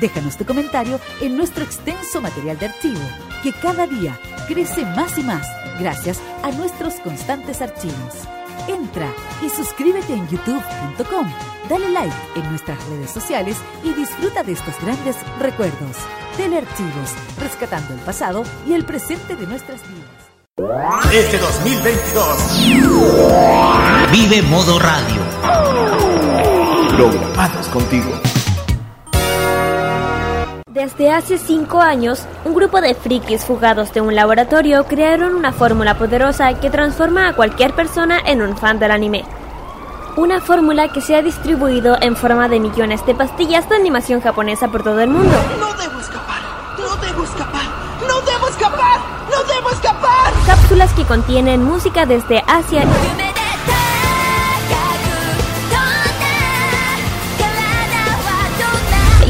Déjanos tu comentario en nuestro extenso material de archivo, que cada día crece más y más gracias a nuestros constantes archivos. Entra y suscríbete en youtube.com, dale like en nuestras redes sociales y disfruta de estos grandes recuerdos. Telearchivos, rescatando el pasado y el presente de nuestras vidas. Este 2022 Vive Modo Radio. programados contigo. Desde hace cinco años, un grupo de frikis fugados de un laboratorio crearon una fórmula poderosa que transforma a cualquier persona en un fan del anime. Una fórmula que se ha distribuido en forma de millones de pastillas de animación japonesa por todo el mundo. No debo escapar, no debo escapar, no debo escapar, no debo escapar. Cápsulas que contienen música desde Asia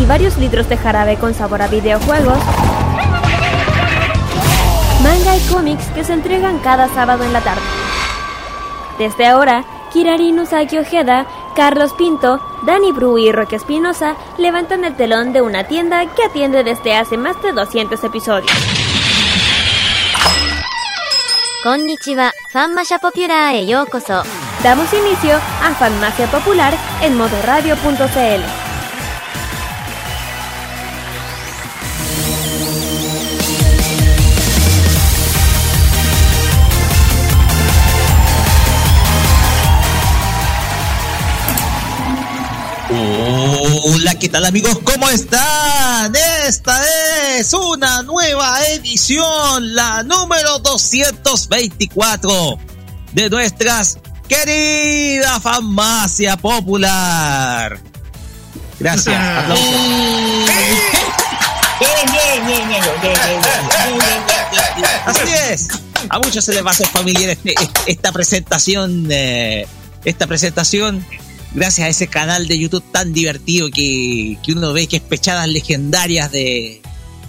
y varios litros de jarabe con sabor a videojuegos. Manga y cómics que se entregan cada sábado en la tarde. Desde ahora, Kirari Usagi Ojeda, Carlos Pinto, Dani Bru y Roque Espinosa levantan el telón de una tienda que atiende desde hace más de 200 episodios. Konnichiwa, Popular e. Damos inicio a Fanmacia Popular en modoradio.cl. Hola, ¿qué tal amigos? ¿Cómo están? Esta es una nueva edición, la número 224 de nuestras querida farmacia popular. Gracias. Así es. A muchos se les va a hacer familiar este- este- esta presentación, eh, esta presentación, gracias a ese canal de YouTube tan divertido que, que uno ve que es Pechadas Legendarias de,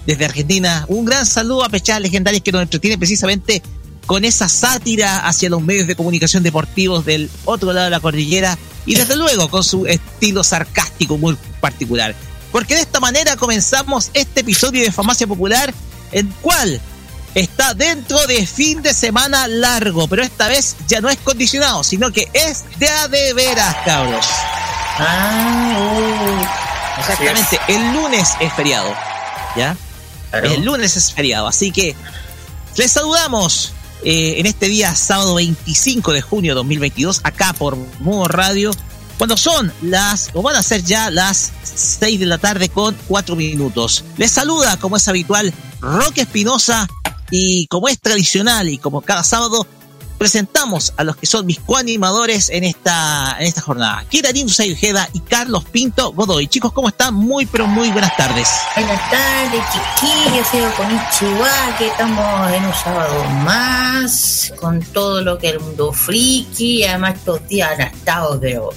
desde Argentina. Un gran saludo a Pechadas Legendarias que nos entretiene precisamente con esa sátira hacia los medios de comunicación deportivos del otro lado de la cordillera y desde luego con su estilo sarcástico muy particular. Porque de esta manera comenzamos este episodio de Farmacia Popular, el cual está dentro de fin de semana largo, pero esta vez ya no es condicionado, sino que es de a de veras, cabros. Ah, Exactamente, el lunes es feriado, ¿ya? Claro. El lunes es feriado, así que les saludamos eh, en este día sábado 25 de junio de 2022 acá por Modo Radio cuando son las, o van a ser ya las 6 de la tarde con 4 minutos. Les saluda, como es habitual, Roque Espinosa y como es tradicional y como cada sábado, presentamos a los que son mis coanimadores en esta, en esta jornada. Kirarin Ojeda y Carlos Pinto Godoy. Chicos, ¿cómo están? Muy, pero muy buenas tardes. Buenas tardes, chiquillos. Soy Konichiwa, que estamos en un sábado más con todo lo que el mundo friki. Además, estos días han estado, pero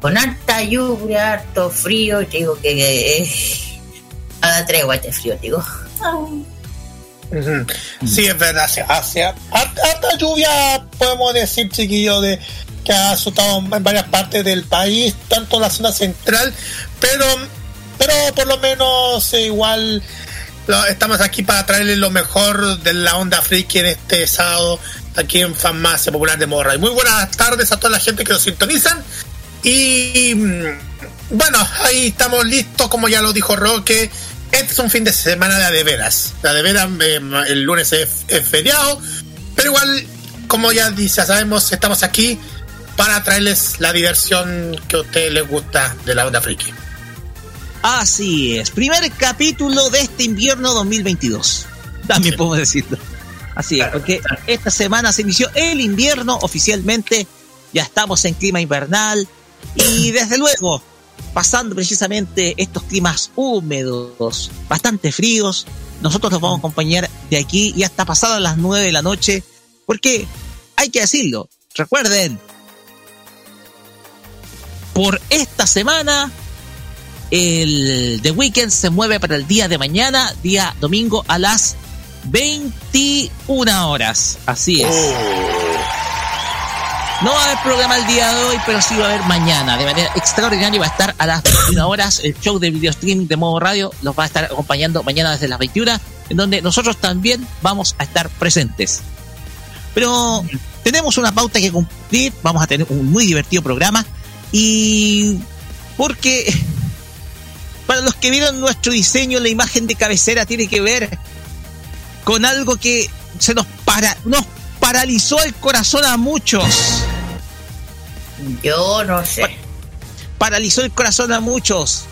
con harta lluvia, harto frío. Te digo que eh, a la tregua este frío, digo. Ujú. Sí, es verdad, hace, hace harta, lluvia, podemos decir, chiquillo, de que ha azotado en varias partes del país, tanto la zona central, pero, pero por lo menos eh, igual estamos aquí para traerles lo mejor de la onda friki en este sábado, aquí en Farmacia Popular de Morra. Y muy buenas tardes a toda la gente que nos sintonizan. Y mm, bueno, ahí estamos listos, como ya lo dijo Roque. Este es un fin de semana de a de veras. De a de veras, eh, el lunes es, es feriado. Pero igual, como ya dice, sabemos, estamos aquí para traerles la diversión que a ustedes les gusta de la onda friki. Así es, primer capítulo de este invierno 2022. También podemos decirlo. Así es, porque esta semana se inició el invierno oficialmente. Ya estamos en clima invernal. Y desde luego, pasando precisamente estos climas húmedos, bastante fríos, nosotros los vamos a acompañar de aquí y hasta pasadas las 9 de la noche, porque hay que decirlo, recuerden, por esta semana el The Weekend se mueve para el día de mañana, día domingo a las 21 horas. Así es. No va a haber programa el día de hoy, pero sí va a haber mañana. De manera extraordinaria va a estar a las 21 horas. El show de video streaming de modo radio los va a estar acompañando mañana desde las 21, en donde nosotros también vamos a estar presentes. Pero tenemos una pauta que cumplir, vamos a tener un muy divertido programa y porque para los que vieron nuestro diseño, la imagen de cabecera tiene que ver con algo que se nos para, nos paralizó el corazón a muchos. Yo no sé. Pa- paralizó el corazón a muchos.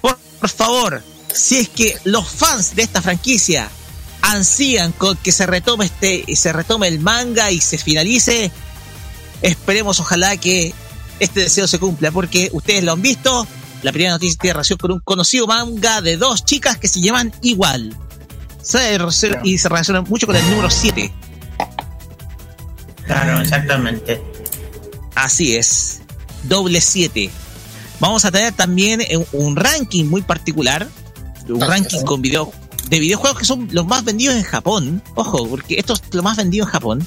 Por, por favor, si es que los fans de esta franquicia ansían con que se retome este se retome el manga y se finalice, esperemos ojalá que este deseo se cumpla porque ustedes lo han visto, la primera noticia tiene relación con un conocido manga de dos chicas que se llaman igual. Se- Y se relaciona mucho con el número 7. Claro, exactamente. Así es. Doble 7. Vamos a tener también un ranking muy particular. Un ranking con video, de videojuegos que son los más vendidos en Japón. Ojo, porque esto es lo más vendido en Japón.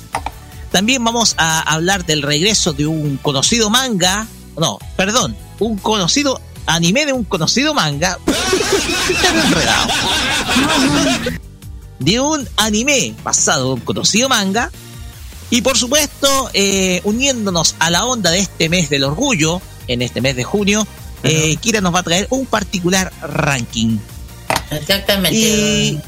También vamos a hablar del regreso de un conocido manga. No, perdón. Un conocido anime de un conocido manga. De un anime basado en un conocido manga. Y por supuesto, eh, uniéndonos a la onda de este mes del orgullo, en este mes de junio, eh, Kira nos va a traer un particular ranking. Exactamente. Y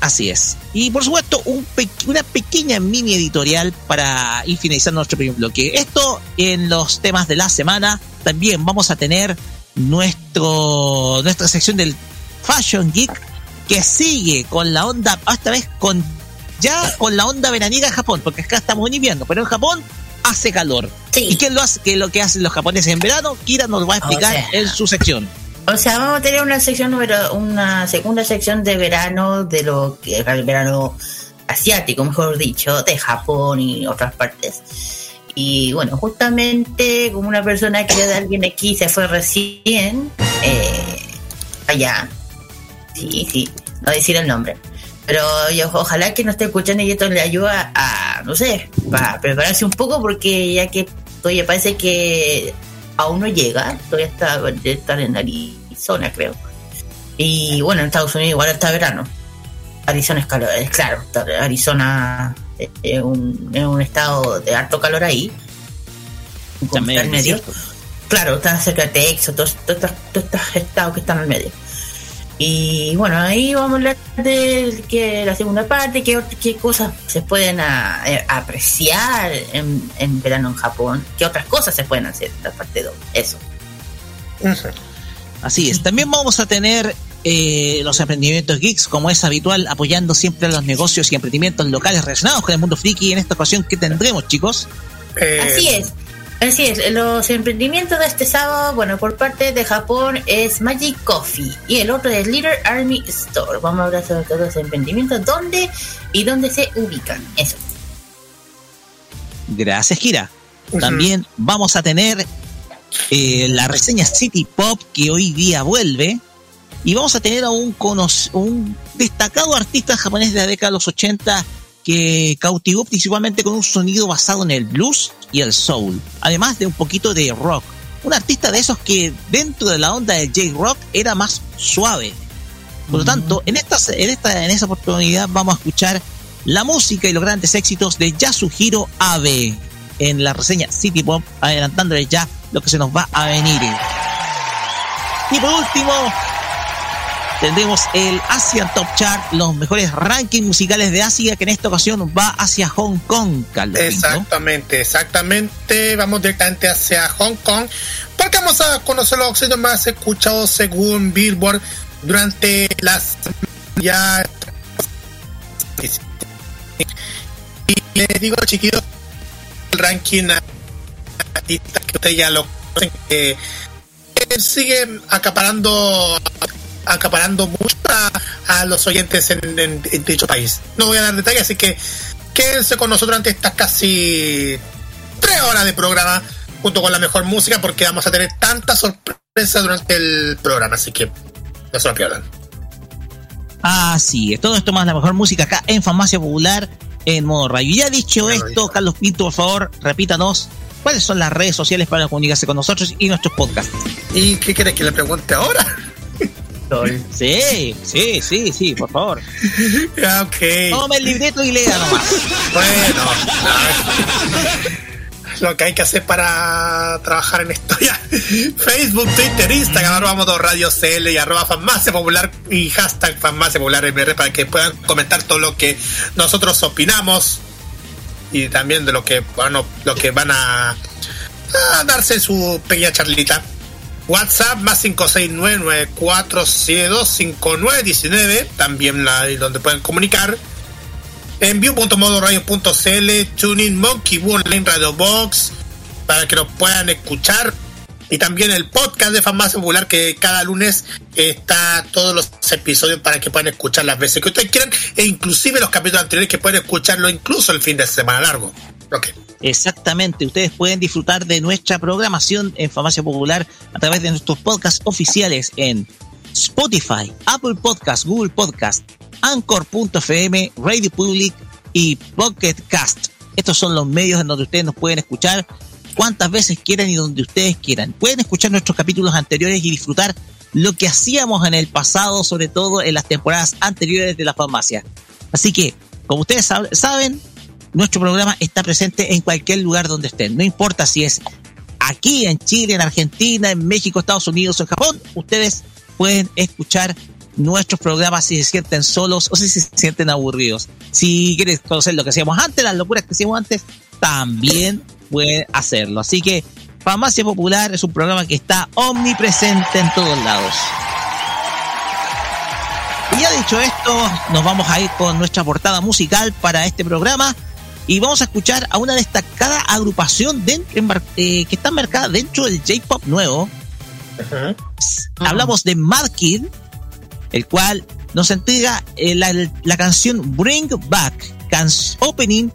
así es. Y por supuesto, un pe- una pequeña mini editorial para ir finalizando nuestro primer bloque. Esto en los temas de la semana. También vamos a tener nuestro nuestra sección del Fashion Geek que sigue con la onda, esta vez con ya con la onda veraniega en Japón, porque acá estamos en invierno, pero en Japón hace calor. Sí. ¿Y qué lo hace? ¿Qué es lo que hacen los japoneses en verano? Kira nos lo va a explicar O sea. en su sección. O sea, vamos a tener una sección número, una segunda sección de verano de lo que era el verano asiático, mejor dicho, de Japón y otras partes. Y bueno, justamente como una persona que de alguien aquí se fue recién eh, allá, sí, sí, no decir el nombre. Pero yo, ojalá que nos esté escuchando y esto le ayuda a, no sé, para prepararse un poco porque ya que todavía parece que aún no llega, todavía está, debe estar en Arizona creo. Y bueno, en Estados Unidos igual está verano. Arizona es calor, es claro, Arizona es un, es un estado de alto calor ahí. También está en medio. Claro, está cerca de Texas, todos, estos- todos estos estados que están en el medio. Y bueno, ahí vamos a hablar de que la segunda parte, qué, qué cosas se pueden a- eh, apreciar en, en verano en Japón, qué otras cosas se pueden hacer en la parte 2. Eso. Así es. También vamos a tener eh, los emprendimientos geeks, como es habitual, apoyando siempre a los negocios y emprendimientos locales relacionados con el mundo friki. En esta ocasión, ¿qué tendremos, chicos? Eh, Así es. Así es, los emprendimientos de este sábado, bueno, por parte de Japón es Magic Coffee y el otro es Little Army Store. Vamos a hablar sobre todos los emprendimientos, dónde y dónde se ubican. Eso. Gracias, Kira. También vamos a tener eh, la reseña City Pop que hoy día vuelve. Y vamos a tener a un, cono- un destacado artista japonés de la década de los 80 que cautivó principalmente con un sonido basado en el blues y el soul, además de un poquito de rock. Un artista de esos que dentro de la onda del J-Rock era más suave. Por lo tanto, en esta, en esta, en esa oportunidad vamos a escuchar la música y los grandes éxitos de Yasuhiro Abe en la reseña City Pop, adelantándole ya lo que se nos va a venir. Y por último, tendremos el Asian Top Chart, los mejores rankings musicales de Asia, que en esta ocasión va hacia Hong Kong, Carlos. Exactamente, exactamente. Vamos directamente hacia Hong Kong porque vamos a conocer los sitios más escuchados según Billboard durante las ya. Y les digo, chiquillos, el ranking artistas que ya lo que sigue acaparando acaparando mucho a, los oyentes en, dicho país. No voy a dar detalles, así que quédense con nosotros ante estas casi tres horas de programa junto con la mejor música porque vamos a tener tantas sorpresas durante el programa, así que no se lo pierdan. Así es, todo esto más la mejor música acá en Farmacia Popular en modo radio. Ya dicho esto, Carlos Pinto, por favor, repítanos cuáles son las redes sociales para comunicarse con nosotros y nuestros podcasts. ¿Y qué quieres que le pregunte ahora? Sí, sí, sí, sí, por favor. ok. Tome el libreto y lea nomás. Bueno, lo que hay que hacer para trabajar en esto ya. Facebook, Twitter, Instagram, arroba Radio CL y arroba Farmacia Popular y hashtag Farmacia Popular MR para que puedan comentar todo lo que nosotros opinamos y también de lo que, bueno, lo que van a, a darse su pequeña charlita. WhatsApp más 569-472-5919, también la, donde pueden comunicar. Enview.modoradio.cl, Tuning, Monkey Online Radio Box, para que nos puedan escuchar. Y también el podcast de Farmacia Popular, que cada lunes está todos los episodios para que puedan escuchar las veces que ustedes quieran, e inclusive los capítulos anteriores que pueden escucharlo incluso el fin de semana largo. Exactamente, ustedes pueden disfrutar de nuestra programación en Farmacia Popular a través de nuestros podcasts oficiales en Spotify, Apple Podcast, Google Podcast, Anchor.fm, Radio Public y Pocket Cast. Estos son los medios en donde ustedes nos pueden escuchar cuantas veces quieran y donde ustedes quieran. Pueden escuchar nuestros capítulos anteriores y disfrutar lo que hacíamos en el pasado, sobre todo en las temporadas anteriores de la farmacia. Así que, como ustedes saben, nuestro programa está presente en cualquier lugar donde estén. No importa si es aquí, en Chile, en Argentina, en México, Estados Unidos o en Japón, ustedes pueden escuchar nuestros programas si se sienten solos o si se sienten aburridos. Si quieres conocer lo que hacíamos antes, las locuras que hacíamos antes, también pueden hacerlo. Así que Farmacia Popular es un programa que está omnipresente en todos lados. Y ya dicho esto, nos vamos a ir con nuestra portada musical para este programa y vamos a escuchar a una destacada agrupación eh, que está marcada dentro del J-Pop nuevo. Hablamos de Mad Kid, el cual nos entrega eh, la, canción Bring Back, opening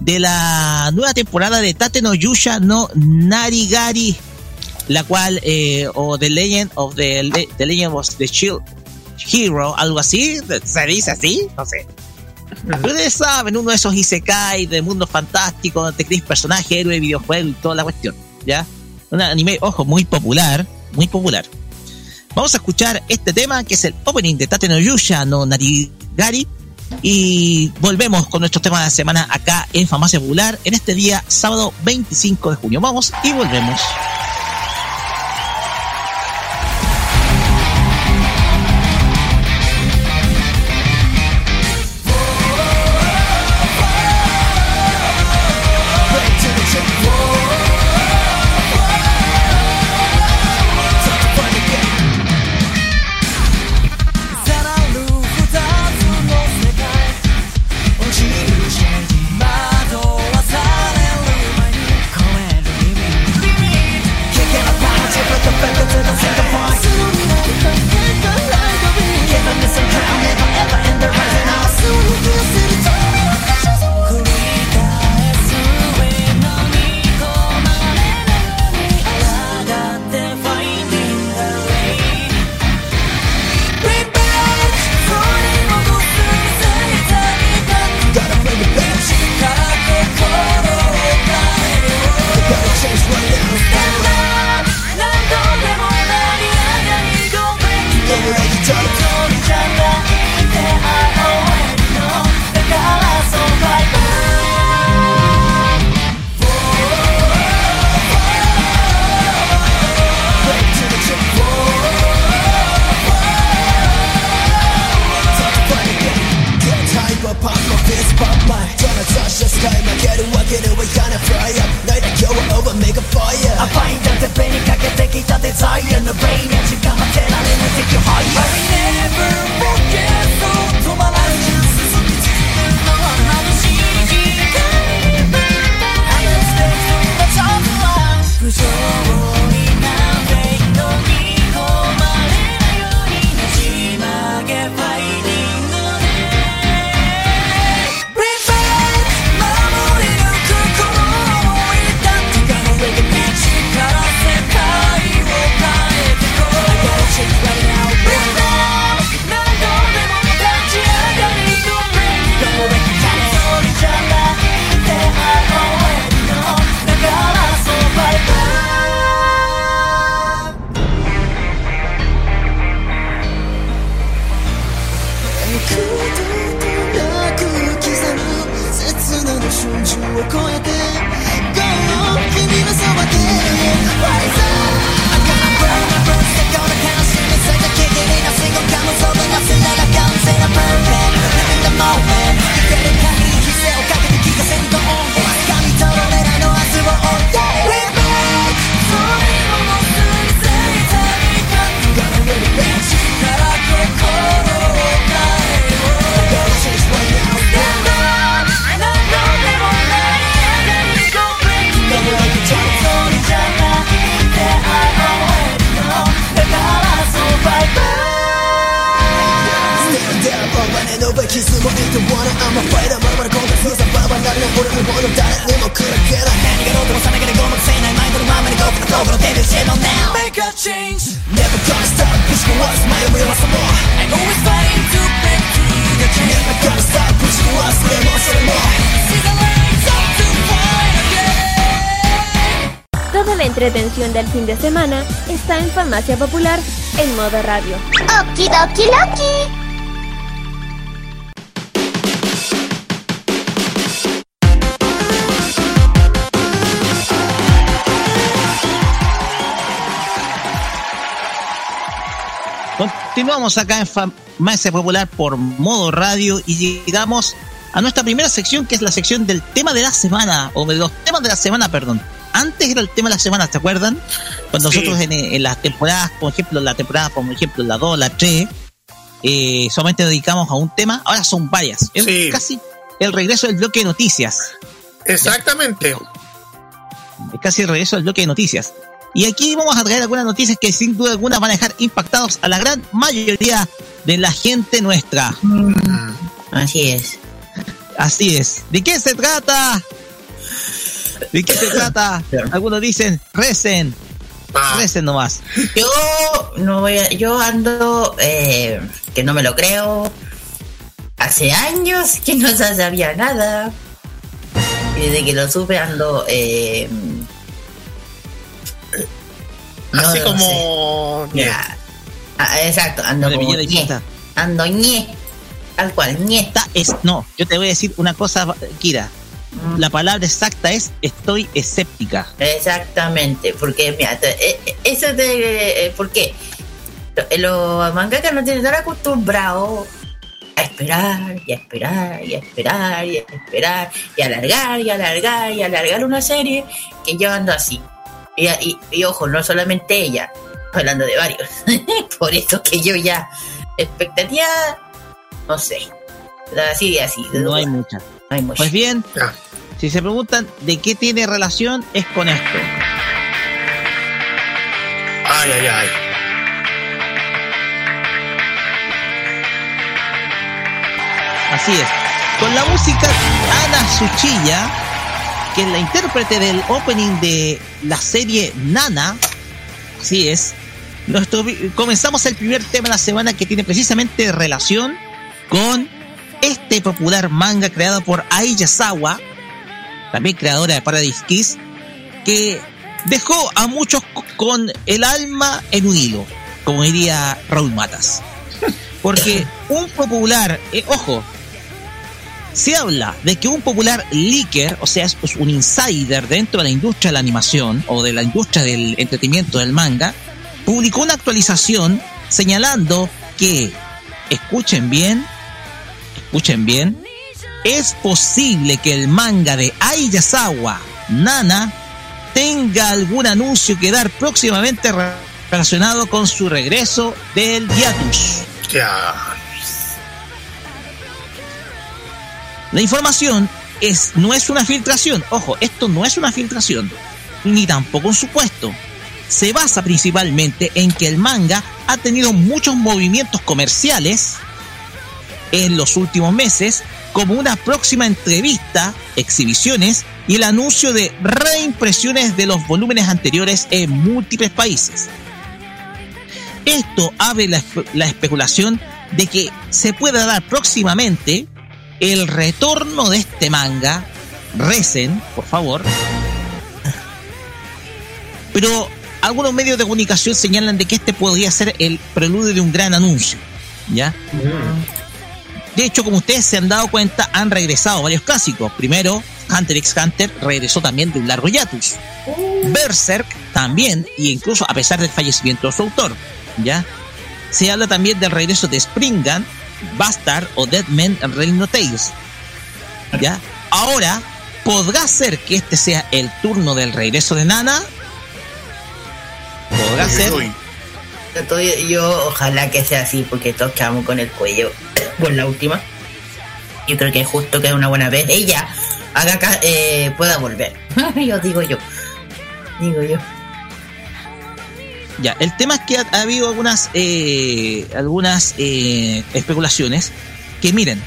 de la nueva temporada de Tate no Yusha no Narigari, la cual, eh, o The Legend of the, the Legend of the Shield Hero, algo así, se dice así, no sé. Ustedes saben, uno de esos Isekai de mundo fantástico, donde te crees personaje, héroe, videojuego y toda la cuestión, ¿ya? Un anime, ojo, muy popular, muy popular. Vamos a escuchar este tema que es el opening de Tate no Yusha no Narigari y volvemos con nuestro tema de la semana acá en Farmacia Popular en este día sábado 25 de junio. Vamos y volvemos. Farmacia Popular en modo radio. Okidoki Loki. Continuamos acá en Farmacia Popular por modo radio y llegamos a nuestra primera sección que es la sección del tema de la semana, o de los temas de la semana, perdón. Antes era el tema de la semana, ¿se acuerdan? Cuando Sí. nosotros en, en las temporadas, por ejemplo, la temporada, por ejemplo, la 2, la 3, eh, solamente nos dedicamos a un tema, ahora son varias. Es Sí. casi el regreso del bloque de noticias. Exactamente. Es casi el regreso del bloque de noticias. Y aquí vamos a traer algunas noticias que sin duda alguna van a dejar impactados a la gran mayoría de la gente nuestra. Así es. Así es. ¿De qué se trata? ¿De qué se trata? Algunos dicen, recen, Ah, nomás. Yo no voy a, yo ando eh, que no me lo creo. Hace años que no sabía nada. Y desde que lo supe ando eh, no así lo como. sé. Ya. Ah, exacto, ando como ñe. Ando ñe. Tal cual, ñe. Esta es, no, yo te voy a decir una cosa, Kira. La palabra exacta es estoy escéptica. Exactamente, porque mira, eh, eh, eso de eh, ¿por qué? Lo- Los mangakas no tienen tan acostumbrados a esperar y a esperar y a esperar y a esperar y a alargar y alargar y alargar una serie que yo ando así. Y, y- y ojo, no solamente ella, hablando de varios. Por eso que yo ya expectativa, no sé. Así, así. No hay duda, Pues bien, Ya. si se preguntan de qué tiene relación, es con esto. Ay, ay, ay. Así es. Con la música Ana Suchilla, que es la intérprete del opening de la serie Nana. Así es. Nuestro, comenzamos el primer tema de la semana que tiene precisamente relación con este popular manga creado por Ai Yasawa, también creadora de Paradise Kiss, que dejó a muchos co- con el alma en un hilo, como diría Raúl Matas. Porque un popular, eh, ojo, se habla de que un popular leaker, o sea, es un insider dentro de la industria de la animación o de la industria del entretenimiento del manga, publicó una actualización señalando que, escuchen bien, escuchen bien, es posible que el manga de Ai Yasawa, Nana, tenga algún anuncio que dar próximamente re- relacionado con su regreso del hiatus. La información es, no es una filtración. Ojo, esto no es una filtración, ni tampoco un supuesto. Se basa principalmente en que el manga ha tenido muchos movimientos comerciales en los últimos meses, como una próxima entrevista, exhibiciones y el anuncio de reimpresiones de los volúmenes anteriores en múltiples países. Esto abre la, espe- la especulación de que se pueda dar próximamente el retorno de este manga. Recen, por favor. Pero algunos medios de comunicación señalan de que este podría ser el preludio de un gran anuncio. ¿Ya? De hecho, como ustedes se han dado cuenta, han regresado varios clásicos. Primero, Hunter x Hunter regresó también de un largo hiatus. Berserk también, e incluso a pesar del fallecimiento de su autor, ¿ya? Se habla también del regreso de Springan, Bastard o Dead Men Reino Tales, ¿ya? Ahora, ¿podrá ser que este sea el turno del regreso de Nana? ¿Podrá ser? Estoy- yo ojalá que sea así porque todos quedamos con el cuello por la última. Yo creo que es justo que una buena vez ella haga eh, pueda volver. yo digo yo. Digo yo. Ya, el tema es que ha, ha habido algunas eh, algunas eh, especulaciones que miren,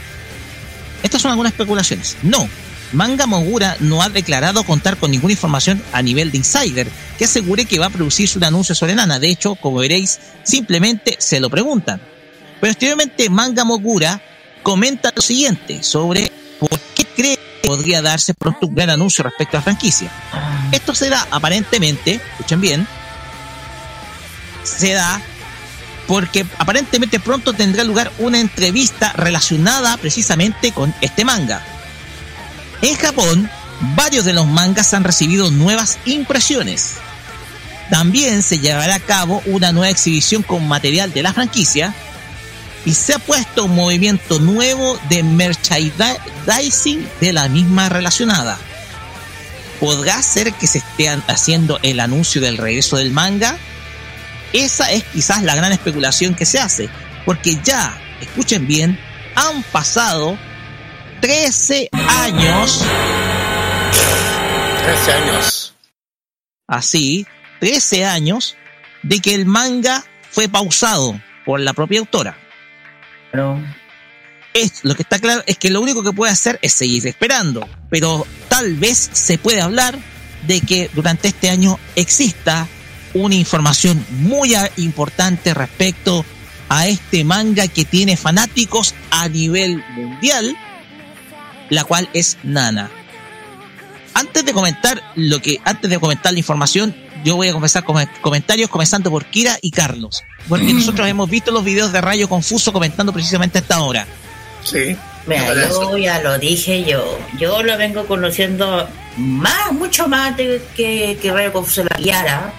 estas son algunas especulaciones. No, Manga Mogura no ha declarado contar con ninguna información a nivel de insider que asegure que va a producirse un anuncio sobre Nana. De hecho, como veréis, simplemente se lo preguntan. Posteriormente Manga Mogura comenta lo siguiente sobre por qué cree que podría darse pronto un gran anuncio respecto a la franquicia. Esto se da aparentemente, escuchen bien, se da porque aparentemente pronto tendrá lugar una entrevista relacionada precisamente con este manga. En Japón, varios de los mangas han recibido nuevas impresiones. También se llevará a cabo una nueva exhibición con material de la franquicia y se ha puesto un movimiento nuevo de merchandising de la misma relacionada. ¿Podrá ser que se esté haciendo el anuncio del regreso del manga? Esa es quizás la gran especulación que se hace, porque ya, escuchen bien, han pasado 13 años, 13 años. así, 13 años de que el manga fue pausado por la propia autora. Pero Es, lo que está claro es que lo único que puede hacer es seguir esperando, pero tal vez se puede hablar de que durante este año exista una información muy importante respecto a este manga que tiene fanáticos a nivel mundial, la cual es Nana. Antes de comentar lo que, antes de comentar la información, yo voy a comenzar con comentarios comenzando por Kira y Carlos, porque nosotros hemos visto los videos de Rayo Confuso comentando precisamente a esta hora. Sí. Mira, yo ya lo dije, yo yo lo vengo conociendo más, mucho más de que, que Rayo Confuso la guiara.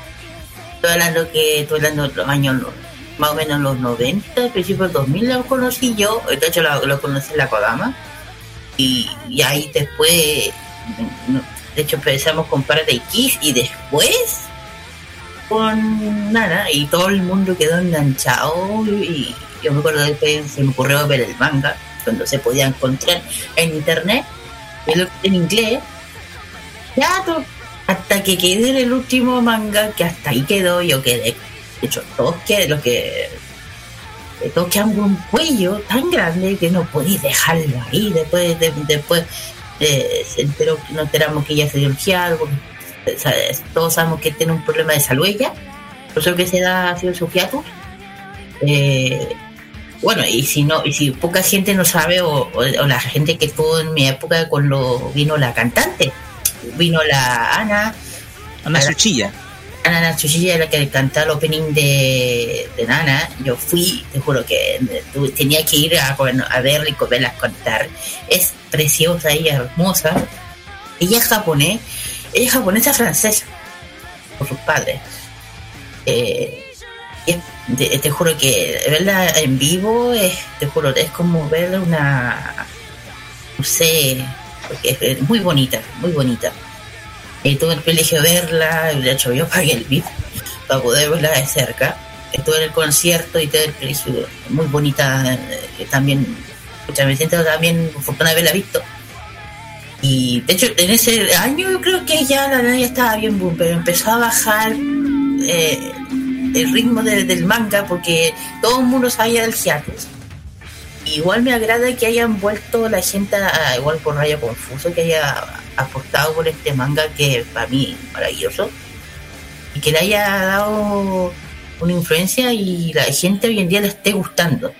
Estoy hablando que estoy hablando de los años más o menos los 90, principios del 2000 lo conocí yo, de hecho lo, lo conocí en la Kodama. Y, y ahí después, de hecho empezamos con Paradise Kiss y después con nada, y todo el mundo quedó enganchado y yo me acuerdo después se me ocurrió ver el manga cuando se podía encontrar en internet en inglés ya hasta que quedé en el último manga que hasta ahí quedó yo quedé de hecho todos que los que que todos un cuello tan grande que no podéis dejarlo ahí después de- después eh, se enteró nos enteramos que ella se dio el ¿sabes? Todos sabemos que tiene un problema de salud ella por eso que se da ha sido su hiatus eh, bueno, y si no, y si poca gente no sabe, o, o- o la gente que estuvo en mi época cuando vino la cantante, vino la Ana, Ana Ana- Suchilla. Ana Natsushilla, la que cantaba el opening de, de Nana, yo fui, te juro que tenía que ir a, bueno, a verla y verla contar. Es preciosa y hermosa. Ella es japonés, es japonesa francesa, por sus padres. Eh, te, juro que verla en vivo es, te juro, es como ver una, no sé, porque es, muy bonita, muy bonita. Eh, tuve el privilegio de verla, de hecho yo pagué el VIP para poder verla de cerca. Estuve en el concierto y tuve el privilegio, muy bonita, eh, también, me siento también afortunada de haberla visto. Y de hecho, en ese año yo creo que ya la ya estaba bien boom, pero empezó a bajar eh, el ritmo de- del manga porque todo el mundo sabía del hiatus. Igual me agrada que hayan vuelto la gente, a, igual por Rayo Confuso, que haya apostado por este manga que para mí es maravilloso y que le haya dado una influencia y la gente hoy en día le esté gustando.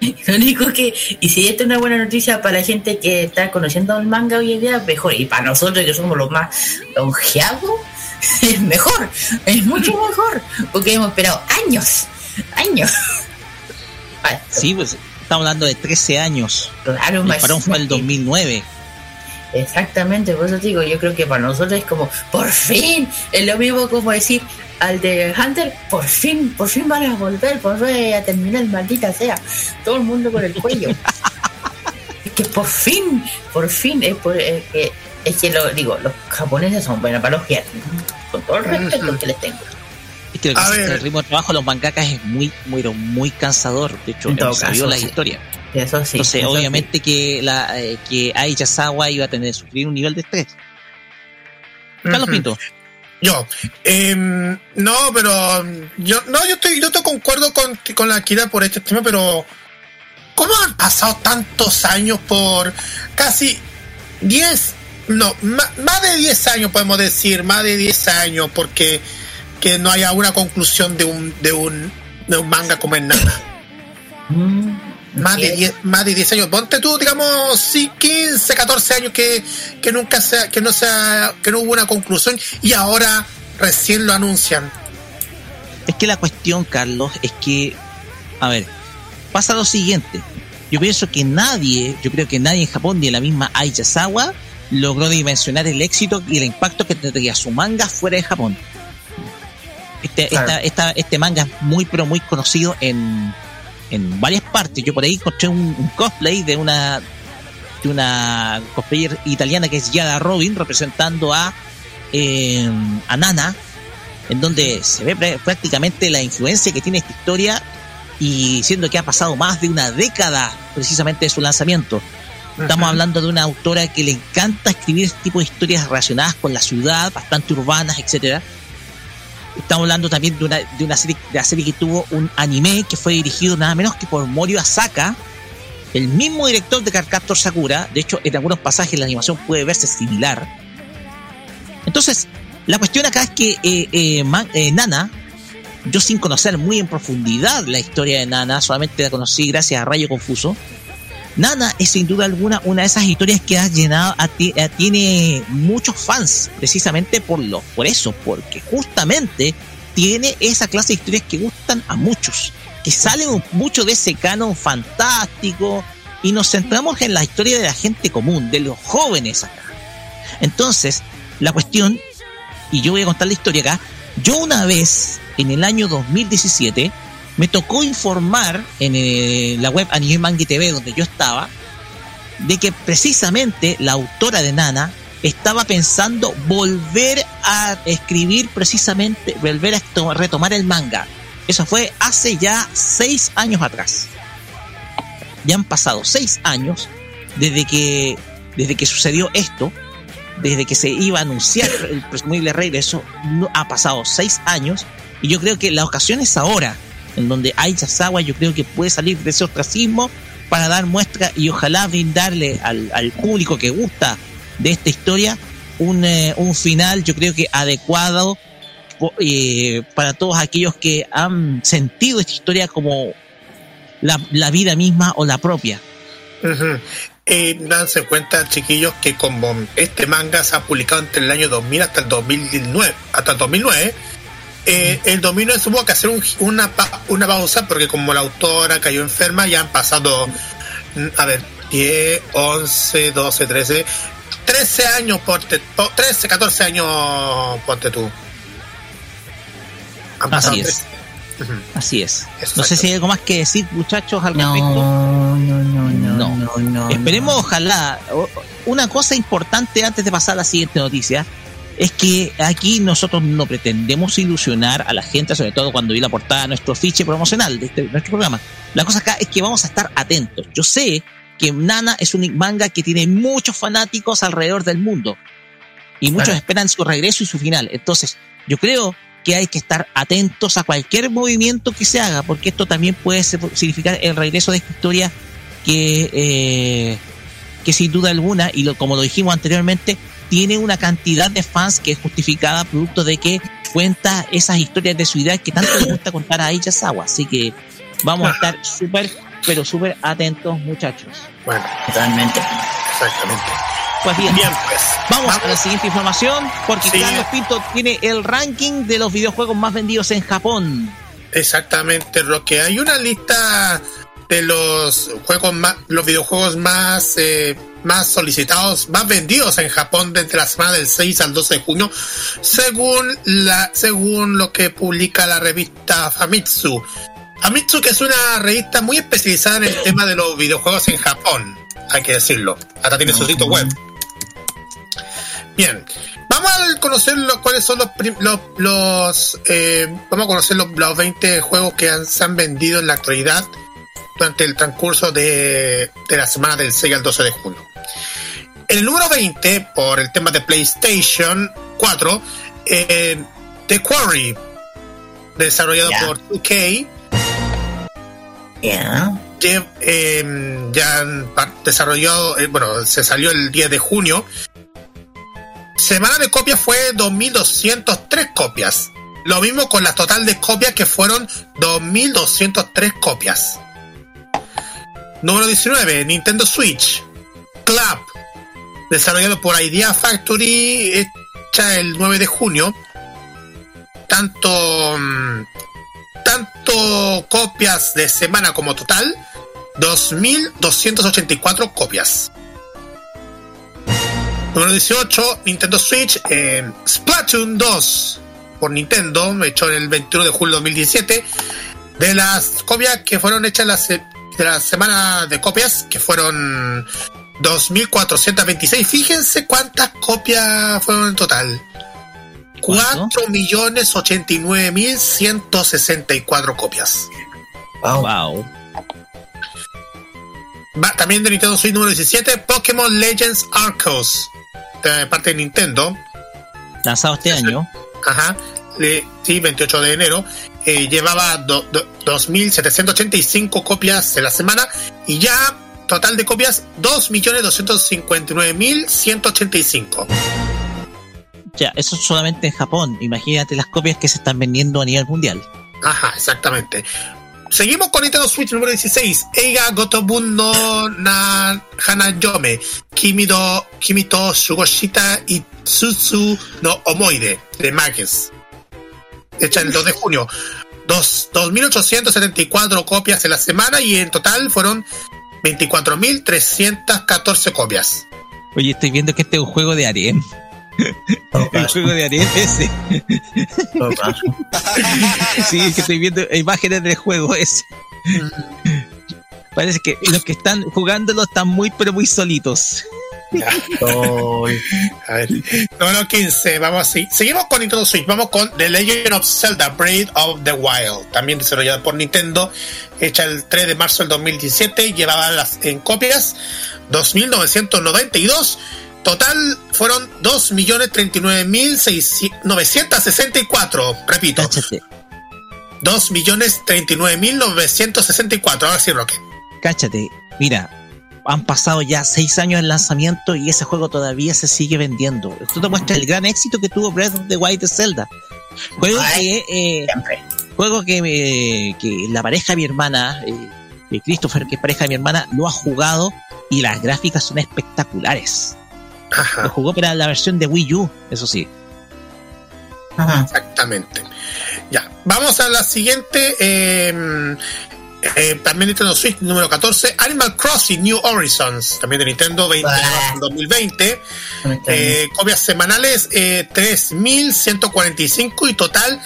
Lo único que, y si esto es una buena noticia para la gente que está conociendo el manga hoy en día, mejor. Y para nosotros que somos los más longeados, es mejor, es mucho mejor, porque hemos esperado años, años. Vale, Sí, pues estamos hablando de 13 años. Claro, El parón fue el 2009. Exactamente, por eso te digo, yo creo que para nosotros es como, por fin, es lo mismo como decir al de Hunter, por fin, por fin van a volver, por fin a terminar, maldita sea, todo el mundo con el cuello. es que por fin, por fin, es, por, es que, es que lo digo, los japoneses son buenos para los con todo el respeto que les tengo. Es que que que el ritmo de trabajo de los mangakas es muy, muy, muy cansador. De hecho, hemos sabido caso, la sí. historia. Eso sí. Entonces, eso sí. obviamente que la eh, que Ai Yasawa iba a tener sufrir un nivel de estrés. Carlos Ujú. Pinto. Yo, em, no, pero yo no, yo estoy, yo te concuerdo con, con la Akira por este tema, pero ¿cómo han pasado tantos años por casi 10, no, más, de 10 años podemos decir, más de 10 años, porque que no haya una conclusión de un, de un, de un manga como en nada. Mm, Más de, es. 10, más de 10 años. Ponte tú, digamos, sí, 15, 14 años que, que nunca sea, que no sea, que no hubo una conclusión y ahora recién lo anuncian. Es que la cuestión, Carlos, es que, a ver, pasa lo siguiente. Yo pienso que nadie, yo creo que nadie en Japón, ni en la misma Ai Yasawa, logró dimensionar el éxito y el impacto que tendría su manga fuera de Japón. Este, Claro. esta- esta- este manga es muy, pero muy conocido en, en varias partes. Yo por ahí encontré un, un cosplay de una de una cosplayer italiana que es Yada Robin representando a, eh, a Nana, en donde se ve prá- prácticamente la influencia que tiene esta historia y siendo que ha pasado más de una década precisamente de su lanzamiento. Estamos hablando de una autora que le encanta escribir este tipo de historias relacionadas con la ciudad, bastante urbanas, etcétera. Estamos hablando también de una, de una serie, de la serie que tuvo un anime que fue dirigido nada menos que por Morio Asaka, el mismo director de Carcaptor Sakura. De hecho, en algunos pasajes la animación puede verse similar. Entonces, la cuestión acá es que eh, eh, eh, Nana, yo sin conocer muy en profundidad la historia de Nana, solamente la conocí gracias a Rayo Confuso. Nana es sin duda alguna una de esas historias que ha llenado, a ti- a- tiene muchos fans, precisamente por lo, por eso, porque justamente tiene esa clase de historias que gustan a muchos, que salen mucho de ese canon fantástico y nos centramos en la historia de la gente común, de los jóvenes acá. Entonces, la cuestión, y yo voy a contar la historia acá, yo una vez, en el año 2017, me tocó informar en eh, la web Anime Manga TV donde yo estaba, de que precisamente la autora de Nana estaba pensando volver a escribir precisamente, volver a retomar el manga. Eso fue hace ya seis años atrás. Ya han pasado seis años desde que, desde que sucedió esto, desde que se iba a anunciar el presumible regreso, no, ha pasado seis años y yo creo que la ocasión es ahora, en donde Ai Yasawa yo creo que puede salir de ese ostracismo para dar muestra y ojalá brindarle al, al público que gusta de esta historia un, eh, un final yo creo que adecuado eh, para todos aquellos que han sentido esta historia como la, la vida misma o la propia. Eh, danse cuenta, chiquillos, que como este manga se ha publicado entre el año 2000 hasta el 2009, hasta el 2009, eh, el 2009 tuvo que hacer un- una, pa- una pausa porque como la autora cayó enferma, ya han pasado, a ver, 10, 11, 12, 13, 13 años, ponte, po- 13, 14 años, ponte tú. Han pasado Así es. 13. Ujú. Así es. No Exacto. sé si hay algo más que decir, muchachos, al No, respecto. no, no, no, No. no, no. Esperemos, no. ojalá. Una cosa importante antes de pasar a la siguiente noticia es que aquí nosotros no pretendemos ilusionar a la gente, sobre todo cuando vi la portada de nuestro fiche promocional de este, nuestro programa. La cosa acá es que vamos a estar atentos. Yo sé que Nana es un manga que tiene muchos fanáticos alrededor del mundo y muchos Claro. esperan su regreso y su final. Entonces, yo creo que hay que estar atentos a cualquier movimiento que se haga, porque esto también puede significar el regreso de esta historia que, eh, que sin duda alguna, y lo, como lo dijimos anteriormente, tiene una cantidad de fans que es justificada producto de que cuenta esas historias de su idea que tanto le gusta contar a Ichazawa. Así que vamos a estar súper, pero súper atentos, muchachos. Bueno, Totalmente. exactamente. Pues bien, Bien, pues. Vamos a la siguiente información porque Sí. Carlos Pinto tiene el ranking de los videojuegos más vendidos en Japón. Exactamente, Roque. Hay una lista de los juegos más, los videojuegos más, eh, más solicitados, más vendidos en Japón desde la semana del 6 al 12 de junio, según la, según lo que publica la revista Famitsu. Famitsu que es una revista muy especializada en el tema de los videojuegos en Japón, hay que decirlo. Hasta tiene su sitio web. Bien, vamos a conocer lo- cuáles son los, los, los, eh, vamos a conocer los, los 20 juegos que han- se han vendido en la actualidad durante el transcurso de, de la semana del 6 al 12 de junio. El número 20, por el tema de PlayStation 4, eh, The Quarry, desarrollado Ya. por 2K, Ya. lle- eh, ya han desarrollado, eh, bueno, se salió el 10 de junio. Semana de copias fue 2.203 copias. Lo mismo con la total de copias que fueron 2.203 copias. Número 19, Nintendo Switch. Club, desarrollado por Idea Factory, hecha el 9 de junio. Tanto, mm, tanto copias de semana como total, 2.284 copias. Número 18, Nintendo Switch, eh, Splatoon 2 por Nintendo, hecho el 21 de julio de 2017. De las copias que fueron hechas la se- de la semana de copias, que fueron 2.426. Fíjense cuántas copias fueron en total. ¿Cuánto? 4.089.164 copias. Wow. Wow. Va- también de Nintendo Switch número 17, Pokémon Legends Arceus, de parte de Nintendo. Lanzado este año. Ajá, sí, 28 de enero. Eh, llevaba do- do- 2.785 copias en la semana y ya total de copias 2.259.185. Ya, eso es solamente en Japón. Imagínate las copias que se están vendiendo a nivel mundial. Ajá, exactamente. Seguimos con Nintendo Switch número 16. Eiga Gotobun no na Hanayome. Kimito, Kimito Shugoshita y Tsutsu no Omoide de Mages. Hecha el 2 de junio. Dos- 2.874 copias en la semana y en total fueron 24.314 copias. Oye, estoy viendo que este es un juego de harem. Todo El juego de harem ese. Sí, es que estoy viendo imágenes del juego ese. Parece que los que están jugándolo están muy, pero muy solitos. Estoy- A ver, número 15, vamos así. Seguimos con Nintendo Switch, vamos con The Legend of Zelda Breath of the Wild, también desarrollada por Nintendo, hecha el 3 de marzo del 2017, llevaba las en copias 2.992, total fueron 2.039.964, repito, Cáchate, 2.039.964, ahora sí, Roque. cáchate. Mira, han pasado ya seis años del lanzamiento y ese juego todavía se sigue vendiendo. Esto te muestra el gran éxito que tuvo Breath of the Wild de Zelda. Juego Ay. que, eh, juego que, eh, que la pareja de mi hermana, eh, de Christopher, que es pareja de mi hermana, lo ha jugado y las gráficas son espectaculares. Lo Ajá, jugó para la versión de Wii U, eso sí. Ajá. exactamente. Ya, vamos a la siguiente. Eh, también Nintendo Switch número 14, Animal Crossing New Horizons, también de Nintendo 20 de marzo del 2020. No me extraña. Eh, copias semanales eh, 3.145 y total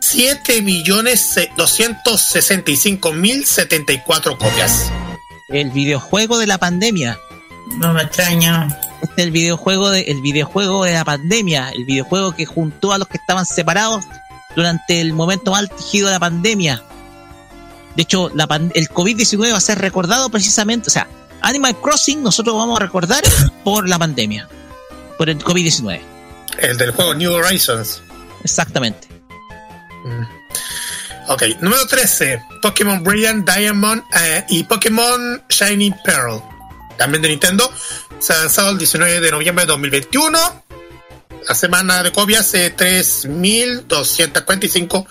7.265.074 copias. El videojuego de la pandemia. no me extraña. Este es el videojuego de, el videojuego de la pandemia, el videojuego que juntó a los que estaban separados durante el momento más álgido de la pandemia. De hecho, la el COVID-19 va a ser recordado precisamente, o sea, Animal Crossing nosotros vamos a recordar por la pandemia, por el COVID-19. El del juego New Horizons. Exactamente. Mm. Ok, número 13, Pokémon Brilliant Diamond eh, y Pokémon Shining Pearl. También de Nintendo. Se ha lanzado el 19 de noviembre de 2021. La semana de copias eh, 3.245.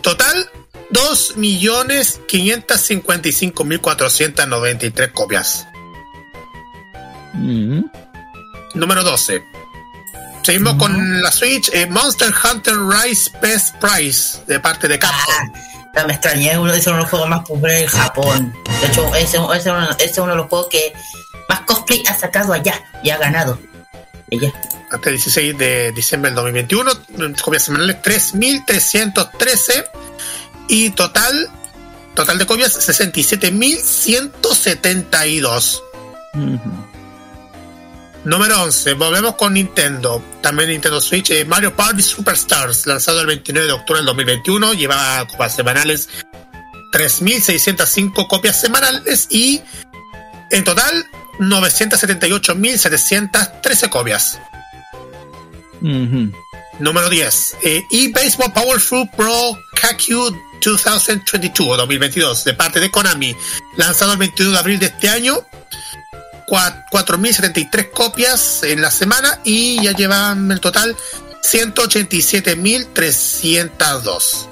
Total, 2.555.493 copias. Mm. Número 12. Seguimos con la Switch, eh, Monster Hunter Rise Best Price de parte de Capcom. Ya me extrañé, uno, es uno de los juegos más populares en Japón. De hecho, ese, ese es uno, ese es uno de los juegos que más cosplay ha sacado allá y ha ganado. Ella. hasta el 16 de diciembre del 2021, copias semanales 3.313 y total, total de copias 67.172. Ujú. Número 11, volvemos con Nintendo, también Nintendo Switch, eh, Mario Party Superstars, lanzado el 29 de octubre del 2021, lleva copias semanales 3.605 copias semanales y en total 978.713 copias. Ujú. Número 10. Eh, eBaseball Powerful Pro KQ 2022 o 2022 de parte de Konami. Lanzado el 21 de abril de este año. Cua- 4.073 copias en la semana y ya llevan el total 187.302.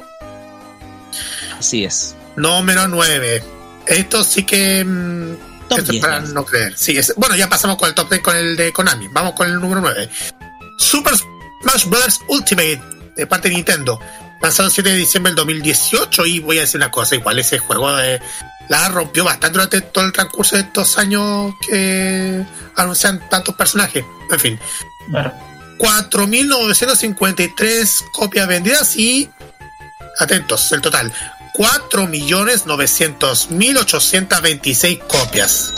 Así es. Número 9. Esto sí que... mm, Top esto es 10, para ¿no? no creer. Sí, es- bueno, ya pasamos con el top 10 con el de Konami. Vamos con el número 9. Super Smash Bros. Ultimate de parte de Nintendo. Lanzado el 7 de diciembre del 2018 y voy a decir una cosa, igual ese juego eh, la rompió bastante durante todo el transcurso de estos años que anuncian tantos personajes. En fin, Claro. 4.953 copias vendidas y, atentos, el total, 4.900.826 copias.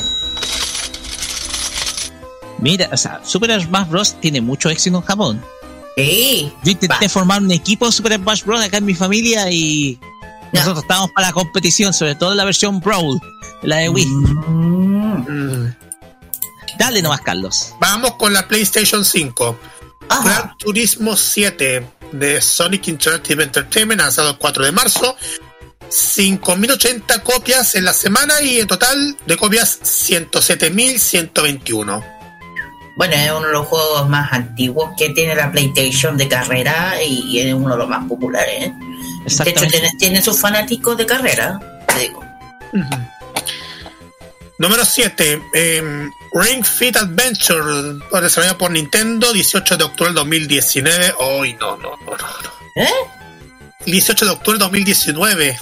Mira, o sea, Super Smash Bros. tiene mucho éxito en Japón. Sí. Yo intenté Va. formar un equipo de Super Smash Bros. acá en mi familia y nosotros estábamos para la competición, sobre todo en la versión Brawl, la de Wii. Mm. Mm. Dale nomás, Carlos. Vamos con la PlayStation 5. Ajá. Gran Turismo 7 de Sonic Interactive Entertainment, lanzado el 4 de marzo. 5.080 copias en la semana y en total de copias 107.121. Bueno, es uno de los juegos más antiguos que tiene la PlayStation de carrera y es uno de los más populares. ¿eh? De hecho, tiene, tiene sus fanáticos de carrera. te digo. Número 7. Ring Fit Adventure, desarrollado por Nintendo, 18 de octubre del 2019. Hoy no, no, no, no, no. ¿Eh? 18 de octubre del 2019.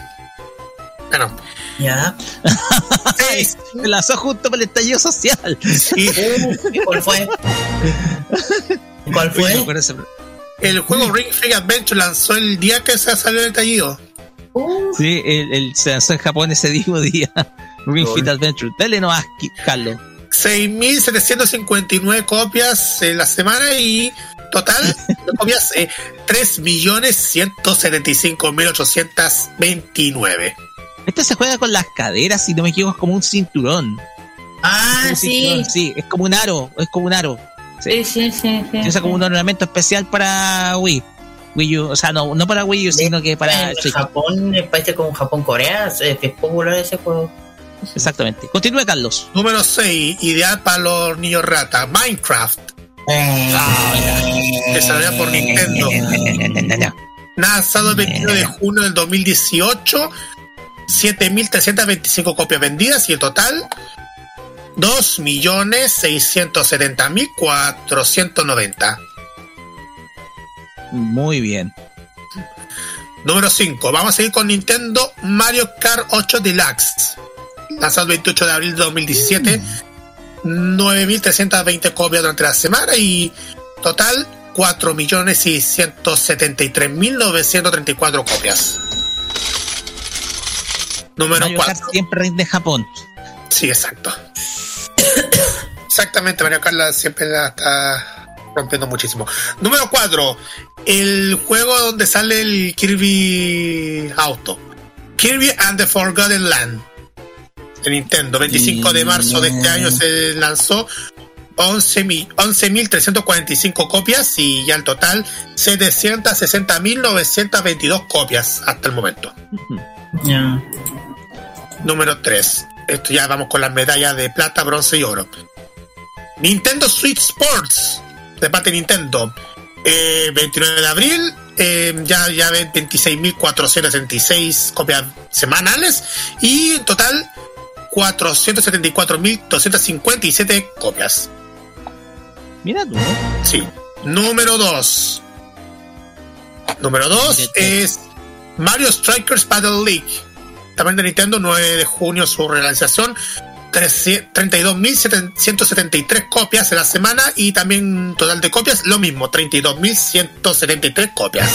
Bueno, Ya. Me lanzó justo para el estallido social. sí. ¿Y ¿Cuál fue? ¿Cuál fue? El juego Ring Fit Adventure lanzó el día que se salió el estallido. Uh, Sí, el, el- se lanzó en Japón ese mismo día. Ring Fit Adventure. Dale nomás, Carlos. 6.759 copias en la semana y total de copias eh, 3.175.829. Este se juega con las caderas, si no me equivoco, es como un cinturón. ah, Un sí. cinturón, Sí, es como un aro, es como un aro. Sí, sí, sí. sí, Se usa como sí. un ornamento especial para Wii. Wii U, o sea, no, no para Wii U, sino que para En Switch. Japón, en países como Japón-Corea, es, es popular ese juego. Exactamente. Continúe, Carlos. Número 6, ideal para los niños rata, Minecraft, desarrollado por Nintendo. Lanzado el 21 de junio del 2018, 7.325 copias vendidas y el total 2.670.490. Muy bien. Número 5. Vamos a seguir con Nintendo Mario Kart 8 Deluxe. Lanzado el 28 de abril de 2017. 9.320 copias durante la semana y total 4.673.934 copias. Número Mario Kart 4. siempre rinde Japón. Sí, exacto. Exactamente, Mario Kart la- siempre la está rompiendo muchísimo. Número 4. El juego donde sale el Kirby Auto. Kirby and the Forgotten Land. De Nintendo. 25 de marzo de este año se lanzó. 11 mi- 11.345 copias y ya el total 760.922 copias hasta el momento. Ya. Número 3. Esto ya vamos con las medallas de plata, bronce y oro. Nintendo Switch Sports, de parte de Nintendo. Eh, 29 de abril, eh, ya, ya ven 26.436 copias semanales y en total 474.257 copias. Mira tú. Sí. Número 2. Número 2 Mírate. es Mario Strikers Battle League. También de Nintendo, 9 de junio su realización. 32.173 copias en la semana y también total de copias, lo mismo, 32.173 copias.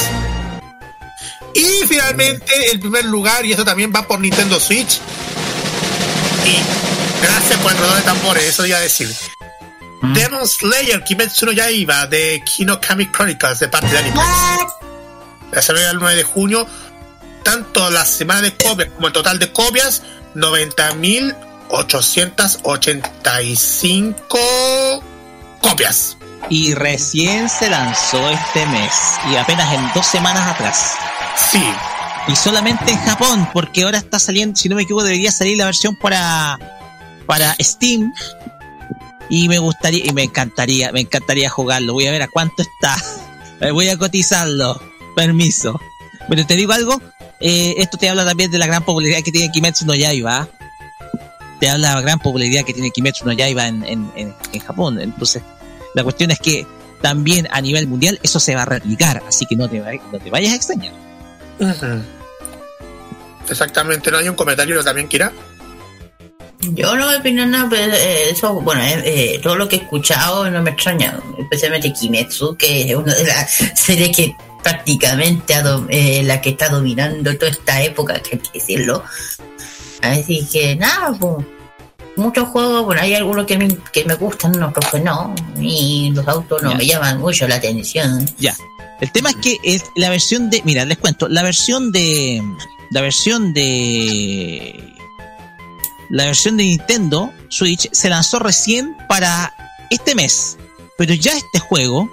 Y finalmente, el primer lugar, y eso también va por Nintendo Switch. Y gracias por el rodado de tambores, eso iba a decir. Demon Slayer Kimetsu no Yaiba de Kino Kami Chronicles de parte de Anime. La semana el 9 de junio, tanto la semana de copias como el total de copias, 90.885 copias. Y recién se lanzó este mes. Y apenas en dos semanas atrás. Sí, Y solamente en Japón, porque ahora está saliendo, si no me equivoco, debería salir la versión para, para Steam. Y me gustaría, y me encantaría, me encantaría jugarlo. Voy a ver a cuánto está. Voy a cotizarlo. Permiso. Pero te digo algo, eh, esto te habla también de la gran popularidad que tiene Kimetsu no Yaiba. Te habla de la gran popularidad que tiene Kimetsu no Yaiba en, en, en, en Japón. Entonces, la cuestión es que también a nivel mundial eso se va a replicar, así que no te, no te vayas a extrañar. exactamente. ¿No hay un comentario también, Kira? Yo no voy a opinar nada, pero eso, bueno, eh, eh, todo lo que he escuchado no me extraña, especialmente Kimetsu, que es una de las series que prácticamente eh, la que está dominando toda esta época, que hay que decirlo. Así que nada, pues, muchos juegos, bueno, hay algunos que me, que me gustan, otros que no, y los autos no Ya. me llaman mucho la atención. Ya. El tema es que es la versión de. Mira, les cuento. La versión de. La versión de. La versión de Nintendo Switch se lanzó recién para este mes. Pero ya este juego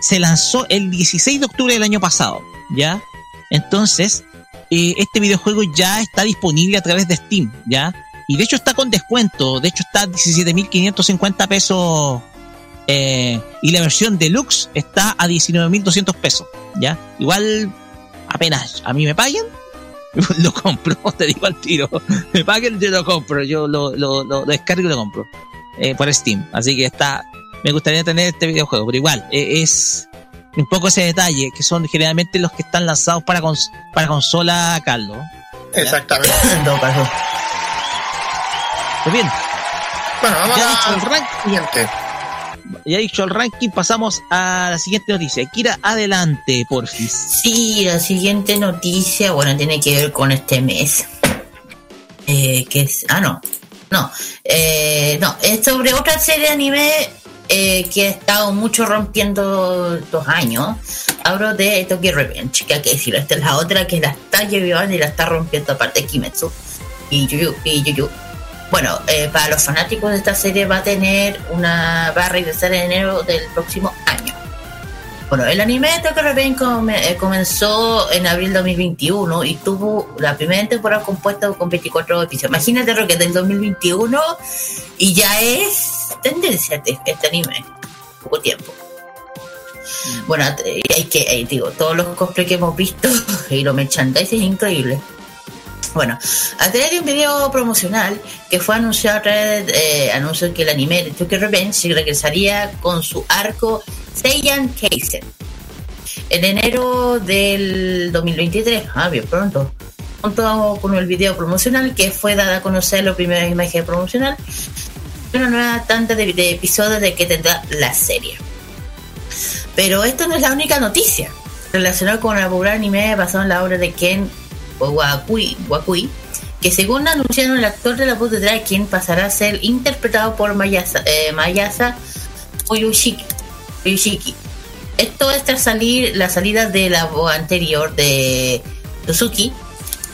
se lanzó el 16 de octubre del año pasado. ¿Ya? Entonces, eh, este videojuego ya está disponible a través de Steam. ¿Ya? Y de hecho está con descuento. De hecho está a 17.550 pesos eh, y la versión deluxe está a 19.200 pesos, ¿ya? Igual, apenas a mí me paguen, lo compro, te digo al tiro. Me paguen, yo lo compro, yo lo, lo, lo- descargo y lo compro eh, por Steam. Así que está, me gustaría tener este videojuego, pero igual, eh, es un poco ese detalle, que son generalmente los que están lanzados para, cons- para consola, Carlos. Exactamente. En todo caso. Pues bien, Bueno, vamos Ya a dicho el la ranking. siguiente. ya dicho el ranking, pasamos a la siguiente noticia. Kira, adelante, porfis. Sí, la siguiente noticia, bueno, tiene que ver con este mes. Eh, que es. Ah, no. No. Eh, no, es sobre otra serie de anime eh, que ha estado mucho rompiendo dos años. Hablo de Tokyo Revenge, que hay que decirlo. Esta es la otra que la está llevando y la está rompiendo aparte de Kimetsu y Yuyu. Y Yuyu. Bueno, eh, para los fanáticos de esta serie va a tener una. va a regresar en enero del próximo año. Bueno, el anime de Tokyo Revenge come- eh, comenzó en abril 2021 y tuvo la primera temporada compuesta con 24 episodios. Imagínate lo que del 2021 y ya es tendencia este, anime. Poco tiempo. Bueno, eh, hay que, eh, digo, todos los cosplays que hemos visto y los merchandising es increíble. Bueno, a través de un video promocional que fue anunciado a través eh, anunció que el anime de Tokyo Revenge regresaría con su arco Seiyan Keisen en enero del 2023, ah, bien pronto, junto con el video promocional que fue dada a conocer la primera imagen promocional, una nueva tanda de, de episodios de que tendrá la serie. Pero esto no es la única noticia relacionada con el popular anime basado en la obra de Ken Wakui, Wakui que según anunciaron el actor de la voz de Draken pasará a ser interpretado por Mayasa, eh, Mayasa Oyushiki. Oyushiki. Esto es tras salir la salida de la voz anterior de Suzuki.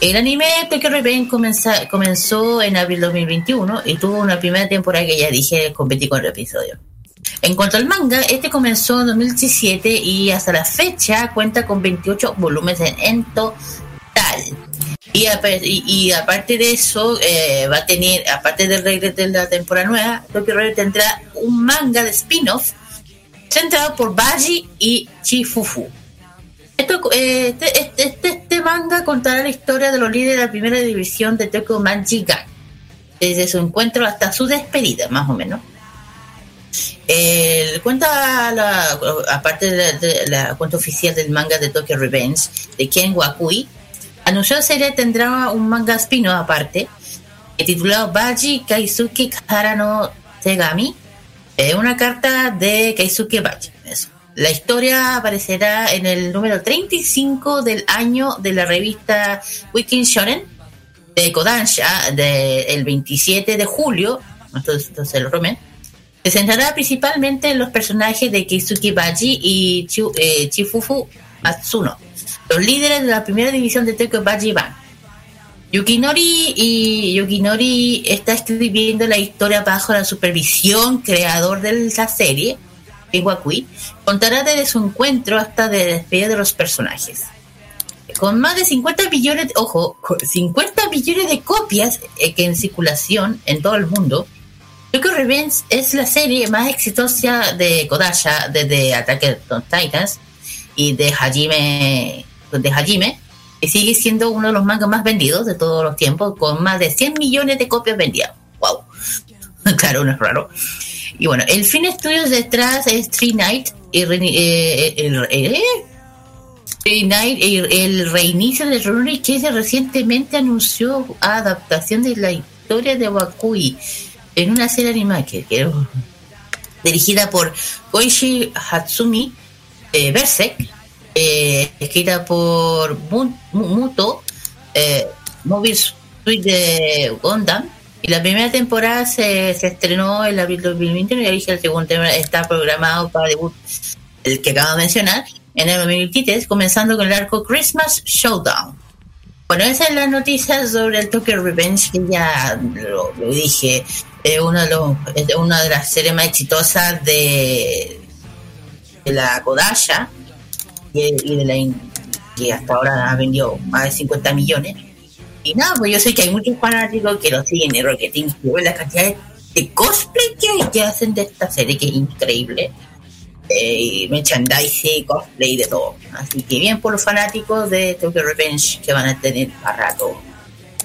El anime Tokyo Revenge comenza- comenzó en abril 2021 y tuvo una primera temporada que ya dije con 24 episodios. En cuanto al manga, este comenzó en 2017 y hasta la fecha cuenta con 28 volúmenes en, en total. Y, apa- y- y aparte de eso, eh, va a tener, aparte del regreso de la temporada nueva, Tokyo Revenge tendrá un manga de spin-off centrado por Baji y Chifufu. Esto, eh, este, este, este- este manga contará la historia de los líderes de la primera división de Tokyo Magigan, desde su encuentro hasta su despedida, más o menos. El cuenta aparte de la, de la cuenta oficial del manga de Tokyo Revenge de Ken Wakui, anunció la serie tendrá un manga spin aparte, titulado Baji Kaisuke Kara no Tegami, eh, una carta de Kaisuke Baji. Eso. La historia aparecerá en el número 35 del año de la revista Weekend Shonen de Kodansha del 27 de julio, entonces, entonces el resumen, se centrará principalmente en los personajes de Keisuke Baji y eh, Chifufu Matsuno, los líderes de la primera división de Tokyo Baji Ban. Yukinori y Yukinori está escribiendo la historia bajo la supervisión creador de la serie, Iwakui, contará desde su encuentro hasta de despedida de los personajes. Con más de 50 millones, ojo, con 50 millones de copias eh, en circulación en todo el mundo, Tokyo Revenge es la serie más exitosa de Kodansha desde Attack on Titans y de Hajime, de Hajime, y sigue siendo uno de los mangas más vendidos de todos los tiempos, con más de 100 millones de copias vendidas. ¡Wow! claro, no es raro. Y bueno, el fin estudios detrás es Tree Night y eh, el, eh, el reinicio de Rurouni Kensei recientemente anunció adaptación de la historia de Wakui en una serie animada que, que- dirigida por Koichi Hatsumi eh, Berserk, eh, escrita por Mu- Mu- Muto, eh, Mobile Suite de Gundam. Y la primera temporada se, se estrenó en abril de 2021 y ya dije, el segundo temporada está programado para debut, el que acabo de mencionar, en el 2023, comenzando con el arco Christmas Showdown. Bueno, esa es la noticia sobre el Tokyo Revenge que ya lo, lo dije. Es uno de una de las series más exitosas de, de la Kodasha y, de la que hasta ahora ha vendido más de 50 millones. Y nada, pues yo sé que hay muchos fanáticos que lo siguen que tienen que ver la cantidad de, cosplay que, hay que hacen de esta serie, que es increíble. Eh, merchandising, cosplay, de todo. Así que bien por los fanáticos de Tokyo Revenge que van a tener para rato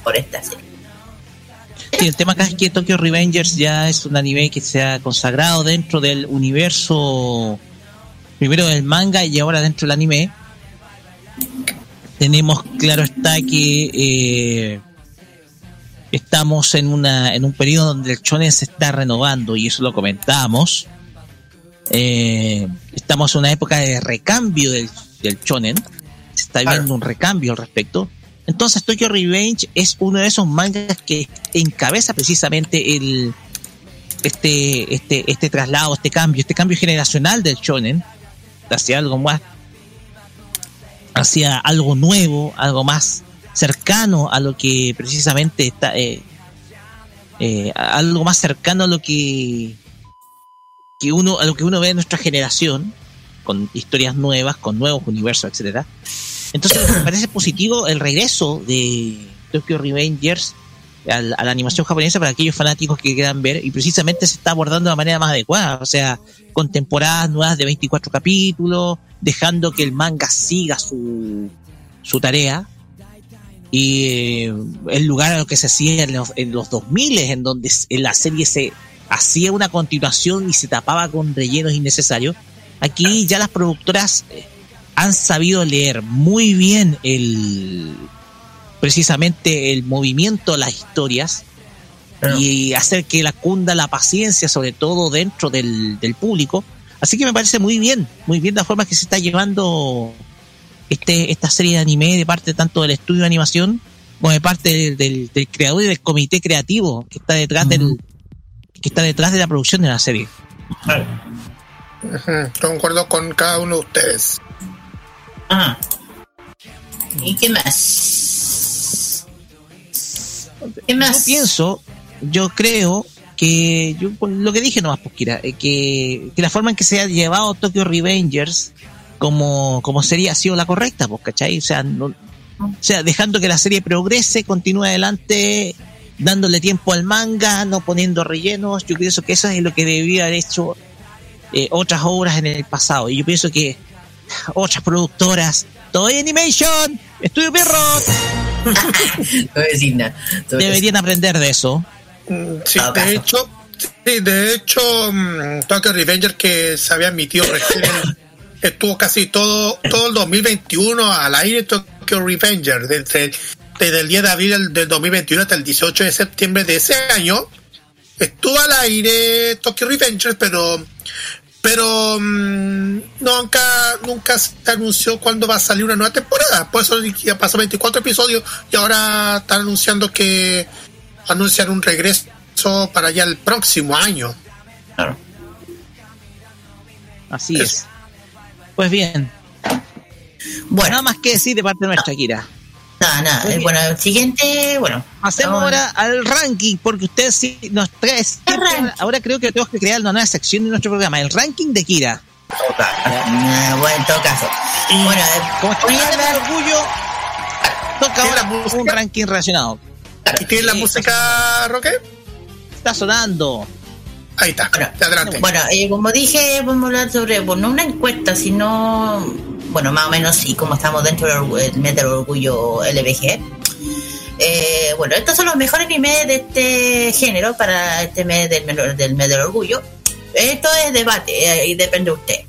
por esta serie. Sí, el tema acá es que Tokyo Revengers ya es un anime que se ha consagrado dentro del universo, primero del manga y ahora dentro del anime. Tenemos, claro está, que eh, estamos en, una, en un periodo donde el shonen se está renovando y eso lo comentamos. Eh, estamos en una época de recambio del, del shonen. Se está viendo un recambio al respecto. Entonces Tokyo Revenge es uno de esos mangas que encabeza precisamente el este este este traslado, este cambio, este cambio generacional del shonen hacia algo más hacia algo nuevo, algo más cercano a lo que precisamente está eh, eh, algo más cercano a lo que que uno a lo que uno ve en nuestra generación con historias nuevas, con nuevos universos, etcétera. Entonces me parece positivo el regreso de Tokyo Revengers a la, animación japonesa para aquellos fanáticos que quieran ver y precisamente se está abordando de la manera más adecuada, o sea, con temporadas nuevas de 24 capítulos, dejando que el manga siga su, su tarea y eh, el lugar a lo que se hacía en los, en los 2000 en donde en la serie se hacía una continuación y se tapaba con rellenos innecesarios. Aquí ya las productoras eh, han sabido leer muy bien el precisamente el movimiento de las historias y hacer que la cunda la paciencia, sobre todo dentro del, del público. Así que me parece muy bien, muy bien la forma que se está llevando este, esta serie de anime de parte tanto del estudio de animación como de parte del, del- del creador y del comité creativo que está detrás del que está detrás de la producción de la serie. Ujú, Concuerdo con cada uno de ustedes. Ah. ¿Y qué más? ¿Qué Yo pienso, yo creo que yo lo que dije nomás, pues, Kira, eh, que, que la forma en que se ha llevado Tokyo Revengers como, como sería ha sido la correcta, pues, ¿cachai? O sea, no- o sea, dejando que la serie progrese, continúe adelante, dándole tiempo al manga, no poniendo rellenos. Yo pienso que eso es lo que debía haber hecho eh, otras obras en el pasado. Y yo pienso que otras productoras, Toei Animation, Estudio Pierrot, No decir nada. Deberían aprender de eso. Mm, Sí, Ah, de caso. hecho, sí, de hecho, mm, Tokyo Revenger que se había emitido recién, estuvo casi todo todo el 2021 al aire Tokyo Revenger desde, desde el 10 de abril del 2021 hasta el 18 de septiembre de ese año. Estuvo al aire Tokyo Revenger, pero pero mm, nunca nunca se anunció cuándo va a salir una nueva temporada. Por eso ya pasó 24 episodios y ahora están anunciando que anuncian un regreso para ya el próximo año. Claro. Así Eso. es. Pues bien, Bueno, nada más que decir de parte de nuestra Kira. Nada, nada. Eh. Bueno, el siguiente, bueno. Pasemos vamos- ahora al ranking, porque usted sí nos trae. siempre- ahora creo que tenemos que crear una nueva sección de nuestro programa, el ranking de Kira. Ah, bueno, en todo caso. Bueno, eh, Como está el orgullo, toca ¿Tiene ahora música? un ranking relacionado. ¿Y tiene la Sí, música, Roque? Está sonando. Ahí está. Bueno, Adelante. Bueno, eh, como dije, vamos a hablar sobre, bueno, no una encuesta, sino, bueno, más o menos, y como estamos dentro del del mes del orgullo LBG. Eh, bueno, estos son los mejores animes de este género para este mes del, del mes del orgullo. Esto es debate eh, y depende de usted.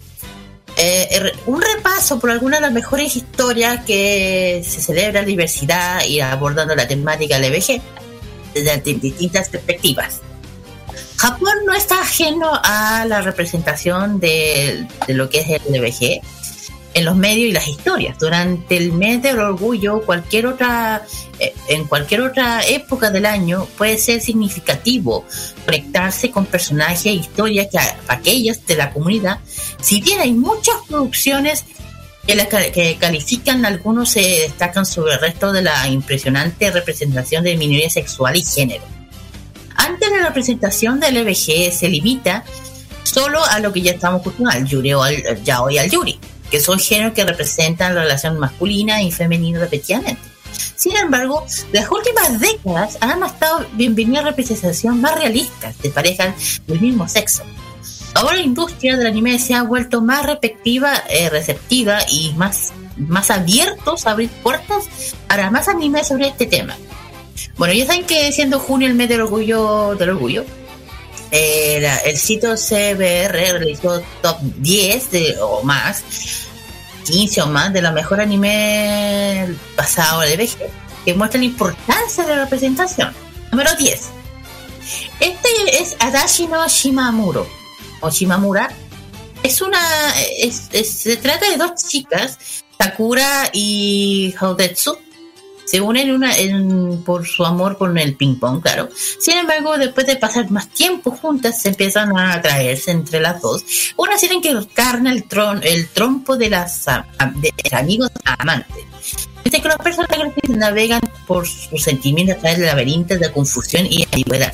Eh, er- un repaso por algunas de las mejores historias que se celebra la diversidad y abordando la temática LBG desde di- distintas perspectivas. Japón no está ajeno a la representación de, de lo que es el LBG en los medios y las historias. Durante el mes del orgullo, cualquier otra, eh, en cualquier otra época del año puede ser significativo conectarse con personajes e historias que aquellos de la comunidad. Si bien hay muchas producciones que, la que califican, algunos se destacan sobre el resto de la impresionante representación de minoría sexual y género. Antes la representación del LBG se limita solo a lo que ya estamos acostumbrados, al yuri o al yaoi al yuri, que son géneros que representan la relación masculina y femenina respectivamente. Sin embargo, las últimas décadas han mostrado bienvenida representación más realistas de parejas del mismo sexo. Ahora la industria del anime se ha vuelto más receptiva, eh, receptiva y más, más abiertos a abrir puertas para más anime sobre este tema. Bueno, ya saben que siendo junio el mes del orgullo del orgullo, el sitio CBR realizó top 10 de, o más, 15 o más de la mejor anime pasado de BG, que muestra la importancia de la representación. Número 10. Este es Adachi no Shimamuro, o Shimamura. Es una. se trata de dos chicas, Sakura y Haudetsu, se unen una, por su amor por el ping pong, claro. Sin embargo, después de pasar más tiempo juntas, se empiezan a atraerse entre las dos. Una tienen que encarna el, tron, el trompo de las de amigos amantes. Dice que los personajes navegan por sus sentimientos a través de laberintos de confusión y ambigüedad.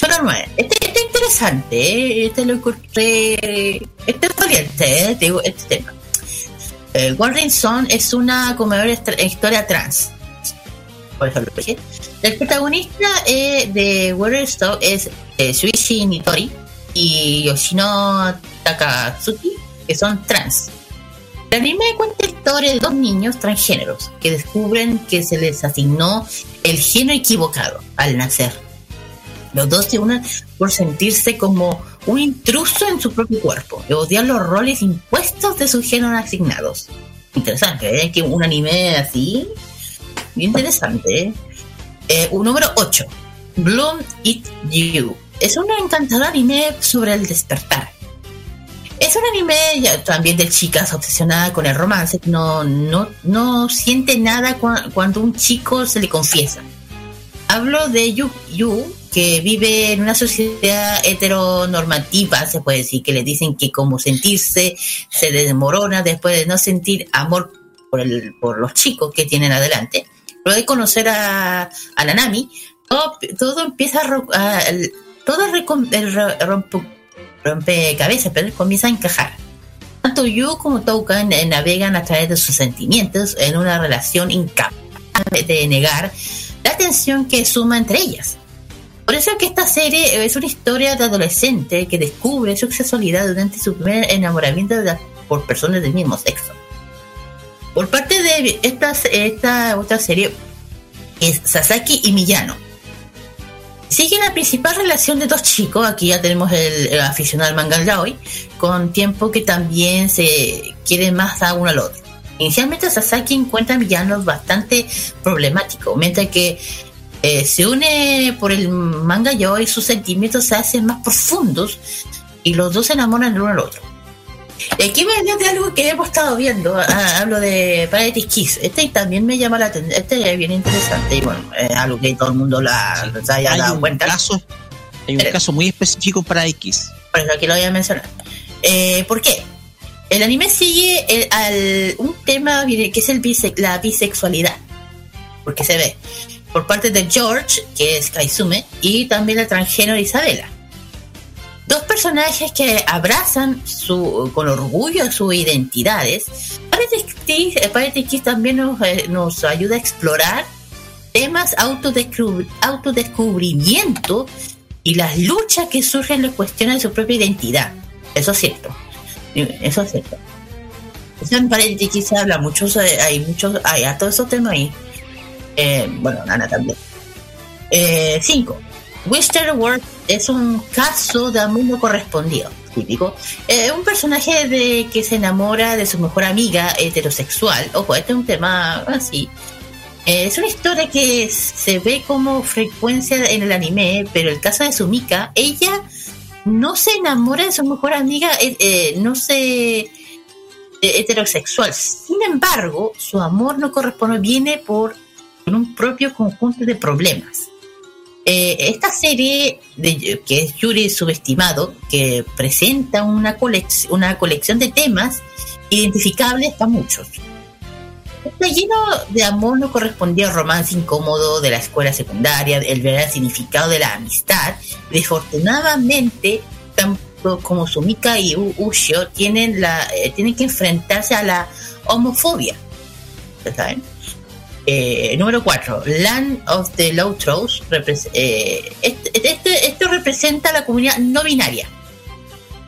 Número 9. Este, este es interesante, ¿eh? este lo encontré. Este es valiente, ¿eh? Digo, este tema. Eh, Warring Son es una conmovedora historia trans. Por eso lo dije. El protagonista eh, de Warring Stone es eh, Nitori y Yoshino Takatsuki, que son trans. El anime cuenta la historia de dos niños transgéneros que descubren que se les asignó el género equivocado al nacer. Los dos se unen por sentirse como un intruso en su propio cuerpo y odiar los roles impuestos de sus géneros asignados. Interesante, ¿eh? Que un anime así. Bien interesante, ¿eh? Eh, un número 8. Bloom It You. Es un encantador anime sobre el despertar. Es un anime también de chicas obsesionadas con el romance no, no, no siente nada cua- cuando un chico se le confiesa. Hablo de Yu, Yu, que vive en una sociedad heteronormativa, se puede decir, que le dicen que como sentirse se desmorona después de no sentir amor por, el, por los chicos que tienen adelante. Luego de conocer a, a Nanami, todo, todo empieza a... a- todo el, rompe- rompecabezas, pero comienza a encajar. Tanto Yu como Toukan navegan a través de sus sentimientos en una relación incapaz de negar la tensión que suma entre ellas. Es que esta serie es una historia de adolescente que descubre su sexualidad durante su primer enamoramiento de la- por personas del mismo sexo. Por parte de esta, esta otra serie es Sasaki y Miyano. Sigue la principal relación de dos chicos, aquí ya tenemos el, el aficionado al manga yaoi, con tiempo que también se quieren más a uno al otro. Inicialmente Sasaki encuentra villanos bastante problemáticos, mientras que eh, se une por el manga yo y sus sentimientos se hacen más profundos y los dos se enamoran el uno al otro. Aquí me hablan de algo que hemos estado viendo, ah, hablo de Paradise Kiss, este también me llama la atención, este es bien interesante y bueno, es algo que todo el mundo la, se haya Hay dado un cuenta. caso, hay un Eh. caso muy específico para X. por eso aquí lo voy a mencionar. Eh, ¿Por qué? El anime sigue el- al, un tema que es el bise- la bisexualidad, porque se ve por parte de George, que es Kaizume, y también la transgénero Isabela. Dos personajes que abrazan su, con orgullo sus identidades. Parece que eh, Parece que también nos, eh, nos ayuda a explorar temas autodescubri- autodescubrimiento y las luchas que surgen en la cuestión de su propia identidad. Eso es cierto. Eso es cierto. Eso en Paréntesis quizá habla mucho, hay muchos, hay a todos esos temas ahí. Eh, bueno, Nana también. Eh, cinco. Western World es un caso de amor no correspondido, típico. Eh, un personaje de que se enamora de su mejor amiga heterosexual. Ojo, este es un tema así. Eh, es una historia que se ve como frecuencia en el anime, pero el caso de Sumika, ella no se enamora de su mejor amiga, eh, eh, no se eh, heterosexual. Sin embargo, su amor no corresponde, viene por, por un propio conjunto de problemas. Eh, esta serie de, que es Yuri subestimado, que presenta una, colec- una colección de temas identificables para muchos. Está lleno de amor no correspondido al romance incómodo de la escuela secundaria, el verdadero significado de la amistad. Desafortunadamente, tanto como Sumika y U- Ushio tienen, la, eh, tienen que enfrentarse a la homofobia. ¿Saben? Eh, número 4, Land of the Low repres- eh, este- este- esto representa la comunidad no binaria.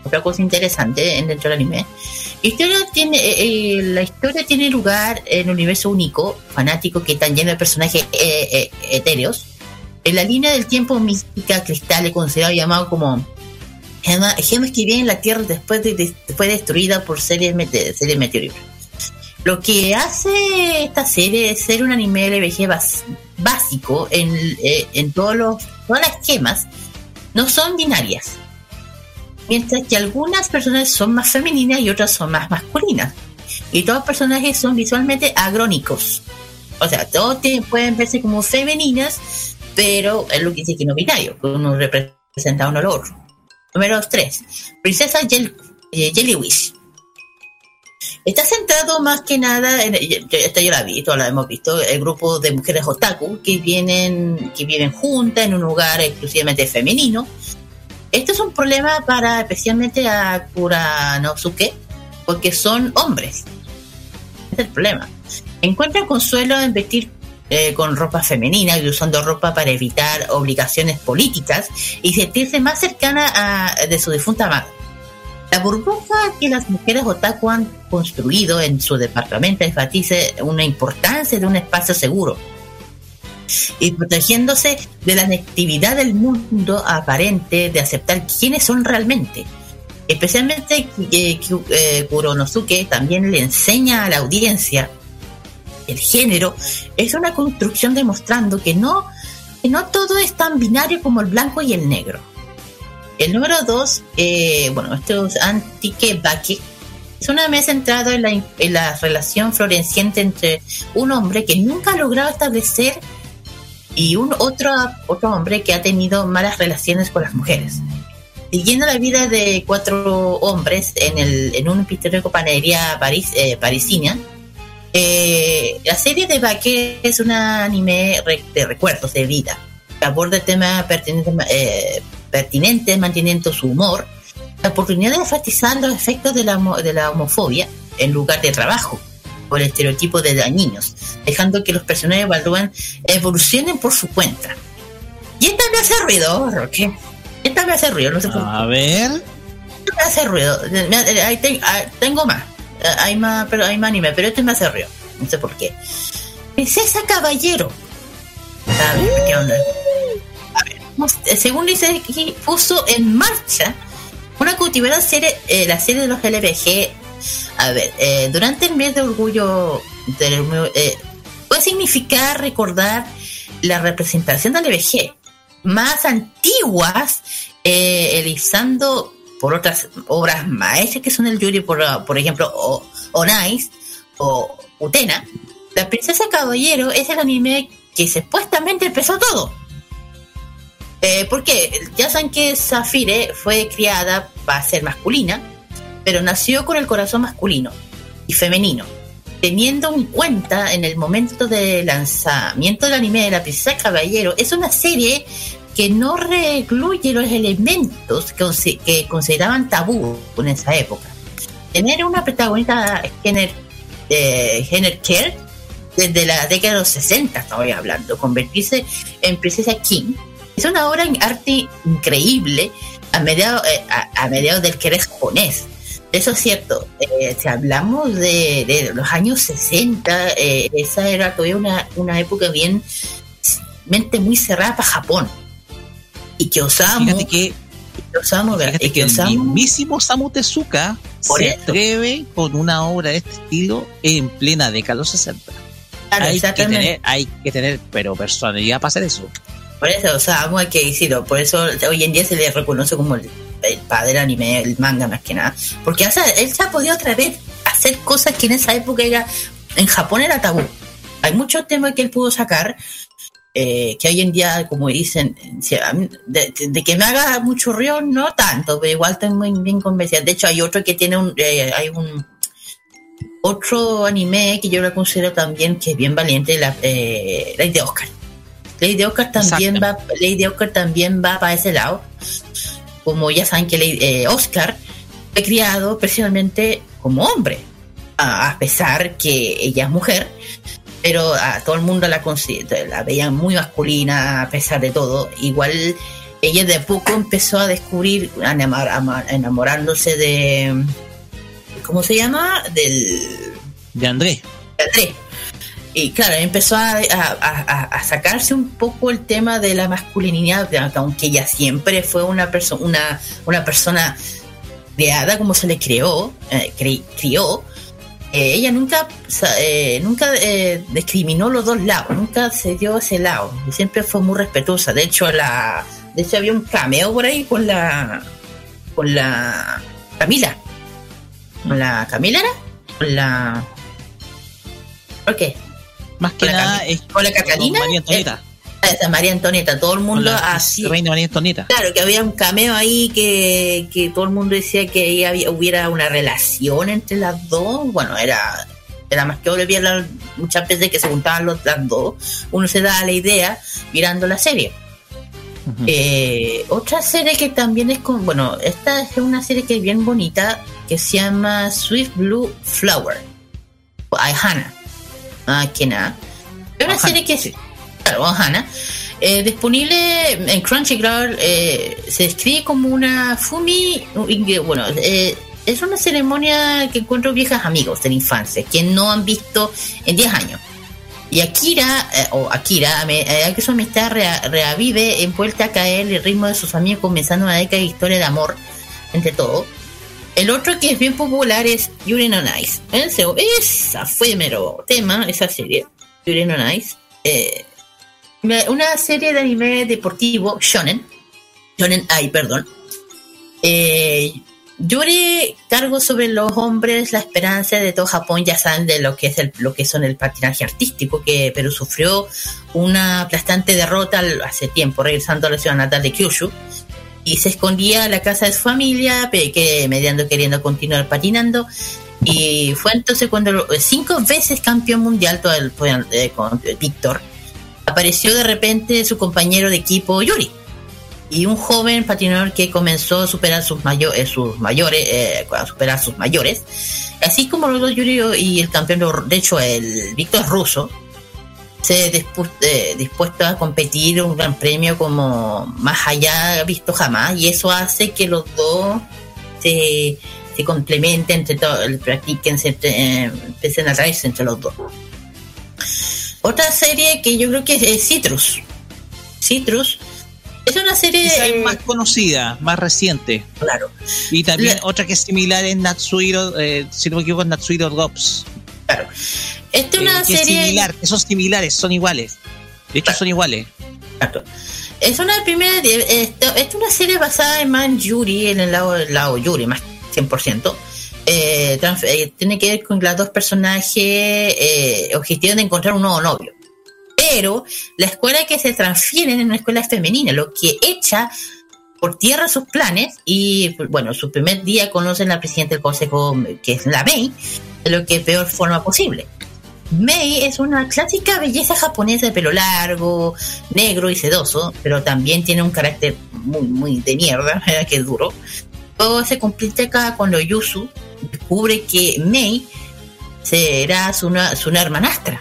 Otra cosa interesante en- dentro del anime. Eh, eh, la historia tiene lugar en un universo único, fanático, que está lleno de personajes eh, etéreos. En la línea del tiempo mística, Cristal es considerado llamado como gema- gemas que vienen en la Tierra después de, de- fue destruida por series, mete- series meteoritos. Lo que hace esta serie es ser un anime LBG básico en, eh, en todos los, todas las gemas, no son binarias. Mientras que algunas personas son más femeninas y otras son más masculinas. Y todos los personajes son visualmente agrónicos. O sea, todos pueden verse como femeninas, pero es lo que dice que no binario, que uno representa uno al otro. Número 3. Princesa Yel- eh, Jellywish. Está centrado más que nada en esta yo la vi, toda la hemos visto, el grupo de mujeres otaku que vienen, que viven juntas en un lugar exclusivamente femenino. Esto es un problema para especialmente a Kuranosuke, porque son hombres. Ese es el problema. Encuentran consuelo en vestir eh, con ropa femenina y usando ropa para evitar obligaciones políticas y sentirse más cercana a, de su difunta madre. La burbuja que las mujeres otaku han construido en su departamento enfatiza una importancia de un espacio seguro y protegiéndose de la negatividad del mundo aparente de aceptar quiénes son realmente. Especialmente eh, eh, Kuronosuke también le enseña a la audiencia el género es una construcción demostrando que no, que no todo es tan binario como el blanco y el negro. El número dos, eh, bueno, esto es Antique Bake. Es una mesa centrada en la, en la relación floreciente entre un hombre que nunca ha logrado establecer y un otro, otro hombre que ha tenido malas relaciones con las mujeres. Siguiendo la vida de cuatro hombres en, el, en un pintoresco panadería paris, eh, parisina, eh, la serie de Bake es un anime de recuerdos de vida que aborda temas pertinentes, eh, pertinentes manteniendo su humor, la oportunidad de enfatizar los efectos de la, de la homofobia en lugar de trabajo por el estereotipo de dañinos, dejando que los personajes evalúen evolucionen por su cuenta. Y esta me hace ruido, Roque. Esta me hace ruido, no sé por qué. A ver. Esta me hace ruido. Te- ah, tengo más. Eh, Hay más, pero hay más anime, pero este me hace ruido. No sé por qué. Princesa Caballero. A ver, ¿qué onda? Según dice aquí, puso en marcha una cautivadora serie, eh, la serie de los LBG A ver, eh, durante el mes de orgullo, del- eh, puede significar recordar la representación de LBG más antiguas, eh, elipsando por otras obras maestras que son el Yuri, por, por ejemplo, o, Onais o Utena. La Princesa Caballero es el anime que supuestamente empezó todo. Eh, porque ya saben que Zafire fue criada para ser masculina, pero nació con el corazón masculino y femenino. Teniendo en cuenta en el momento de lanzamiento del anime de la Princesa Caballero, es una serie que no recluye los elementos que, consi- que consideraban tabú en esa época. Tener una protagonista Kerr desde la década de los 60 estoy hablando, convertirse en Princesa King, es una obra en arte increíble a mediados, eh, a, a mediados del que eres japonés. Eso es cierto. Eh, si hablamos de, de los años 60, eh, esa era todavía una, una época bien mente muy cerrada para Japón. Y que Osamu, Fíjate que, que Osamu, fíjate Y que el Osamu- mismísimo Samu Tezuka Por se atreve con una obra de este estilo en plena década de los 60. Claro, hay, que tener, hay que tener, pero personalidad para hacer eso. Por eso, o sea, hay que decirlo. Por eso hoy en día se le reconoce como el, padre anime, el manga más que nada. Porque él se ha podido atrever a hacer cosas que en esa época era, en Japón era tabú. Hay muchos temas que él pudo sacar. eh, que hoy en día, como dicen, de, que me haga mucho río, no tanto, pero igual estoy muy bien convencida. De hecho, hay otro que tiene un, eh, hay un, otro anime que yo lo considero también que es bien valiente, la, eh, Ley de Oscar. De Oscar también va, de Oscar también va para ese lado. Como ya saben que Ley- eh, Oscar fue criado precisamente como hombre, a, a pesar que ella es mujer, pero a todo el mundo la, la veían muy masculina a pesar de todo. Igual ella de poco empezó a descubrir, a enamor- a enamorándose de, ¿cómo se llama? Del De Andrés. Andrés. Y claro, empezó a, a- a- sacarse un poco el tema de la masculinidad, aunque ella siempre fue una, perso una, una persona creada como se le creó, eh, crió. eh, ella nunca, eh, nunca eh, discriminó los dos lados, nunca se dio ese lado, y siempre fue muy respetuosa. De hecho, la, de hecho había un cameo por ahí con la, con la Camila. ¿Con la Camila era? Con la ¿Por qué? Más que nada es con la Catalina, María Antonieta. Esa María Antonieta, todo el mundo la así. reina María Antonieta. Claro, que había un cameo ahí que, que todo el mundo decía que ahí había, hubiera una relación entre las dos. Bueno, era, era más que obvio la- muchas veces que se juntaban los, las dos. Uno se da la idea mirando la serie. Eh, otra serie que también es con. Bueno, esta es una serie que es bien bonita que se llama Swift Blue Flower. O Ah, que nada. Es una Ohana, serie que. Claro, Ohana. Eh, disponible en Crunchyroll. eh, se describe como una Fumi. Bueno, eh, es una ceremonia que encuentro viejas amigos de la infancia que no han visto en 10 años. Y Akira, eh, o Akira, me, eh, que su amistad rea- reavive envuelta a caer el ritmo de sus amigos, comenzando una década de historia de amor entre todos. El otro que es bien popular es Yuri no Ice. Esa fue mero tema, esa serie, Yuri no Ice. Eh, una serie de anime deportivo, Shonen. Shonen Ai, perdón. Eh, Yuri cargo sobre los hombres la esperanza de todo Japón, ya saben de lo que es el, lo que son el patinaje artístico, que pero sufrió una aplastante derrota hace tiempo, regresando a la ciudad natal de Kyushu, y se escondía en la casa de su familia, que mediando queriendo continuar patinando, y fue entonces cuando lo- cinco veces campeón mundial todo el, eh, con eh, Víctor, apareció de repente su compañero de equipo Yuri. Y un joven patinador que comenzó a superar sus, mayo- eh, sus mayores, eh, a superar sus mayores, así como los dos Yuri y el campeón, de- hecho el Víctor ruso, se dispu- eh, dispuesto a competir un gran premio como más allá visto jamás y eso hace que los dos se, se complementen entre todos, practiquen, se, eh, empiecen a traerse entre los dos. Otra serie que yo creo que es Citrus. Citrus Es una serie. Eh, más conocida, más reciente. claro. Y también La- otra que es similar es Natsuhiro, eh, si no me equivoco, es Natsuhiro Drops. Claro. Esta es Eh, una es serie. similar, que son similares, son iguales. De hecho, son iguales. Exacto. Es una primera. eh, esta es una serie basada en Man Yuri, en el lado, el lado Yuri, más 100%. Eh, trans- eh, tiene que ver con las dos personajes eh, objetivos de encontrar un nuevo novio. Pero la escuela que se transfieren es una escuela femenina, lo que echa por tierra sus planes y, bueno, su primer día conocen a la presidenta del consejo, que es la Mei, de lo que peor forma posible. Mei es una clásica belleza japonesa de pelo largo, negro y sedoso, pero también tiene un carácter muy, muy de mierda, que es duro. Todo se complica cuando Yusu descubre que Mei será su, su una hermanastra.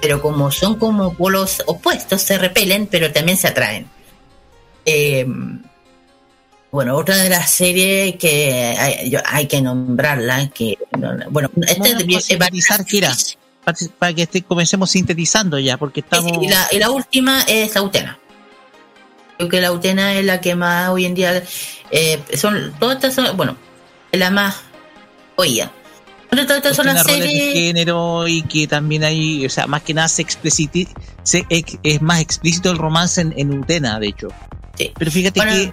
Pero como son como polos opuestos, se repelen, pero también se atraen. Eh, bueno, otra de las series que hay, yo- hay que nombrarla, que bueno, esta Bueno, sintetizar, Kira, para, para que este- comencemos sintetizando ya, porque estamos... Y la, y la última es la Utena. Creo que la Utena es la que más hoy en día eh, son todas estas son, bueno, es la más oía. Todas estas son tiene las roles de series género y que también hay, o sea, más que nada se expliciti, se ex- es más explícito el romance en, en Utena, de hecho. Sí. Pero fíjate Bueno. que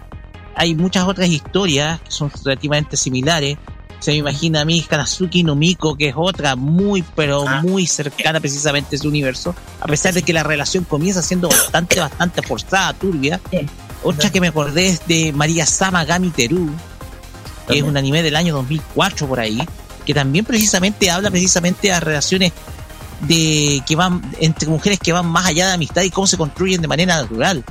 hay muchas otras historias que son relativamente similares. Se me imagina a mí Kanazuki no Miko, que es otra muy, pero Ah. muy cercana precisamente a ese universo, a pesar de que la relación comienza siendo bastante, bastante forzada, turbia. Otra que me acordé es de María Sama Gami Teru, que es un anime del año 2004 por ahí, que también precisamente habla precisamente a relaciones de que van entre mujeres que van más allá de amistad y cómo se construyen de manera natural.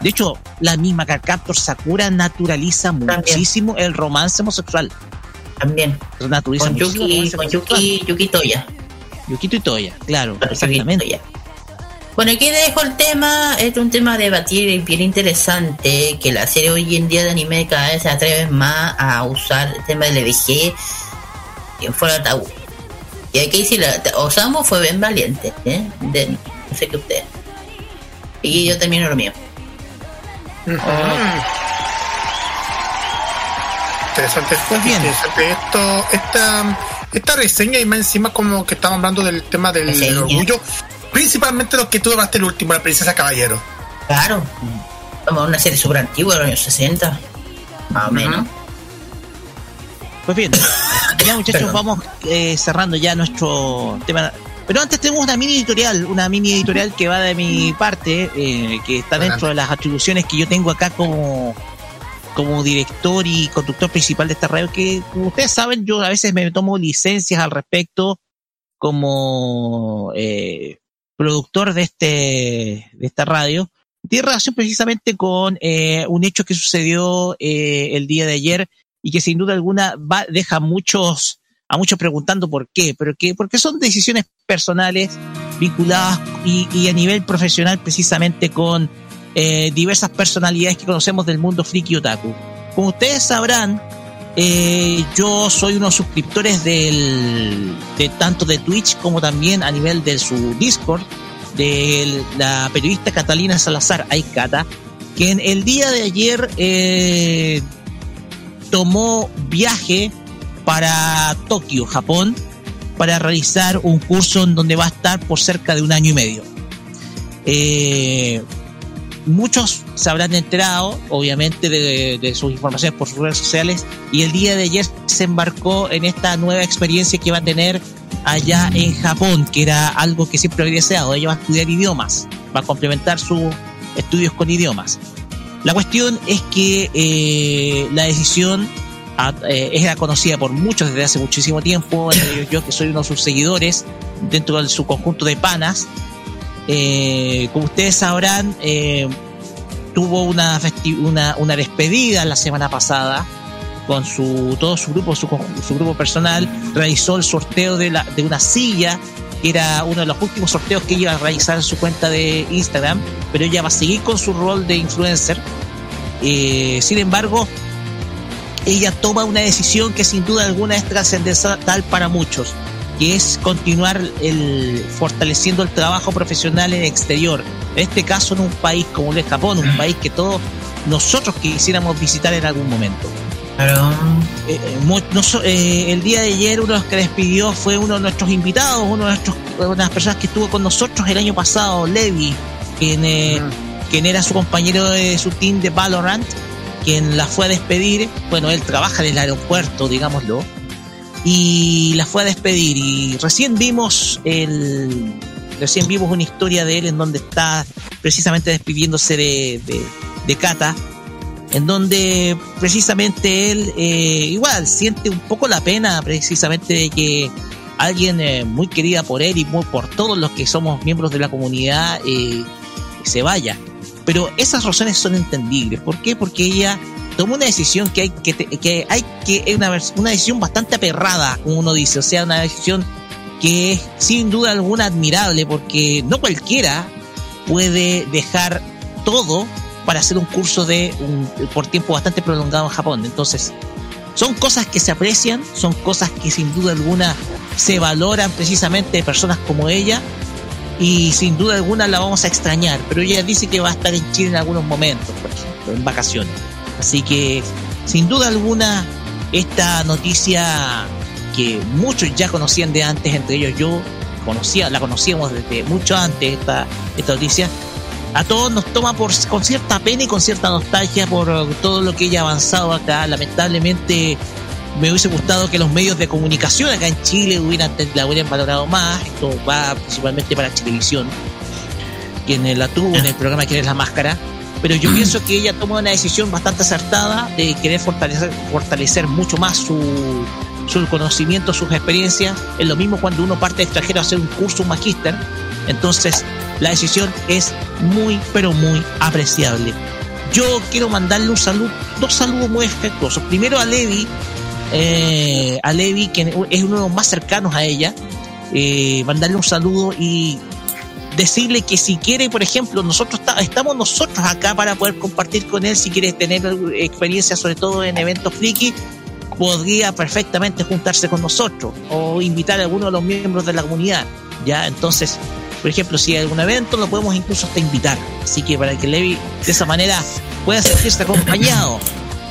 De hecho, la misma Carcaptor Sakura naturaliza muchísimo el romance homosexual. también. Naturaliza Con Yuki, con. Yuki, Yuki Toya. Yukito y Toya, claro, Yuki exactamente. Toya. Bueno, aquí dejo el tema, es un tema debatir y bien interesante, que la serie hoy en día de anime cada vez se atreven más a usar el tema del LBG en fuera tabú. Y hay que decir, Osamu fue bien valiente, ¿eh? De- no sé qué usted. Y yo termino lo mío. Interesante, Pues bien. interesante esto, esta, esta reseña y más encima como que estamos hablando del tema del, orgullo, principalmente lo que tú hablaste el último, la princesa caballero. Claro, como una serie súper antigua de los años 60, más o menos. Pues bien, ya muchachos, Perdón. vamos eh, cerrando ya nuestro tema. Pero antes tenemos una mini editorial, una mini editorial que va de mi parte, eh, que está dentro de las atribuciones que yo tengo acá como, como director y conductor principal de esta radio, que como ustedes saben, yo a veces me tomo licencias al respecto como eh, productor de este de esta radio. Tiene relación precisamente con eh, un hecho que sucedió eh, el día de ayer y que sin duda alguna va, deja muchos a muchos preguntando por qué, pero que porque son decisiones personales vinculadas y, a nivel profesional precisamente con eh, diversas personalidades que conocemos del mundo friki otaku. Como ustedes sabrán, eh, yo soy uno de suscriptores del, de tanto de Twitch como también a nivel de su Discord de la periodista Catalina Salazar, Aikata, que en el día de ayer eh, tomó viaje para Tokio, Japón, para realizar un curso en donde va a estar por cerca de un año y medio. Eh, muchos se habrán enterado, obviamente, de, sus informaciones por sus redes sociales, y el día de ayer se embarcó en esta nueva experiencia que va a tener allá en Japón, que era algo que siempre había deseado. Ella va a estudiar idiomas, va a complementar sus estudios con idiomas. La cuestión es que eh, la decisión a- eh, era conocida por muchos desde hace muchísimo tiempo, entre ellos yo que soy uno de sus seguidores dentro de su conjunto de panas. Eh, como ustedes sabrán, eh, tuvo una, una, una despedida la semana pasada con su todo su grupo, su, su grupo personal, realizó el sorteo de, la, de una silla, que era uno de los últimos sorteos que ella iba a realizar en su cuenta de Instagram, pero ella va a seguir con su rol de influencer. Eh, sin embargo, ella toma una decisión que sin duda alguna es trascendental para muchos. que es continuar el, fortaleciendo el trabajo profesional en el exterior. En este caso en un país como el de Japón, un país que todos nosotros quisiéramos visitar en algún momento. Claro. Eh, eh, noso- eh, el día de ayer uno de los que despidió fue uno de nuestros invitados, uno de nuestros, una de las personas que estuvo con nosotros el año pasado, Levi, quien, eh, quien era su compañero de su team de Valorant, quien la fue a despedir. Bueno, él trabaja en el aeropuerto, digámoslo, y la fue a despedir. Y recién vimos el, recién vimos una historia de él en donde está precisamente despidiéndose de, de, de Kata en donde precisamente él eh, igual siente un poco la pena precisamente de que alguien eh, muy querida por él y muy por todos los que somos miembros de la comunidad eh, se vaya. Pero esas razones son entendibles. ¿Por qué? Porque ella tomó una decisión que hay que, hay que es una, una decisión bastante aperrada, como uno dice, o sea, una decisión que es sin duda alguna admirable, porque no cualquiera puede dejar todo para hacer un curso de por tiempo bastante prolongado en Japón. Entonces, son cosas que se aprecian, son cosas que sin duda alguna se valoran precisamente de personas como ella y sin duda alguna la vamos a extrañar, pero ella dice que va a estar en Chile en algunos momentos, por ejemplo, en vacaciones. Así que sin duda alguna esta noticia que muchos ya conocían de antes, entre ellos yo conocía, la conocíamos desde mucho antes esta, esta noticia, a todos nos toma por, con cierta pena y con cierta nostalgia por todo lo que ella ha avanzado acá. Lamentablemente me hubiese gustado que los medios de comunicación acá en Chile hubieran, la hubieran valorado más. Esto va principalmente para Chilevisión, quien la tuvo en el programa Quién es la Máscara. Pero yo pienso que ella tomó una decisión bastante acertada de querer fortalecer, fortalecer mucho más su, su conocimiento, sus experiencias. Es lo mismo cuando uno parte de extranjero a hacer un curso, un magíster. Entonces, la decisión es muy, pero muy apreciable. Yo quiero mandarle un saludo, dos saludos muy afectuosos. Primero a Levi, eh, a Levi, que es uno de los más cercanos a ella. Eh, mandarle un saludo y decirle que si quiere, por ejemplo, nosotros ta- estamos nosotros acá para poder compartir con él, si quiere tener experiencia, sobre todo en eventos friki, podría perfectamente juntarse con nosotros o invitar a alguno de los miembros de la comunidad. Ya, entonces, por ejemplo, si hay algún evento, lo podemos incluso hasta invitar. Así que para que Levi de esa manera pueda sentirse acompañado.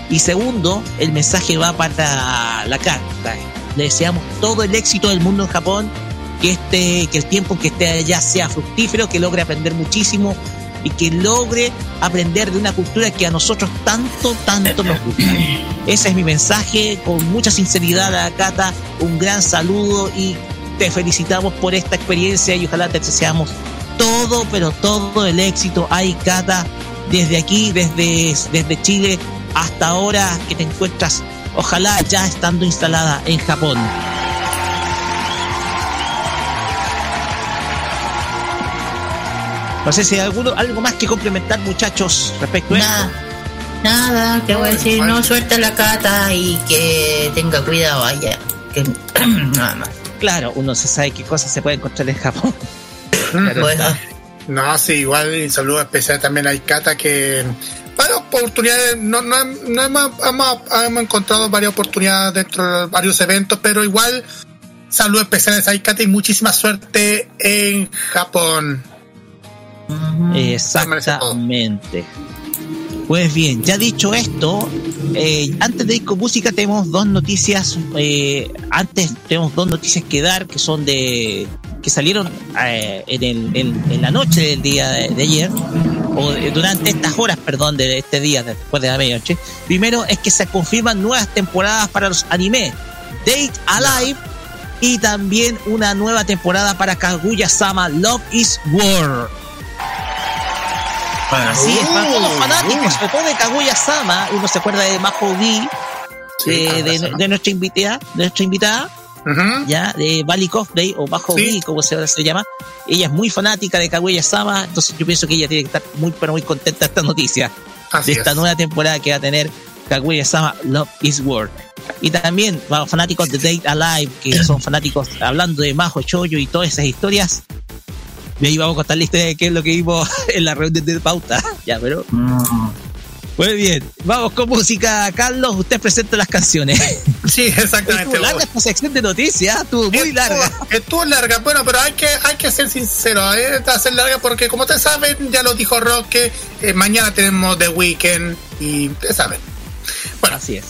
Y segundo, el mensaje va para la carta. Le deseamos todo el éxito del mundo en Japón, que este, que el tiempo que esté allá sea fructífero, que logre aprender muchísimo y que logre aprender de una cultura que a nosotros tanto, tanto nos gusta. Ese es mi mensaje, con mucha sinceridad a Cata, un gran saludo y te felicitamos por esta experiencia y ojalá te deseamos todo, pero todo el éxito. Ay, Cata, desde aquí, desde, desde Chile hasta ahora que te encuentras, ojalá ya estando instalada en Japón. No sé si hay alguno, algo más que complementar, muchachos, respecto a Nada, esto. nada, que voy a decir, no suelta la cata y que tenga cuidado allá. Que, nada más. Claro, uno se sabe qué cosas se puede encontrar en Japón. Claro Bueno, está. No, sí, igual y saludo especial también a Ikata que oportunidades, no, no, no hemos, hemos, hemos encontrado varias oportunidades dentro de varios eventos, pero igual saludos especiales a Ikata y muchísima suerte en Japón. Exactamente. Pues bien, ya dicho esto, eh, antes de ir con música tenemos dos noticias. eh, antes tenemos dos noticias que dar que son de que salieron eh, en, el- en- en la noche del día de, de ayer o de- durante estas horas, perdón, de este día después de la medianoche. Primero es que se confirman nuevas temporadas para los anime Date Alive y también una nueva temporada para Kaguya-sama Love is War. Así es, para todos los fanáticos, sobre todo de Kaguya-sama, uno se acuerda de Maho B, Sí, de, de nuestra invitada, de nuestra invitada, Ya, de Bali Day o Maho Sí. B, como se, se llama. Ella es muy fanática de Kaguya-sama, entonces yo pienso que ella tiene que estar muy, pero muy contenta de esta noticia, Así de esta es. nueva temporada que va a tener Kaguya-sama Love is War. Y también para los fanáticos de Date Alive, que son fanáticos hablando de Majo Choyo y todas esas historias. De ahí vamos a contar la historia de qué es lo que vimos en la reunión de pauta. Ya, pero Mm. Muy bien, vamos con música, Carlos. Usted presenta las canciones. Sí, exactamente. Estuvo larga esta sección de noticias, estuvo muy Estuvo- larga. Estuvo larga, bueno, pero hay que, hay que ser sincero, ¿eh? ser larga porque como ustedes saben, ya lo dijo Roque, eh, mañana tenemos The Weeknd y ustedes saben. Bueno, Así es.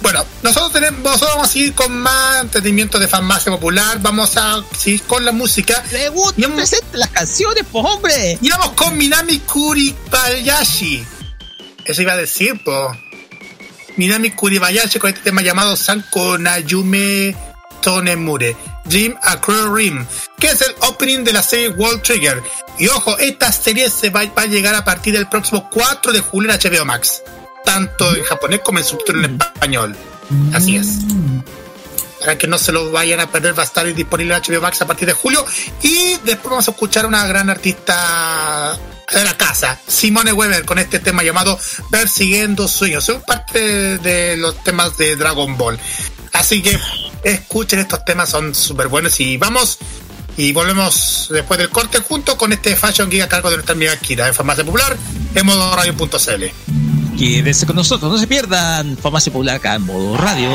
bueno, nosotros tenemos, nosotros vamos a seguir con más entretenimiento de farmacia popular, vamos a seguir con la música. Pregunta, presente las canciones, pues hombre. Y vamos con Minami Kuribayashi. Eso iba a decir, po. Minami Kuribayashi con este tema llamado Sanko Nayume Tonemure. Dream a Cruel Rim, que es el opening de la serie World Trigger. Y ojo, esta serie se va, va a llegar a partir del próximo 4 de julio en HBO Max. Tanto en japonés como en subtítulo en español. Así es. Para que no se lo vayan a perder, va a estar disponible en HBO Max a partir de julio. Y después vamos a escuchar a una gran artista de la casa, Simone Weber, con este tema llamado Persiguiendo Sueños. Son parte de los temas de Dragon Ball. Así que escuchen estos temas, son súper buenos. Y vamos y volvemos después del corte junto con este Fashion Geek a cargo de nuestra amiga Kira en Farmacia Popular en modo radio.cl. Quédense con nosotros, no se pierdan Farmacia Popular acá en modo radio.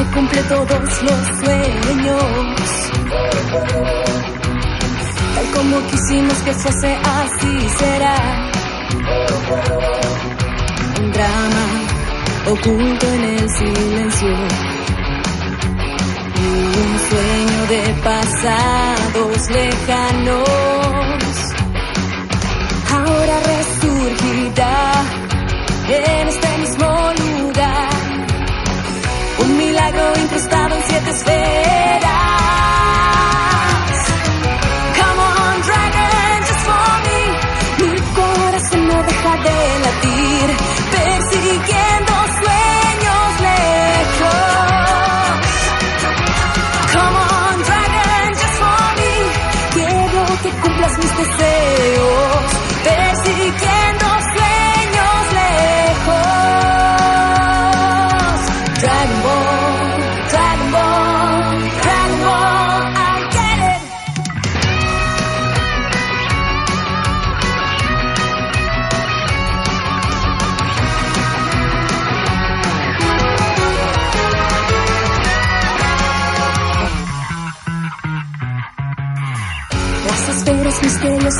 Que cumple todos los sueños. Tal como quisimos que fuese, así será. Un drama oculto en el silencio. Un sueño de pasados lejanos. Ahora resurgirá en este mismo. Milagro incrustado en siete esferas.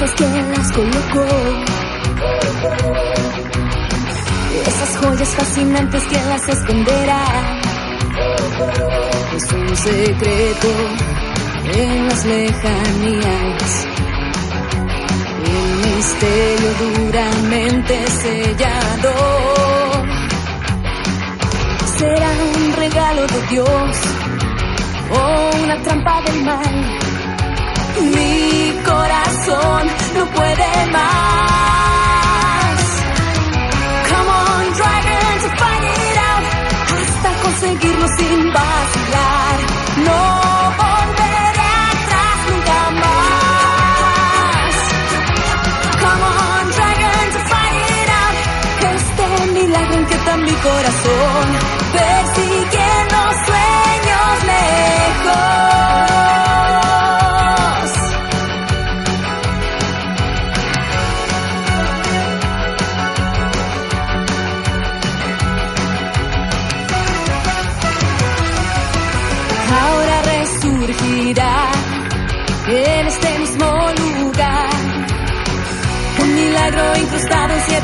Misteriosas que las colocó. Esas joyas fascinantes que las esconderá. Es un secreto en las lejanías. El misterio duramente sellado. Será un regalo de Dios o una trampa del mal. Mi no puede más. Come on, dragon, to find it out. Hasta conseguirlo sin vacilar. No volveré atrás nunca más. Come on, dragon, to find it out. Este milagro inquieta mi corazón.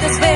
En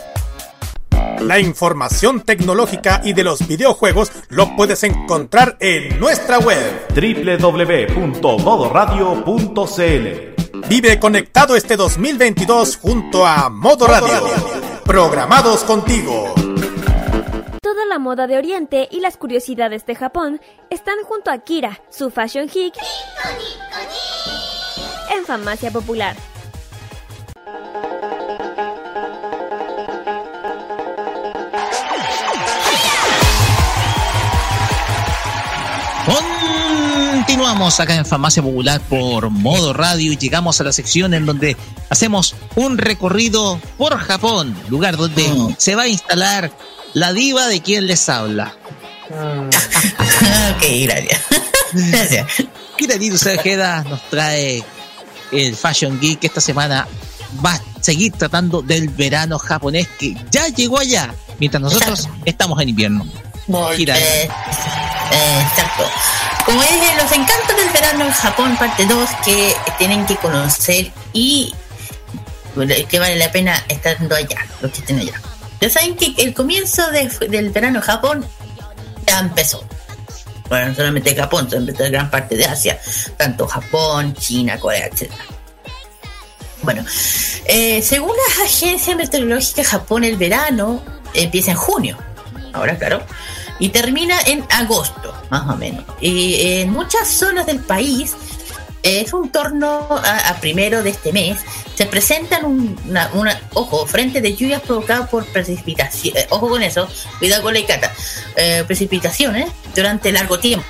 La información tecnológica y de los videojuegos lo puedes encontrar en nuestra web www.modoradio.cl Vive conectado este 2022 junto a Modo Radio. Programados contigo. Toda la moda de Oriente y las curiosidades de Japón están junto a Kira, su fashion geek, en Farmacia Popular. Continuamos acá en Farmacia Popular por Modo Radio y llegamos a la sección en donde hacemos un recorrido por Japón, lugar donde Mm. se va a instalar la diva de quien les habla. ok, gracias. gracias. Kiranito nos trae el Fashion Geek esta semana va a seguir tratando del verano japonés que ya llegó allá, mientras nosotros estamos en invierno. Kira, exacto. Como dije, los encantos del verano en Japón, parte 2, que tienen que conocer y que vale la pena estando allá, los que estén allá. Ya saben que el comienzo de- del verano en Japón ya empezó. Bueno, no solamente Japón, que gran parte de Asia, tanto Japón, China, Corea, etc. Bueno, eh, según las agencias meteorológicas, Japón el verano empieza en junio, ahora claro, y termina en agosto, más o menos. Y en muchas zonas del país es un torno a, primero de este mes. Se presentan un- una, una- ojo, frente de lluvias provocadas por precipitación. eh, ojo con eso, cuidado con la icata. eh, precipitaciones durante largo tiempo.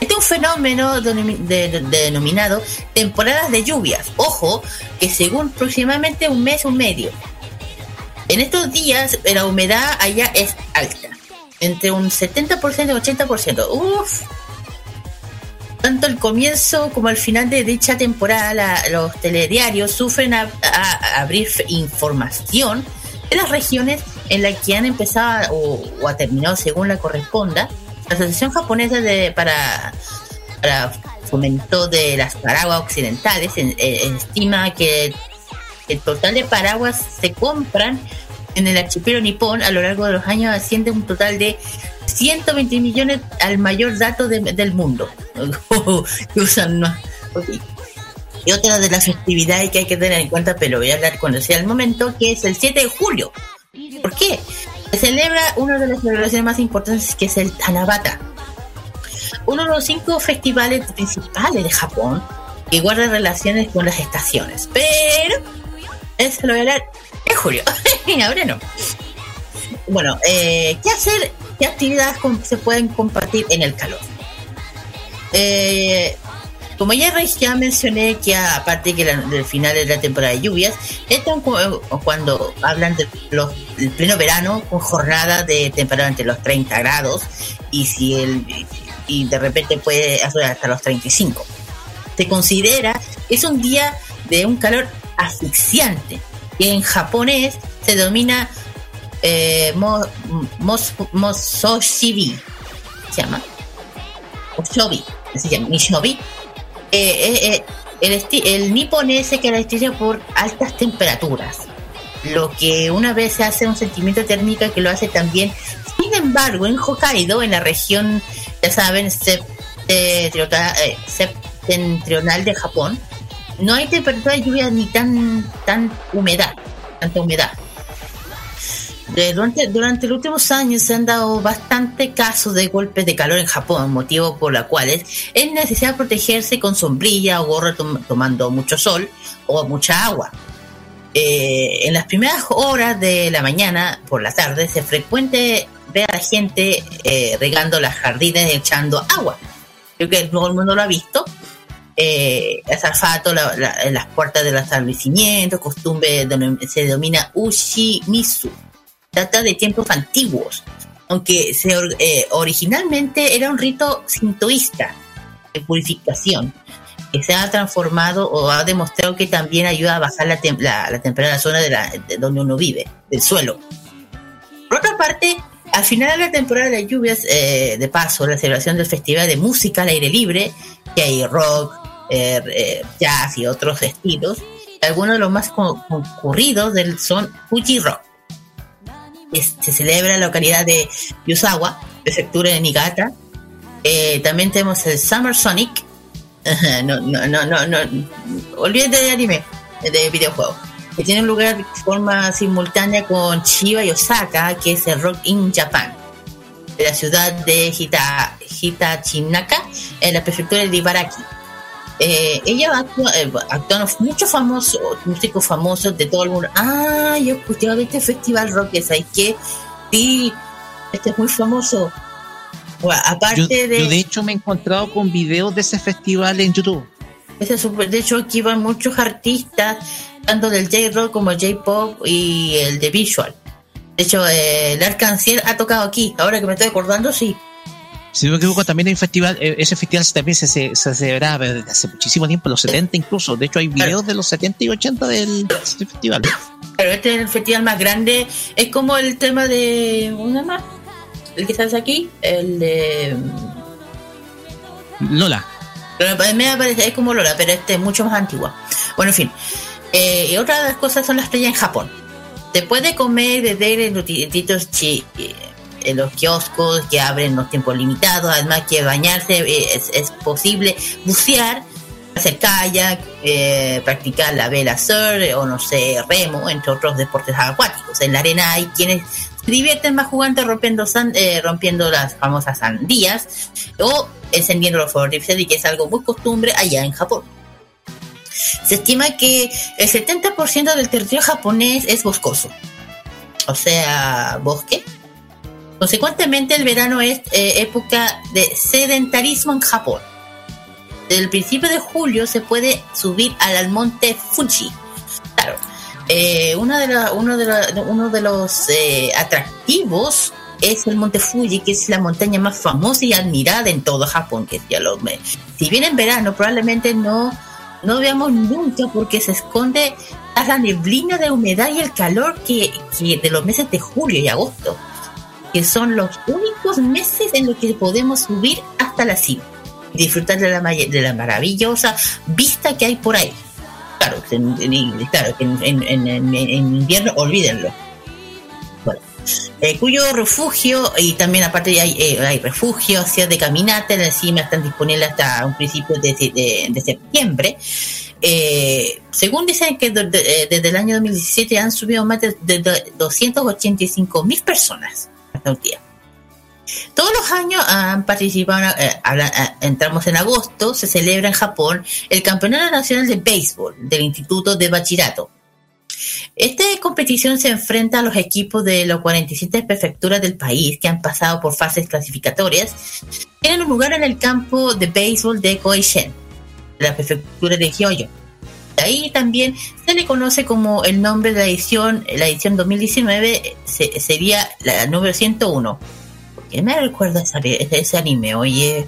Este es un fenómeno denomi- de- de- denominado temporadas de lluvias. Ojo, que según aproximadamente un mes o medio. En estos días la humedad allá es alta, entre un 70% y 80%. Uf. Tanto el comienzo como el final de dicha temporada, los telediarios sufren a, abrir información de las regiones en las que han empezado o, o ha terminado según la corresponda. La Asociación Japonesa de, para, para Fomento de las Paraguas Occidentales en- eh, estima que el total de paraguas se compran en el archipiélago nipón a lo largo de los años asciende un total de 120 millones al mayor dato de- del mundo. Y otra de las festividades que hay que tener en cuenta, pero voy a hablar cuando sea el momento, que es el 7 de julio. ¿Por qué? Se celebra una de las celebraciones más importantes que es el Tanabata. Uno de los cinco festivales principales de Japón que guarda relaciones con las estaciones. Pero eso lo voy a hablar en julio. Ahora no. Bueno, eh, ¿qué hacer? ¿Qué actividades se pueden compartir en el calor? Eh, como ya, mencioné que aparte que la- del final de la temporada de lluvias, esto es cu- cuando hablan de los, el pleno verano con jornada de temperatura entre los 30 grados y si el y de repente puede hasta los 35. Se considera es un día de un calor asfixiante que en japonés se denomina eh, mo, mos, mososhibi se llama Oshobi, se llama Nishobi. Eh, eh, eh, el, el niponés se caracteriza por altas temperaturas, lo que una vez se hace un sentimiento térmico que lo hace también. Sin embargo, en Hokkaido, en la región, ya saben, septentrional, eh, septentrional de Japón, no hay temperatura de lluvia ni tan, tan humedad, tanta humedad. De- Durante, durante los últimos años se han dado bastante casos de golpes de calor en Japón, motivo por la cual es necesario protegerse con sombrilla o gorro tom- tomando mucho sol o mucha agua. Eh, en las primeras horas de la mañana, por la tarde, es frecuente ver a la gente eh, regando las jardines y echando agua. Creo que todo el mundo lo ha visto. Eh, el alfato la- la- las puertas de los establecimientos, costumbre denom- se denomina Ushimisu. Data de tiempos antiguos, aunque se, eh, originalmente era un rito sintoísta de purificación que se ha transformado o ha demostrado que también ayuda a bajar la, tem- la, la temperatura de la zona de, de donde uno vive, del suelo. Por otra parte, al final de la temporada de lluvias, eh, de paso, la celebración del Festival de Música al Aire Libre, que hay rock, eh, jazz y otros estilos, algunos de los más co- concurridos del son Fuji Rock. Se celebra en la localidad de Yusawa, prefectura de Niigata. Eh, también tenemos el Summer Sonic. no, no, no, no. Olvídate de anime, de videojuegos. Que tiene lugar de forma simultánea con Chiba y Osaka, que es el Rock in Japan. De la ciudad de Hita, Hitachinaka, en la prefectura de Ibaraki. Eh, ella actúa, eh, actúan muchos famosos, músicos famosos de todo el mundo. Ah, yo escuché de este festival rock, ¿sabes qué? Sí, este es muy famoso. Bueno, aparte Yo, de... yo de hecho me he encontrado con videos de ese festival en YouTube. Ese es súper- de hecho, aquí van muchos artistas, tanto del J-Rock como el J-Pop y el de Visual. De hecho, eh, el Arcanciel ha tocado aquí. Ahora que me estoy acordando, sí. Si no me equivoco, también hay un festival, eh, ese festival también se, se, se celebraba desde hace muchísimo tiempo, los 70 incluso. De hecho, hay videos de los 70 y 80 del, festival. Pero este es el festival más grande. Es como el tema de. ¿Una más? El que estás aquí. El de. Lola. Pero me parece, es como Lola, pero este es mucho más antigua. Bueno, en fin. Eh, y otra de las cosas son las playas en Japón. Se puede comer, beber en los en los kioscos que abren los tiempos limitados. Además que bañarse eh, es, es posible. Bucear, hacer kayak, eh, practicar la vela surf o no sé, remo, entre otros deportes acuáticos. En la arena hay quienes se divierten más jugando rompiendo, san- eh, rompiendo las famosas sandías o encendiendo los fuegos y que es algo muy costumbre allá en Japón. Se estima que el 70% del territorio japonés es boscoso, o sea, bosque. Consecuentemente, el verano es eh, época de sedentarismo en Japón. Desde el principio de julio se puede subir al monte Fuji. Claro, eh, uno de, los eh, atractivos es el monte Fuji, que es la montaña más famosa y admirada en todo Japón. Que ya lo, si bien en verano probablemente no, no veamos nunca porque se esconde la neblina de humedad y el calor que, que de los meses de julio y agosto, que son los únicos meses en los que podemos subir hasta la cima y disfrutar de la, de la maravillosa vista que hay por ahí. Claro, en, claro, en, en- invierno olvídenlo. Bueno, eh, cuyo refugio, y también aparte hay, eh, hay refugio, hacia de caminata, en encima están disponibles hasta un principio de, septiembre. Eh, según dicen que eh, desde el año 2017 han subido más de- de 285 mil personas Todos los años han participado, eh, habla- eh, entramos en agosto, se celebra en Japón el Campeonato Nacional de Béisbol del Instituto de Bachillerato. Esta competición se enfrenta a los equipos de las 47 prefecturas del país que han pasado por fases clasificatorias. Tienen un lugar en el campo de béisbol de Koishen, la prefectura de Hyoyo. Ahí también se le conoce como el nombre de la edición, la edición 2019 se- sería la número 101. ¿Qué me recuerda ese, anime? Oye,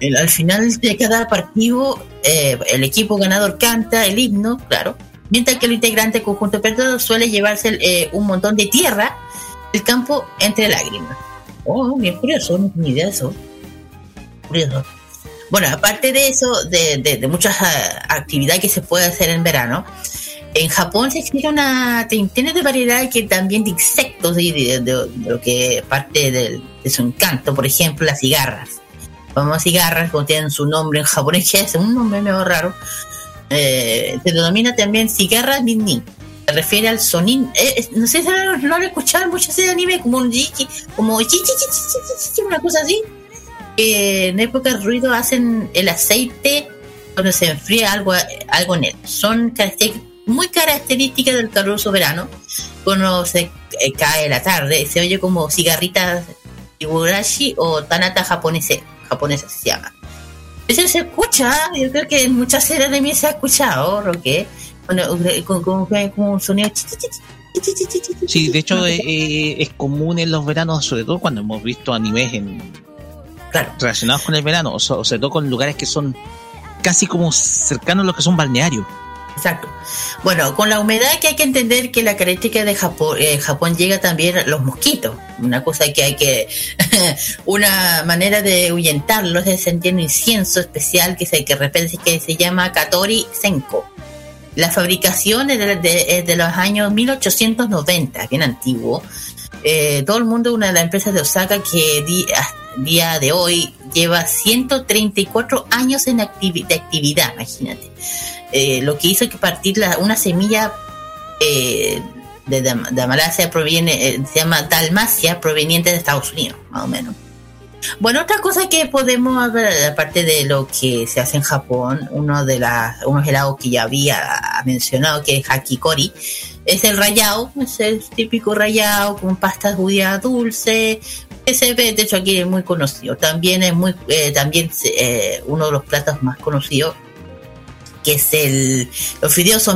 el- al final de cada partido, eh, el equipo ganador canta el himno, claro, mientras que el integrante conjunto perdedor suele llevarse eh, un montón de tierra del campo entre lágrimas. Oh, bien curioso, tenía idea de eso. Curioso. Bueno, aparte de eso, de, de- de muchas ah, actividades que se puede hacer en verano, en Japón se explica una treintena de variedades que también de insectos y de, lo que parte de su encanto, por ejemplo, las cigarras. Famosas cigarras, como tienen su nombre en japonés, que es un nombre medio raro, eh, se denomina también cigarra ninnin. Se refiere al sonín. eh, eh, no sé si lo, han escuchado mucho ese anime, como un jiki, como una cosa así que en época de ruido hacen el aceite cuando se enfría algo, algo en él. Son muy características del calor soberano. Cuando se eh, cae la tarde, se oye como cigarritas Iburashi o Tanata japonesa, japonesa se llama. Eso se escucha, yo creo que en muchas series de mí se ha escuchado, Roque, con, con, con, con un sonido Sí, de hecho eh, eh, es común en los veranos, sobre todo cuando hemos visto animes en relacionados con el verano, o, so- o sobre todo con lugares que son casi como cercanos a lo que son balnearios. Exacto. Bueno, con la humedad que hay que entender que la característica de Japón, eh, Japón llega también a los mosquitos. Una cosa que hay que, una manera de ahuyentarlos es sentir un incienso especial que se, que repente se llama Katori Senko. La fabricación es de, de- de los años 1890, bien antiguo. Eh, todo el mundo, una de las empresas de Osaka que di- día de hoy lleva 134 años en activi- de actividad, imagínate. Eh, lo que hizo que partir la- una semilla eh, de, Dam- proviene, eh, se llama Dalmacia, proveniente de Estados Unidos, más o menos. Bueno, otra cosa que podemos ver, aparte de lo que se hace en Japón, uno de las, unos helados que ya había mencionado, que es Hakikori, es el rayado, es el típico rayado con pasta judía dulce, Ese de hecho aquí es muy conocido. También es muy, eh, también eh, uno de los platos más conocidos, que es el los fideos.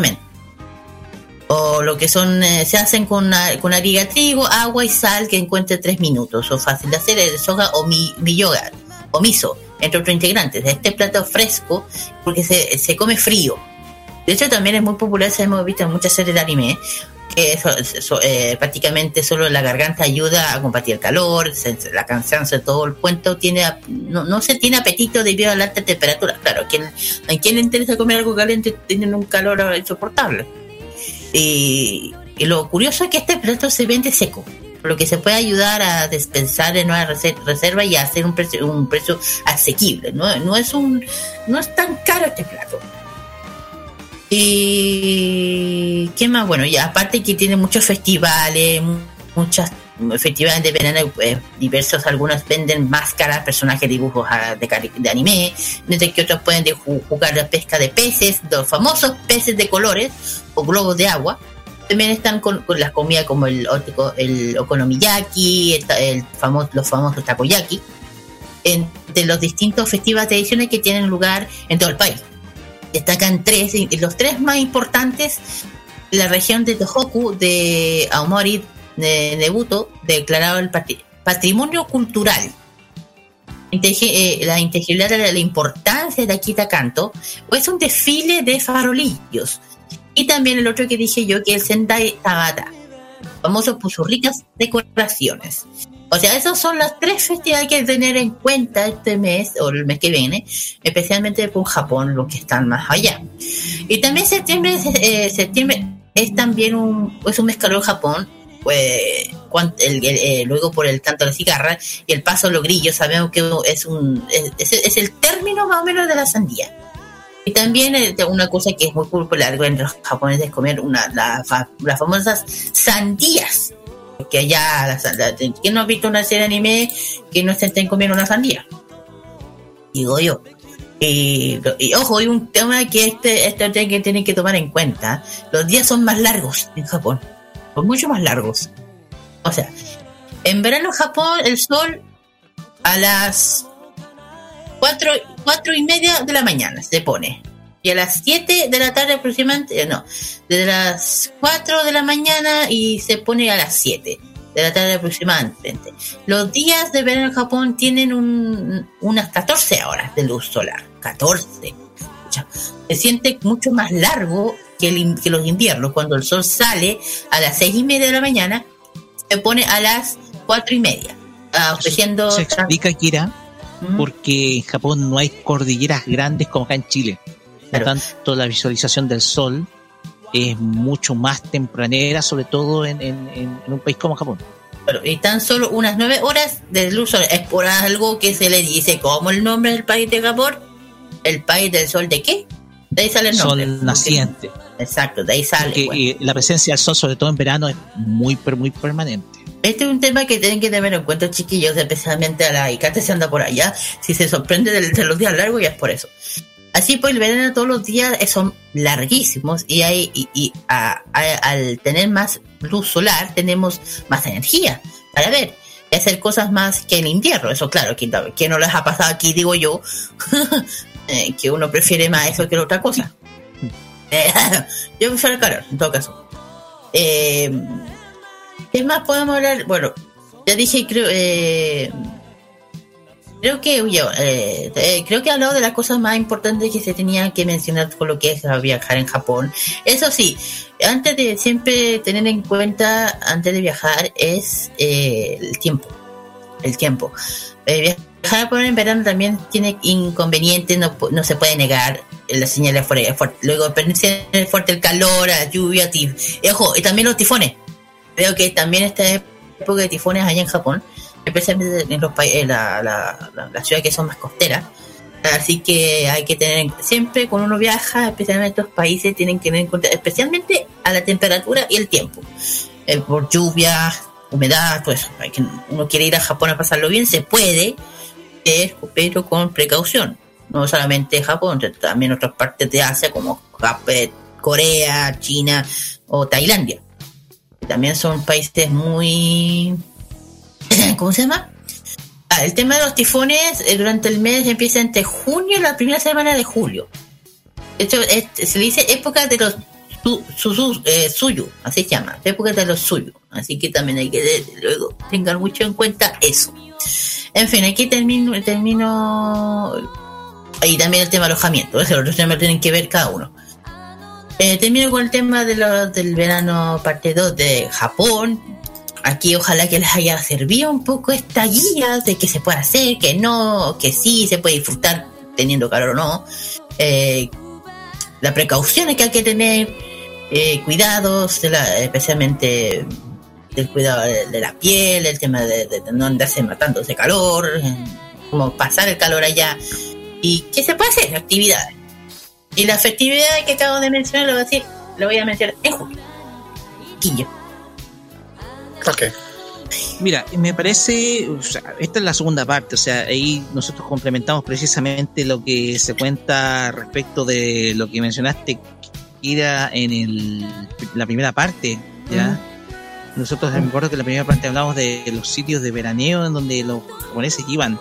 O lo que son, eh, se hacen con, con harina trigo, agua y sal que encuentre tres minutos. O fácil de hacer, es soja o mi, mi yoga, o miso, entre otros integrantes. Este plato fresco, porque se, se come frío. De hecho, también es muy popular, se hemos visto en muchas series de anime, que eso, eso, eh, prácticamente solo la garganta ayuda a combatir el calor, se- la cansancio, todo el cuento tiene, no, no se tiene apetito debido a la alta temperatura. Claro, a quien, a quien le interesa comer algo caliente tienen un calor insoportable. Y, lo curioso es que este plato se vende seco, lo que se puede ayudar a despensar en una rese- reserva y a hacer un precio, un precio asequible. ¿no? no es un, no es tan caro este plato. Y qué más, bueno, y aparte que tiene muchos festivales, mu- muchas festivales de eh, diversos, algunos venden máscaras, personajes, dibujos ah, de, de anime, mientras que otros pueden de ju- jugar la pesca de peces, los famosos peces de colores o globos de agua. También están con, las comidas como el, el okonomiyaki, el, famoso, los famosos takoyaki, entre los distintos festivales de ediciones que tienen lugar en todo el país destacan tres, los tres más importantes, la región de Tohoku, de Aomori, de Nebuto, declarado el patri- patrimonio cultural. Eh, la integridad de la importancia de Akita Kanto, es un desfile de farolillos. Y también el otro que dije yo, que es el Sendai Tabata, famoso por sus ricas decoraciones. O sea, esos son las tres festivales que hay que tener en cuenta este mes o el mes que viene, especialmente por Japón, los que están más allá. Y también septiembre, eh, septiembre es también un, es un mes calor en Japón, pues, eh, luego por el canto de la cigarra y el paso de los grillos, sabemos que es, un, es, es- el término más o menos de la sandía. Y también eh, una cosa que es muy popular entre los japoneses es comer una, la fa- las famosas sandías. Porque la- ¿quién no ha visto una serie de anime que no se estén comiendo una sandía? Digo yo. Y, ojo, hay un tema que este, este que tienen que tomar en cuenta. Los días son más largos en Japón. Son mucho más largos. O sea, en verano en Japón el sol a las cuatro, cuatro y media de la mañana se pone. Y a las 7 de la tarde aproximadamente, eh, no, desde las 4 de la mañana y se pone a las 7 de la tarde aproximadamente. Los días de verano en Japón tienen un- unas 14 horas de luz solar. 14. Escucha, Se siente mucho más largo que, el in- que los inviernos. Cuando el sol sale a las 6 y media de la mañana, se pone a las 4 y media. ah, ofreciendo Se explica, Kira, porque en Japón no hay cordilleras grandes como acá en Chile. Por lo tanto, la visualización del sol es mucho más tempranera, sobre todo en, en- en- un país como Japón. Pero, y tan solo unas nueve horas de luz solar. Es por algo que se le dice como el nombre del país de Japón. ¿El país del sol de qué? De ahí sale el nombre. Sol naciente. Exacto, de ahí sale. Porque bueno. eh, la presencia del sol, sobre todo en verano, es muy, muy permanente. Este es un tema que tienen que tener en cuenta, chiquillos, especialmente a la Icate se anda por allá. Si se sorprende de, de los días largos, ya es por eso. Así pues, el verano todos los días eh, son larguísimos y, hay, y, al tener más luz solar tenemos más energía para ver y hacer cosas más que en invierno. Eso claro, que, que no les ha pasado aquí, digo yo, eh, que uno prefiere más eso que la otra cosa. Eh, yo prefiero el calor, en todo caso. ¿Qué más podemos hablar? Bueno, ya dije, creo, eh, creo que, oye, eh, eh, creo que he hablado de las cosas más importantes que se tenía que mencionar con lo que es a viajar en Japón. Eso sí, antes de siempre tener en cuenta, antes de viajar, es eh, el tiempo. El tiempo. Eh, viajar por en verano también tiene inconvenientes, no, no se puede negar. La señal es fuerte, fuerte. Luego, perderse fuerte el calor, la lluvia, tif- y ojo, y también los tifones. Creo que también esta época de tifones allá en Japón, especialmente en los en la, la, la- las ciudades que son más costeras. Así que hay que tener en- siempre cuando uno viaja, especialmente estos países, tienen que tener en cuenta especialmente a la temperatura y el tiempo. Eh, por lluvia, humedad, que, uno quiere ir a Japón a pasarlo bien, se puede, eh, pero con precaución. No solamente Japón, también otras partes de Asia como Jap- Corea, China o Tailandia también son países muy ¿cómo se llama? Ah, el tema de los tifones eh, durante el mes empieza entre junio y la primera semana de julio. De hecho, es- se dice época de los su, eh, suyo, así se llama, época de los suyos. Así que también hay que desde luego tengan mucho en cuenta eso. En fin, aquí termino, termino ahí también el tema de alojamiento, los temas tienen que ver cada uno. Eh, termino con el tema de lo- del verano parte 2 de Japón. Aquí ojalá que les haya servido un poco esta guía de que se puede hacer, que no, que sí, se puede disfrutar teniendo calor o no. Eh, las precauciones que hay que tener, eh, cuidados, de la- especialmente del cuidado de, de la piel, el tema de, de no andarse matando de calor, cómo pasar el calor allá y qué se puede hacer, actividades. Y la festividad que acabo de mencionar lo voy a decir, lo voy a mencionar en julio. Quillo. Ok. Mira, me parece, o sea, esta es la segunda parte, o sea, ahí nosotros complementamos precisamente lo que se cuenta respecto de lo que mencionaste, que era en el, la primera parte, ¿ya? Nosotros me acuerdo que en la primera parte hablamos de los sitios de veraneo en donde los japoneses iban.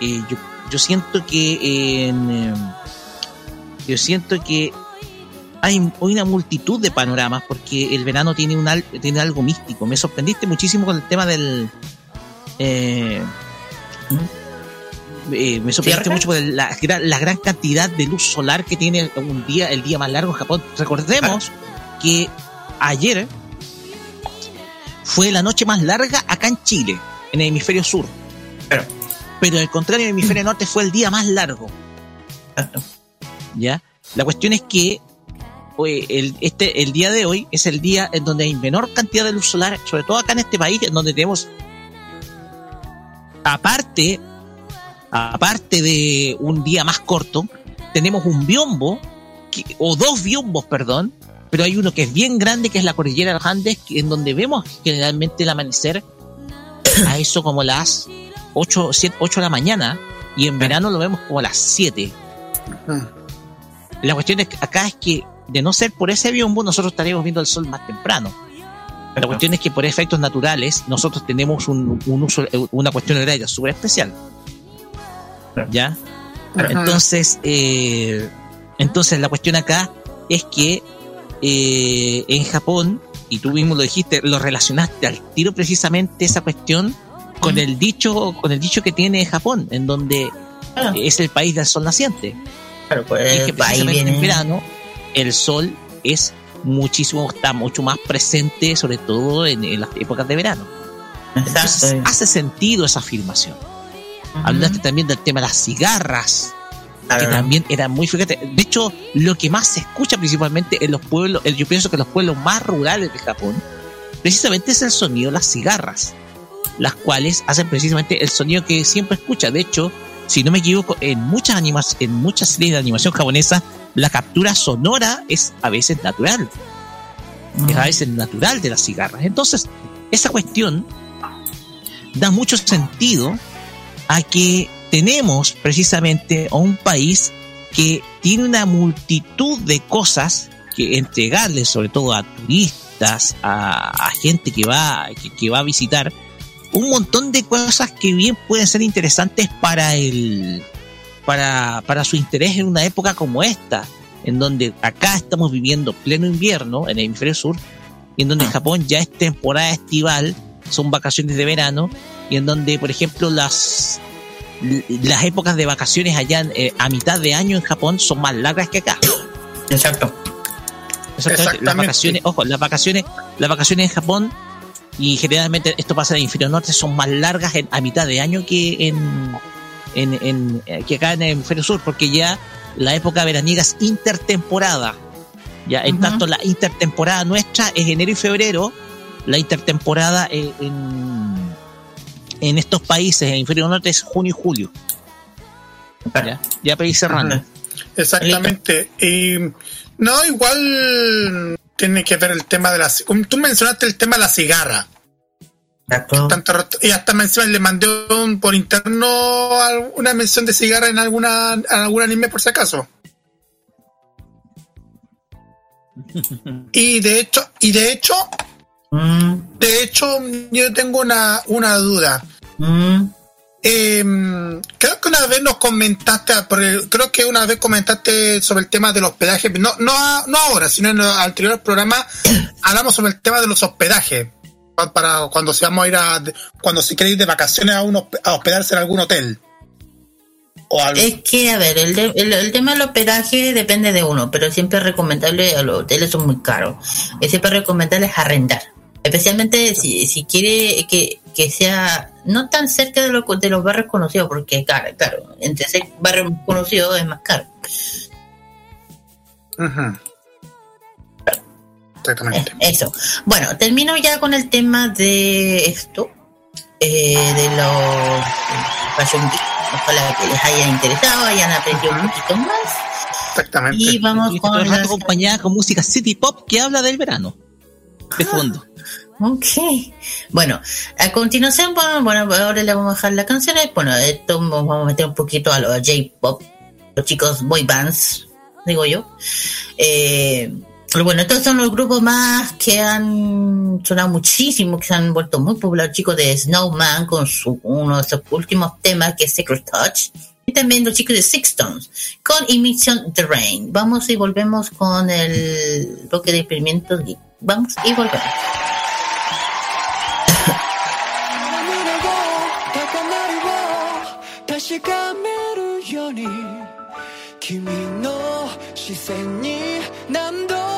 Eh, yo, yo siento que en, eh, yo siento que hay una multitud de panoramas porque el verano tiene un al- tiene algo místico. Me sorprendiste muchísimo con el tema del eh, eh, me sorprendiste mucho por la, gran- la gran cantidad de luz solar que tiene un día el día más largo en Japón. Recordemos que ayer fue la noche más larga acá en Chile, en el hemisferio sur. Pero al contrario, en el hemisferio norte fue el día más largo. ¿Ya? La cuestión es que oye, el, este, el día de hoy es el día en donde hay menor cantidad de luz solar, sobre todo acá en este país, en donde tenemos, aparte, aparte de un día más corto, tenemos un biombo, que- o dos biombos, perdón, pero hay uno que es bien grande, que es la cordillera de los Andes, en donde vemos generalmente el amanecer a eso como las 8, 7, 8 de la mañana, y en verano lo vemos como a las 7. La cuestión es que acá es que, de no ser por ese biombo, nosotros estaríamos viendo el sol más temprano. La cuestión es que por efectos naturales, nosotros tenemos un, un uso, una cuestión horaria súper especial. ¿Ya? Entonces, eh, entonces la cuestión acá es que eh, en Japón, y tú mismo lo dijiste, lo relacionaste al tiro precisamente esa cuestión con el dicho, con el dicho que tiene Japón, en donde es el país del sol naciente. Claro, pues Y que eh, ahí precisamente viene. en verano el sol es muchísimo, está mucho más presente, sobre todo en, en las épocas de verano. Entonces, hace sentido esa afirmación. Hablaste también del tema de las cigarras, que también era muy, fíjate, de hecho, lo que más se escucha principalmente en los pueblos, eh, yo pienso que en los pueblos más rurales de Japón, precisamente es el sonido de las cigarras, las cuales hacen precisamente el sonido que siempre escucha. De hecho, si no me equivoco, en muchas animas, en muchas series de animación japonesa, la captura sonora es a veces natural. Es a veces natural de las cigarras. Entonces, esa cuestión da mucho sentido a que tenemos precisamente a un país que tiene una multitud de cosas que entregarle, sobre todo a turistas, a, a gente que va, que, que va a visitar, un montón de cosas que bien pueden ser interesantes para el para, para su interés en una época como esta, en donde acá estamos viviendo pleno invierno en el hemisferio sur, y en donde en Japón ya es temporada estival, son vacaciones de verano, y en donde, por ejemplo, las las épocas de vacaciones allá eh, a mitad de año en Japón son más largas que acá. Exacto. Exactamente. Las vacaciones, ojo, las vacaciones, las vacaciones en Japón y generalmente esto pasa en el hemisferio norte son más largas en- a mitad de año que en, en, en- que acá en el hemisferio sur, porque ya la época veraniega es intertemporada. Ya, en tanto la intertemporada nuestra es enero y febrero, la intertemporada eh, en, en estos países, en el hemisferio norte, es junio y julio. Ya, ya ir cerrando. Exactamente. Y no, igual tiene que ver el tema de las. como Tú mencionaste el tema de la cigarra. Tanto rato- y hasta mencioné, le mandé un- por interno una mención de cigarra en alguna en algún anime por si acaso. Y de hecho, y de hecho, Mm, de hecho, yo tengo una, una duda. mm, eh, creo que una vez nos comentaste, creo que una vez comentaste sobre el tema del hospedaje, no, no, no ahora, sino en el anterior programa, hablamos sobre el tema de los hospedajes, para cuando se vamos a ir a, cuando se quiere ir de vacaciones a, un, hosp- a hospedarse en algún hotel. O algo. Es que, a ver, el, de- el, el tema del hospedaje depende de uno, pero siempre es recomendable, los hoteles son muy caros, es siempre recomendable es arrendar. Especialmente si, si quiere que, que sea no tan cerca de, lo- de los barrios conocidos, porque claro, claro, entre ese barrio conocido es más caro. Ujú. Exactamente. Eso. Bueno, termino ya con el tema de esto, eh, de los Fashion Geek. Ojalá que les haya interesado, hayan aprendido un poquito más. Exactamente. Y vamos Y con las- acompañada con música city pop que habla del verano. De fondo. Ok. Bueno, a continuación, bueno, bueno, ahora le vamos a dejar las canciones. Bueno, esto vamos a meter un poquito a los J-pop, los chicos boy bands, digo yo. Eh, pero bueno, estos son los grupos más que han sonado muchísimo, que se han vuelto muy populares, chicos de Snowman con su, uno de sus últimos temas que es Secret Touch. Y también los chicos de Six Tones con Emission the Rain. Vamos y volvemos con el bloque de experimento. geek. Vamos y volvemos. 確かめるように君の視線に何度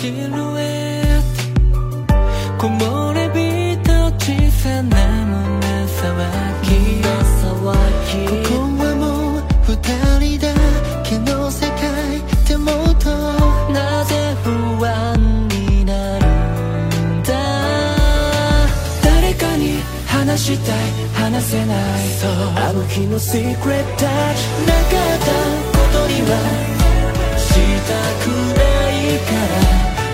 シルエット木漏れ日と小さな胸騒ぎここはもう二人だけの世界ってもっとなぜ不安になるんだ誰かに話したい話せないそうあの日の Secret Touch. なかったことにはしたくないから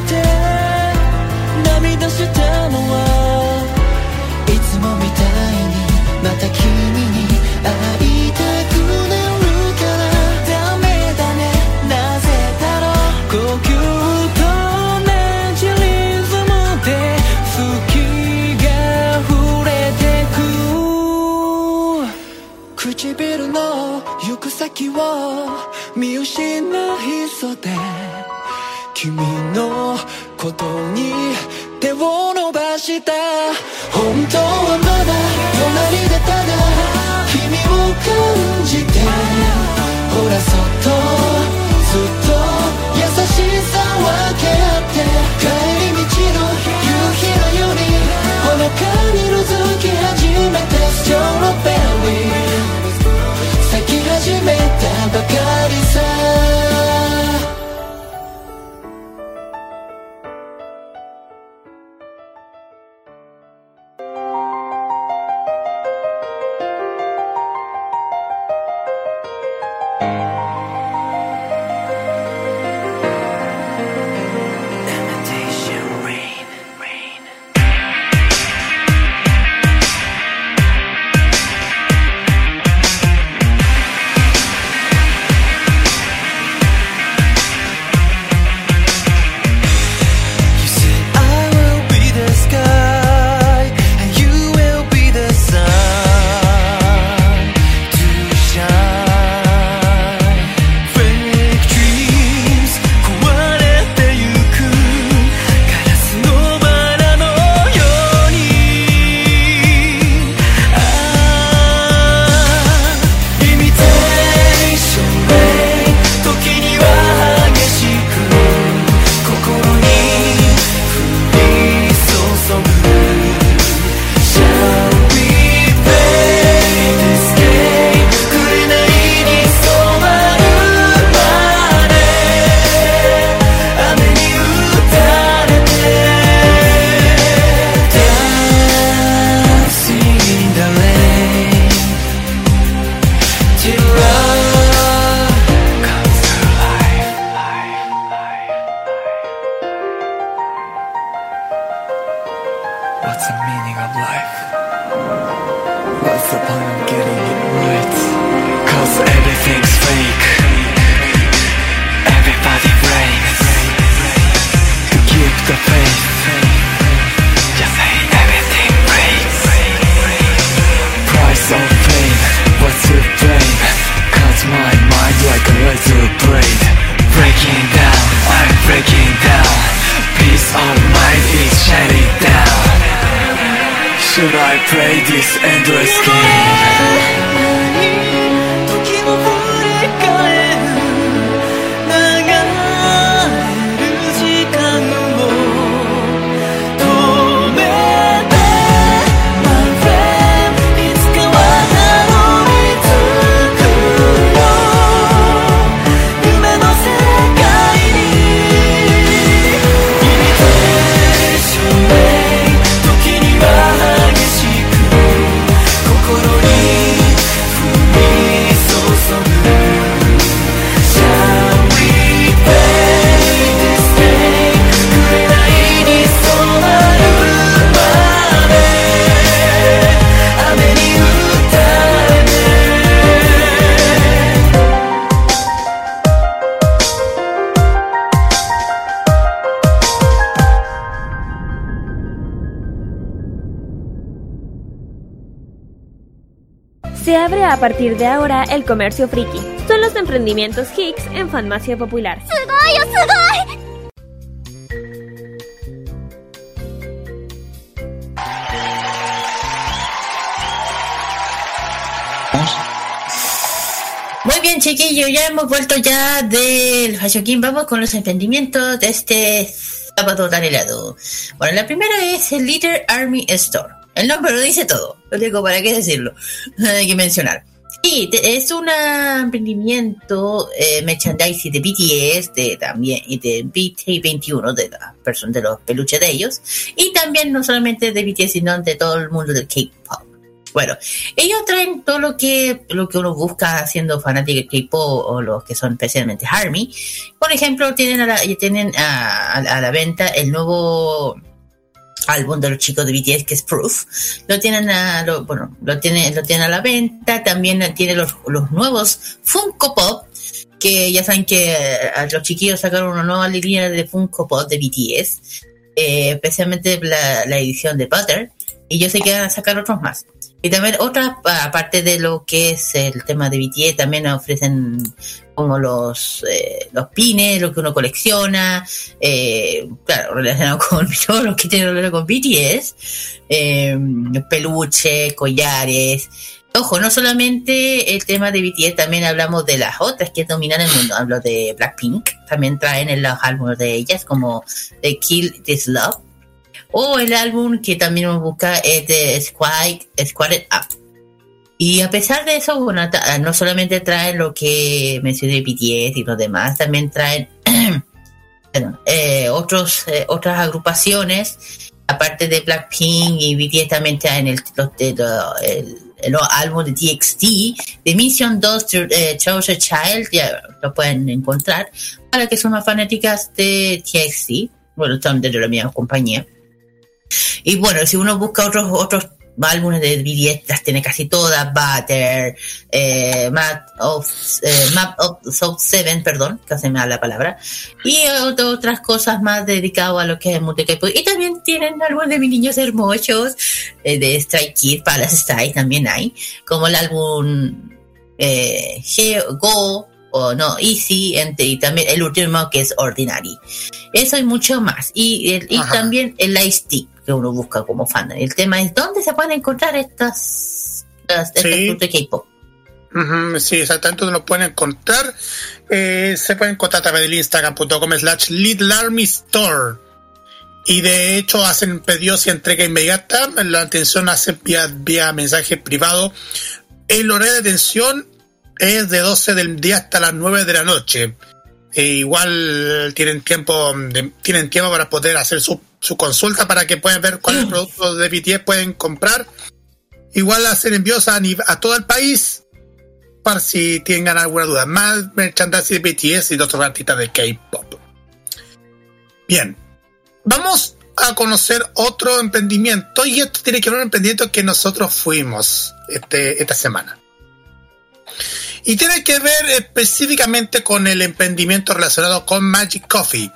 て涙したのはいつもみたいにまた君に会いたくなるから。ダメだね。なぜだろう。呼吸と同じリズムで好きが触れてく。唇の行く先を見失いそうで。君のことに手を伸ばした本当はまだ隣でただ君を感じてほらそっとずっと優しさ分け合って帰り道の夕日のようにほのかに色づき始めたストロベリー A partir de ahora el comercio friki. Son los emprendimientos Hicks en Farmacia Popular. Oh, Muy bien, chiquillos, ya hemos vuelto ya del Hashokin. Vamos con los emprendimientos de este sábado tan helado. Bueno, la primera es el Leader Army Store. El nombre lo dice todo. No tengo para qué decirlo. Hay que mencionar. Te- es un emprendimiento eh, merchandising de BTS, de también y de BT21, de la persona de los peluches de ellos, y también no solamente de BTS, sino de todo el mundo del K-pop. Bueno, ellos traen todo lo que lo que uno busca siendo fanático de K-pop o los que son especialmente ARMY. Por ejemplo, tienen a la, tienen a- a la venta el nuevo álbum de los chicos de BTS que es Proof. Lo tienen a bueno, lo tienen lo tienen a la venta. También tiene los, los nuevos Funko Pop que ya saben que eh, los chiquillos sacaron una nueva línea de Funko Pop de BTS, eh, especialmente la, la edición de Butter. Y yo sé que van a sacar otros más. Y también otra, aparte de lo que es el tema de BTS, también ofrecen como los, eh, los pines, lo que uno colecciona, eh, claro, relacionado con todo lo que tiene ver con BTS, eh, peluches, collares. Ojo, no solamente el tema de BTS, también hablamos de las otras que dominan el mundo. Hablo de Blackpink, también traen en los álbumes de ellas, como The Kill This Love. O el álbum que también busca es de Squad, Squared Up. Y a pesar de eso, bueno, no solamente traen lo que mencioné BTS y los demás, también traen eh, otros, eh, otras agrupaciones, aparte de Blackpink y BTS también traen el, los- el, álbum de TXT, de Mission 2 eh, Child, ya lo pueden encontrar, para que son más fanáticas de TXT, bueno, son de la misma compañía. Y bueno, si uno busca otros otros álbumes de las tiene casi todas, Butter, eh, Map of, eh, Map of South 7, perdón, casi me da la palabra, y ot- otras cosas más dedicadas a lo que es K-pop. Y también tienen álbumes de mis niños hermosos, eh, de Stray Kids, Palace Style también hay, como el álbum eh, Go, o no, Easy, entre- y también el último que es Ordinary. Eso y mucho más. Y, el- y también el Lightstick que uno busca como fan. El tema es dónde se pueden encontrar estas, Sí. productos de K-pop. Sí, exactamente, donde lo pueden encontrar. Eh, se pueden encontrar a través del instagram.com slash Little Army Store. Y de hecho hacen pedidos y entrega inmediata. La atención hace vía, vía mensaje privado. El horario de atención es de 12 del día hasta las 9 de la noche. E igual tienen tiempo, de- tienen tiempo para poder hacer su, su consulta para que puedan ver cuáles productos de BTS pueden comprar. Igual hacen envíos a, a todo el país para si tengan alguna duda. Más merchandising de BTS y de otros artistas de K-pop. Bien, vamos a conocer otro emprendimiento y esto tiene que ver con un emprendimiento que nosotros fuimos este, esta semana. Y tiene que ver específicamente con el emprendimiento relacionado con Magic Coffee.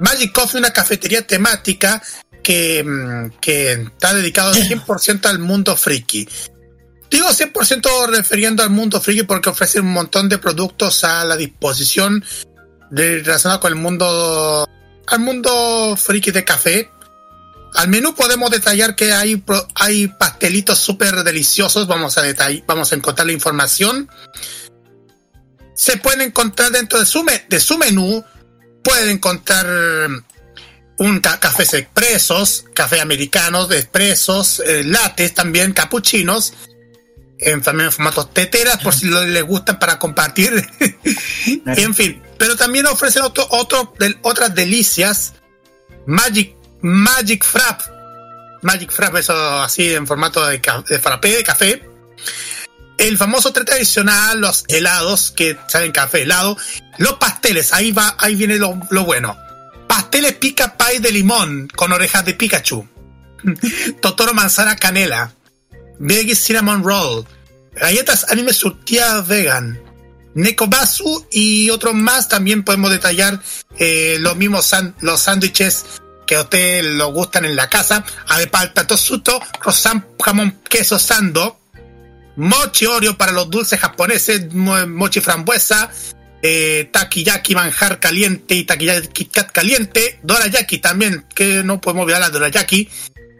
Magic Coffee, una cafetería temática que, mm, que está dedicado 100% al mundo friki. Digo 100% refiriendo al mundo friki porque ofrece un montón de productos a la disposición de, relacionado con el mundo al mundo friki de café. Al menú podemos detallar que hay, hay pastelitos súper deliciosos. Vamos a detall- vamos a encontrar la información. Se pueden encontrar dentro de su, me- de su menú. Pueden encontrar un ca- cafés expresos, café americanos, expresos, eh, lates también, capuchinos, en, también en formatos teteras, por si les gustan para compartir. en fin, pero también ofrecen otro, otro, del- otras delicias, Magic, Magic Frap, Magic Frap, eso así en formato de, de frappé, de café. El famoso tradicional, los helados, que saben café helado, los pasteles, ahí va, ahí viene lo, lo bueno. Pasteles pica pie de limón con orejas de Pikachu. Totoro manzana canela. Veggie cinnamon roll. Galletas anime surtidas vegan. Nekobasu y otros más también podemos detallar eh, los mismos los sándwiches que a usted lo gustan en la casa. Adepa suto, croissant jamón queso sando, mochi oreo para los dulces japoneses, mo- mochi frambuesa, eh, takiyaki manjar caliente y takiyaki cat caliente, dorayaki también, que no podemos olvidar la dorayaki,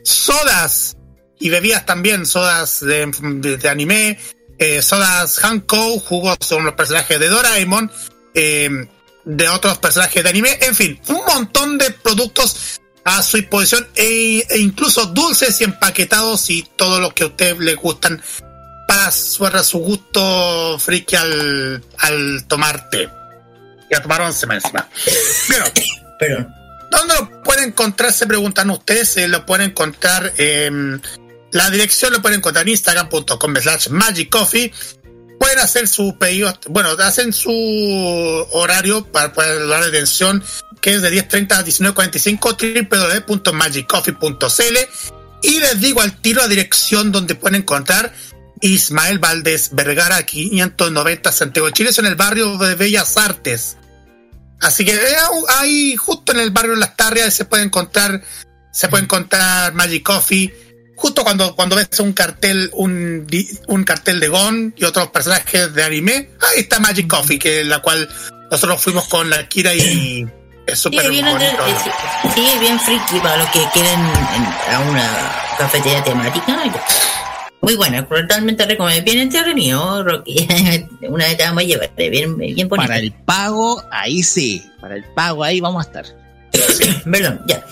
sodas y bebidas también, sodas de anime, eh, sodas Hanko, jugos son los personajes de Doraemon, eh, de otros personajes de anime, en fin, un montón de productos a su disposición e, e incluso dulces y empaquetados y todo lo que a usted le gustan para su, gusto friki al, al tomar té. Y a tomar once más encima. Pero, pero, ¿dónde lo pueden encontrar? Se preguntan ustedes. Eh, lo pueden encontrar. en la dirección lo pueden encontrar en instagram.com slash magic coffee. Pueden hacer su pedido, bueno, hacen su horario para poder dar atención, que es de 10.30 a 19.45, www.magiccoffee.cl. Y les digo al tiro la dirección donde pueden encontrar Ismael Valdés Vergara, 590 Santiago de Chile, es en el barrio de Bellas Artes. Así que eh, ahí, justo en el barrio de Las Tarrias, se puede encontrar, se puede encontrar Magic Coffee. Justo cuando, cuando ves un cartel, un, un cartel de Gon y otros personajes de anime, ahí está Magic Coffee, que la cual nosotros fuimos con la Kira y es súper bien, bonito. sí, es bien friki para los que quieren en- a una cafetería temática. Muy buena, totalmente recomendable. Bien entretenido, Rocky. Una vez te vamos a llevar, bien, bien bonito. Para el pago, ahí sí. Para el pago, ahí vamos a estar. Perdón, ya.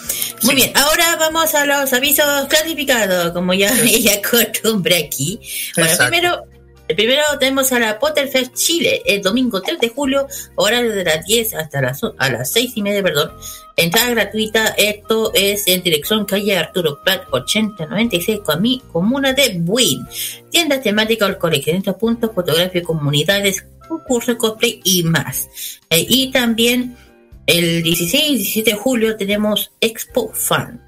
Muy bien, ahora vamos a los avisos clasificados, como ya ella acostumbra aquí. Bueno, Exacto. primero, el primero tenemos a la Potterfest Chile, el domingo 3 de julio, horario de las 10 hasta las, o- a las 6 y media, perdón. Entrada gratuita, esto es en dirección calle Arturo Prat 8096, Comi- comuna de Buin. Tiendas temáticas, coleccionistas, puntos, fotografía, comunidades, concursos, cosplay y más. Eh, y también el 16 y 17 de julio tenemos Expo Fan.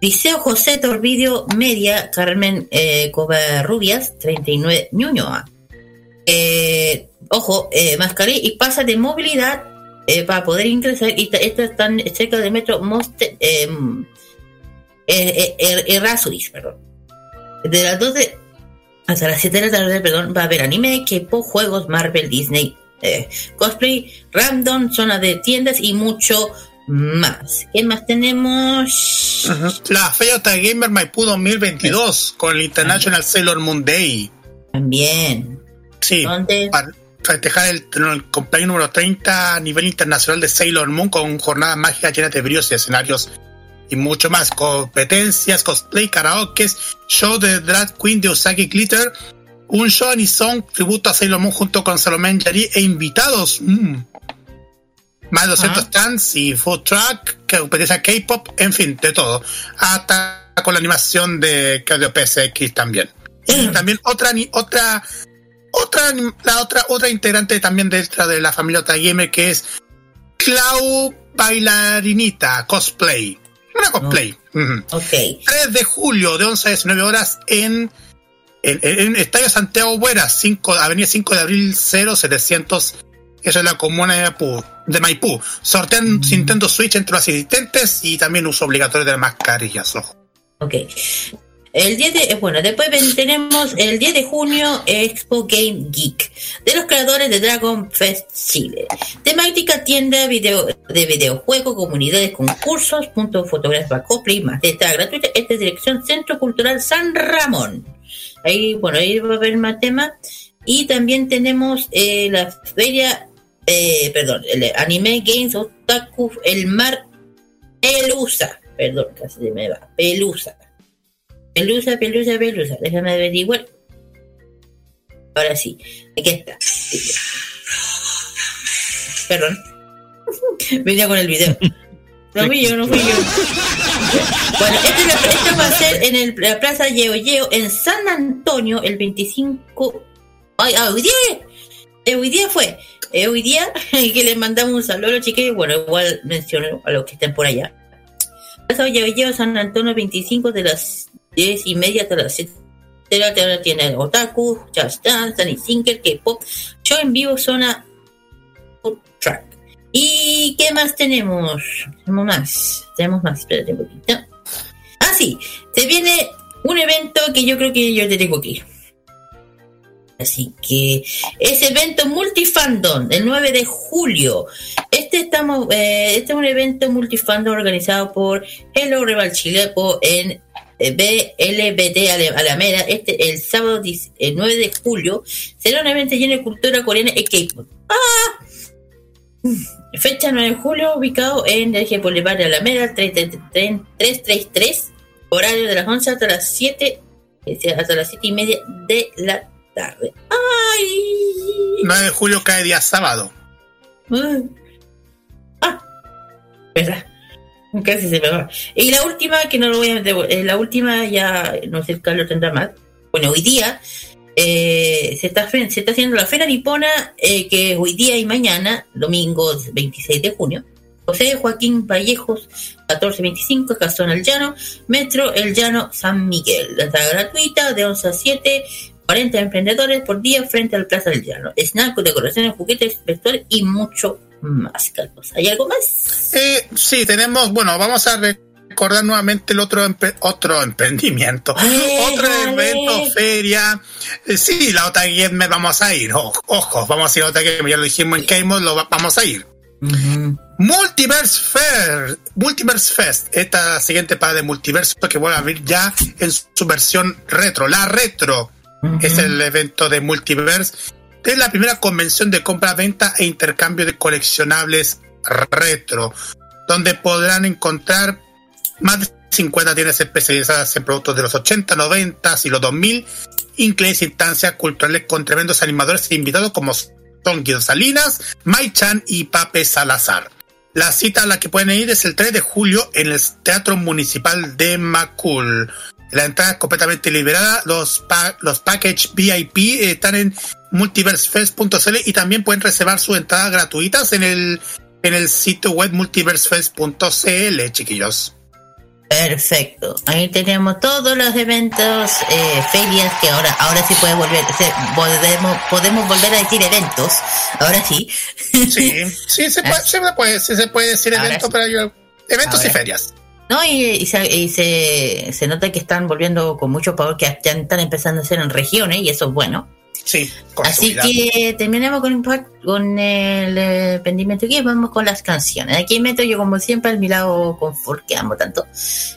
Liceo José Torvidio Media, Carmen eh, Covarrubias, 39 Ñuñoa. Eh, ojo, eh, y pasa de movilidad eh, para poder ingresar. Y ta- esto están cerca del metro Moste, eh, eh, eh, Errázuriz, perdón. De las 12 hasta las 7 de la tarde, perdón, va a haber anime, K-pop, juegos, Marvel, Disney, cosplay, random, zona de tiendas y mucho más. ¿Qué más tenemos? La Feria Gamer Maipú 2022 con el International Sailor Moon Day. También. Sí, para festejar el, el cumpleaños número 30 a nivel internacional de Sailor Moon con jornadas mágicas llenas de brillos y escenarios y mucho más. Competencias, cosplay, karaoke, show de drag queen de Usagi Glitter, un show y song tributo a Sailor Moon junto con Salomé Yari e invitados. Mm. Más de 200 stands y food truck, que competencia K-pop, en fin, de todo. Hasta con la animación de Claudio PSX también. Y también otra ni- otra otra la otra otra integrante también dentro de la familia Otagueme que es Clau Bailarinita Cosplay. Una cosplay. Ujú. 3 de julio de 11 a 19 horas en, en, en Estadio Santiago Buera, 5, Avenida 5 de Abril 0700. Eso es la comuna de Maipú. De Maipú. Sortean Nintendo Switch entre los asistentes y también uso obligatorio de mascarillas. Ojo. Ok. El 10 de, eh, bueno, después tenemos el 10 de junio Expo Game Geek de los creadores de Dragon Fest Chile. Temática tienda video, de videojuegos, comunidades, concursos, punto fotográfico, cosplay, más de esta gratuita. Esta es dirección Centro Cultural San Ramón. Ahí, bueno, ahí va a haber más temas. Y también tenemos eh, la feria, eh, perdón, el Anime Games Otaku, el mar Pelusa. Perdón, casi se me va. Pelusa. Pelusa, pelusa, pelusa. Déjame averiguar. Ahora sí. Aquí está. Perdón. Venía con el video. No fui yo, no fui yo. Bueno, este, esto va a ser en la Plaza Yeo Yeo en San Antonio el 25. Ay, hoy día. hoy día fue. Eh, hoy día que les mandamos un saludo a los chiquillos. Bueno, igual menciono a los que estén por allá. Plaza Yeo Yeo San Antonio 25 de las 10 y media hasta las 7 de la tarde tiene Otaku, Just Dance, Danny Singer, K-pop, show en vivo, zona track. ¿Y qué más tenemos? Tenemos más, tenemos más, espérate un poquito. Ah, sí, se viene un evento que yo creo que yo te tengo aquí. Así que ese evento multifandom el 9 de julio. Este estamos, eh, este es un evento multifandom organizado por Hello Rival Chile en eh, BLBT Alameda. Este el sábado 10 el 9 de julio será un evento lleno de cultura coreana y K-pop. ¡Ah! Fecha 9 de julio, ubicado en el Boulevard de Alameda, 333 333, horario de las 11 hasta las 7, eh, hasta las 7 y media de la tarde. ¡Ay! 9 de julio cae día sábado. Ah, verdad. Casi se me va. Y la última, que no lo voy a devo- eh, la última ya, no sé, Carlos tendrá más. Bueno, hoy día eh, se, está, se está haciendo la Feria Nipona, eh, que es hoy día y mañana, domingo 26 de junio. José Joaquín Vallejos, 1425, Castón El Llano, Metro El Llano, San Miguel. La entrada gratuita de 11 a 7, 40 emprendedores por día frente al Plaza del Llano. Snack, decoraciones, juguetes, vestuarios y mucho más, Carlos. ¿Hay algo más? Eh, sí, tenemos, bueno, vamos a recordar nuevamente el otro otro emprendimiento, otro evento, feria. Eh, sí, la otra me vamos a ir, ojo, ojo, vamos a ir a otra Game, ya lo dijimos en Game, lo va- vamos a ir. Multiverse Fair, Multiverse Fest, esta siguiente para de multiverso que vuelve a abrir ya en su versión retro, la retro. Es el evento de Multiverse. Es la primera convención de compra, venta e intercambio de coleccionables retro, donde podrán encontrar más de 50 tiendas especializadas en productos de los 80, 90 y los 2000, incluidas instancias culturales con tremendos animadores e invitados como son Guido Salinas, Mai Chan y Pape Salazar. La cita a la que pueden ir es el 3 de julio en el Teatro Municipal de Macul. La entrada es completamente liberada. Los, pa- los package VIP están en multiversefest.cl y también pueden reservar sus entradas gratuitas en el, en el sitio web multiversefest.cl, chiquillos. Perfecto. Ahí tenemos todos los eventos, eh, ferias que ahora, ahora sí puede volver, se- podemos, podemos volver a decir eventos. Ahora sí. Sí, sí se puede, se puede, sí se puede decir Ahora evento, sí. pero yo- eventos y ferias. No, y, y se, y se, se nota que están volviendo con mucho power, que ya están empezando a hacer en regiones, y eso es bueno. Sí, con Así que terminemos con, con el eh, emprendimiento y vamos con las canciones. Aquí meto yo, como siempre, al mi lado confort que amo tanto,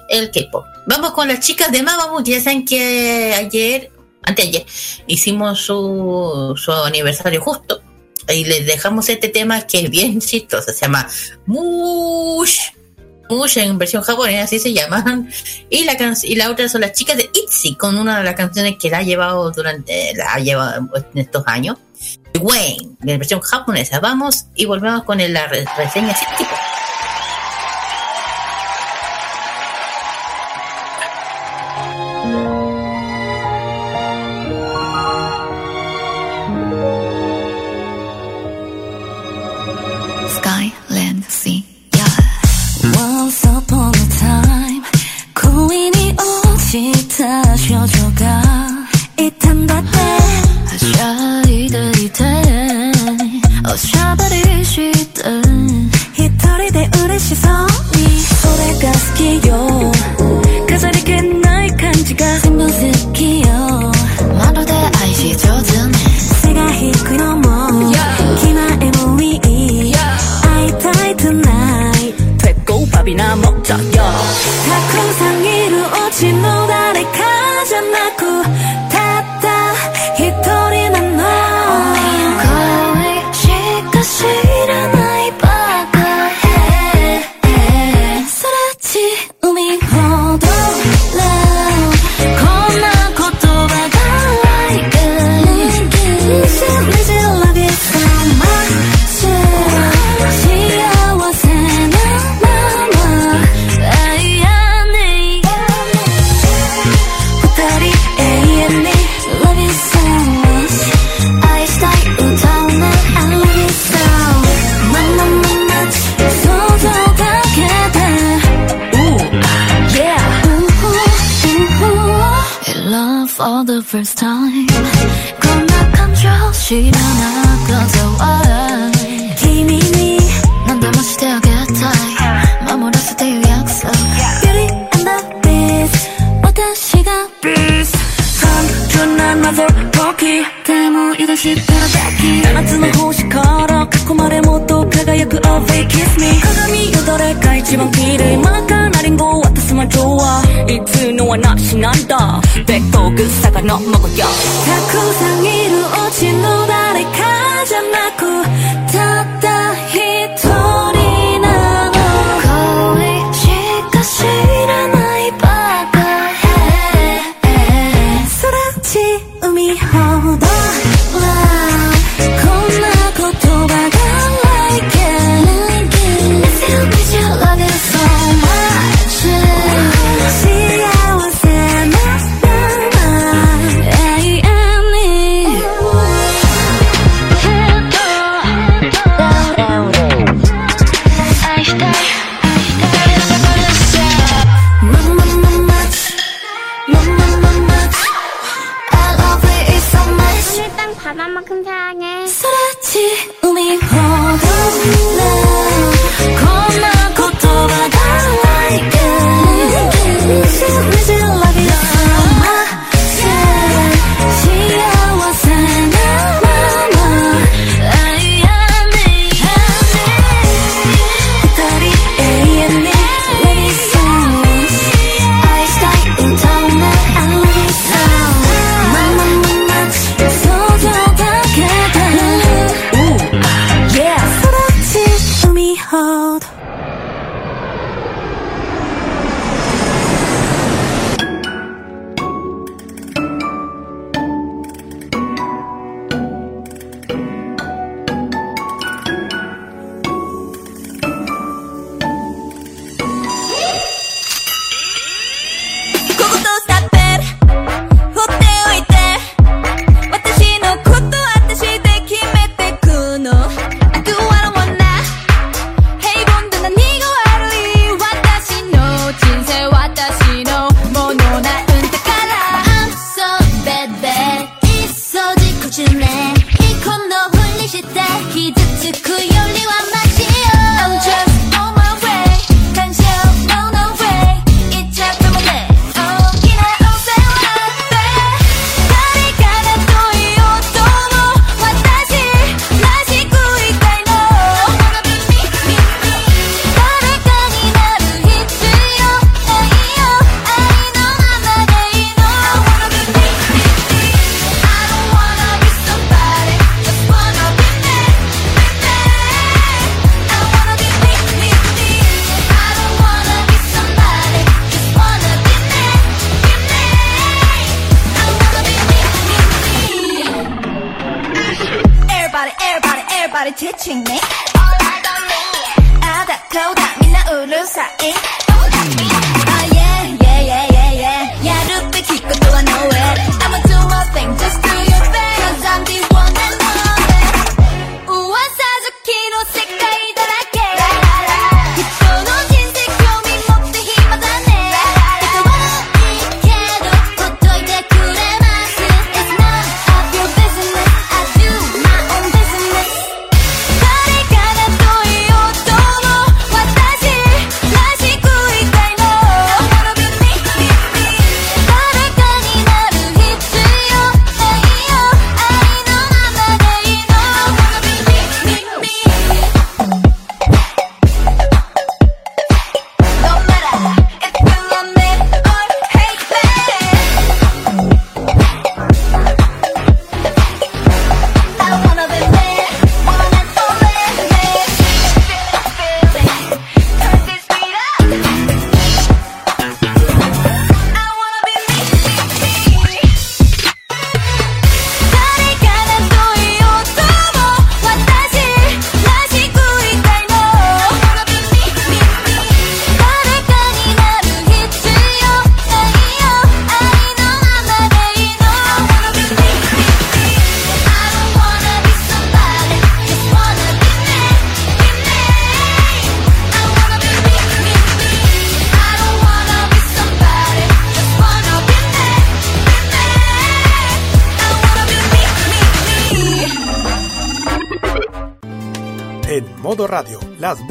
el K-pop. Vamos con las chicas de Mamamoo, ya saben que ayer, anteayer, hicimos su, su aniversario justo. Y les dejamos este tema que es bien chistoso, se llama Mush. Mush en versión japonesa, así se llaman. Y la can- y la otra son las chicas de ITZY, con una de las canciones que la ha llevado durante, ha llevado en estos años. Wayne, en versión japonesa. Vamos y volvemos con la re- reseña así 左手おしゃべりして一人で嬉しそうにそれが好きよ飾り気ない感じが全部好きよまるで愛し上手に背が低いのも気前もいい会いたい tonight. 鉄鋼パびなもんじゃよたくさんいるうちの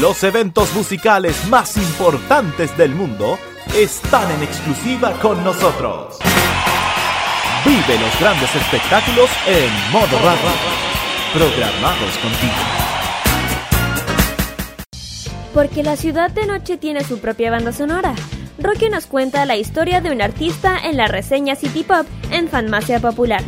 Los eventos musicales más importantes del mundo están en exclusiva con nosotros. Vive los grandes espectáculos en modo radio. Programados contigo. Porque la ciudad de noche tiene su propia banda sonora. Rocky nos cuenta la historia de un artista en la reseña City Pop en Fanmacia Popular.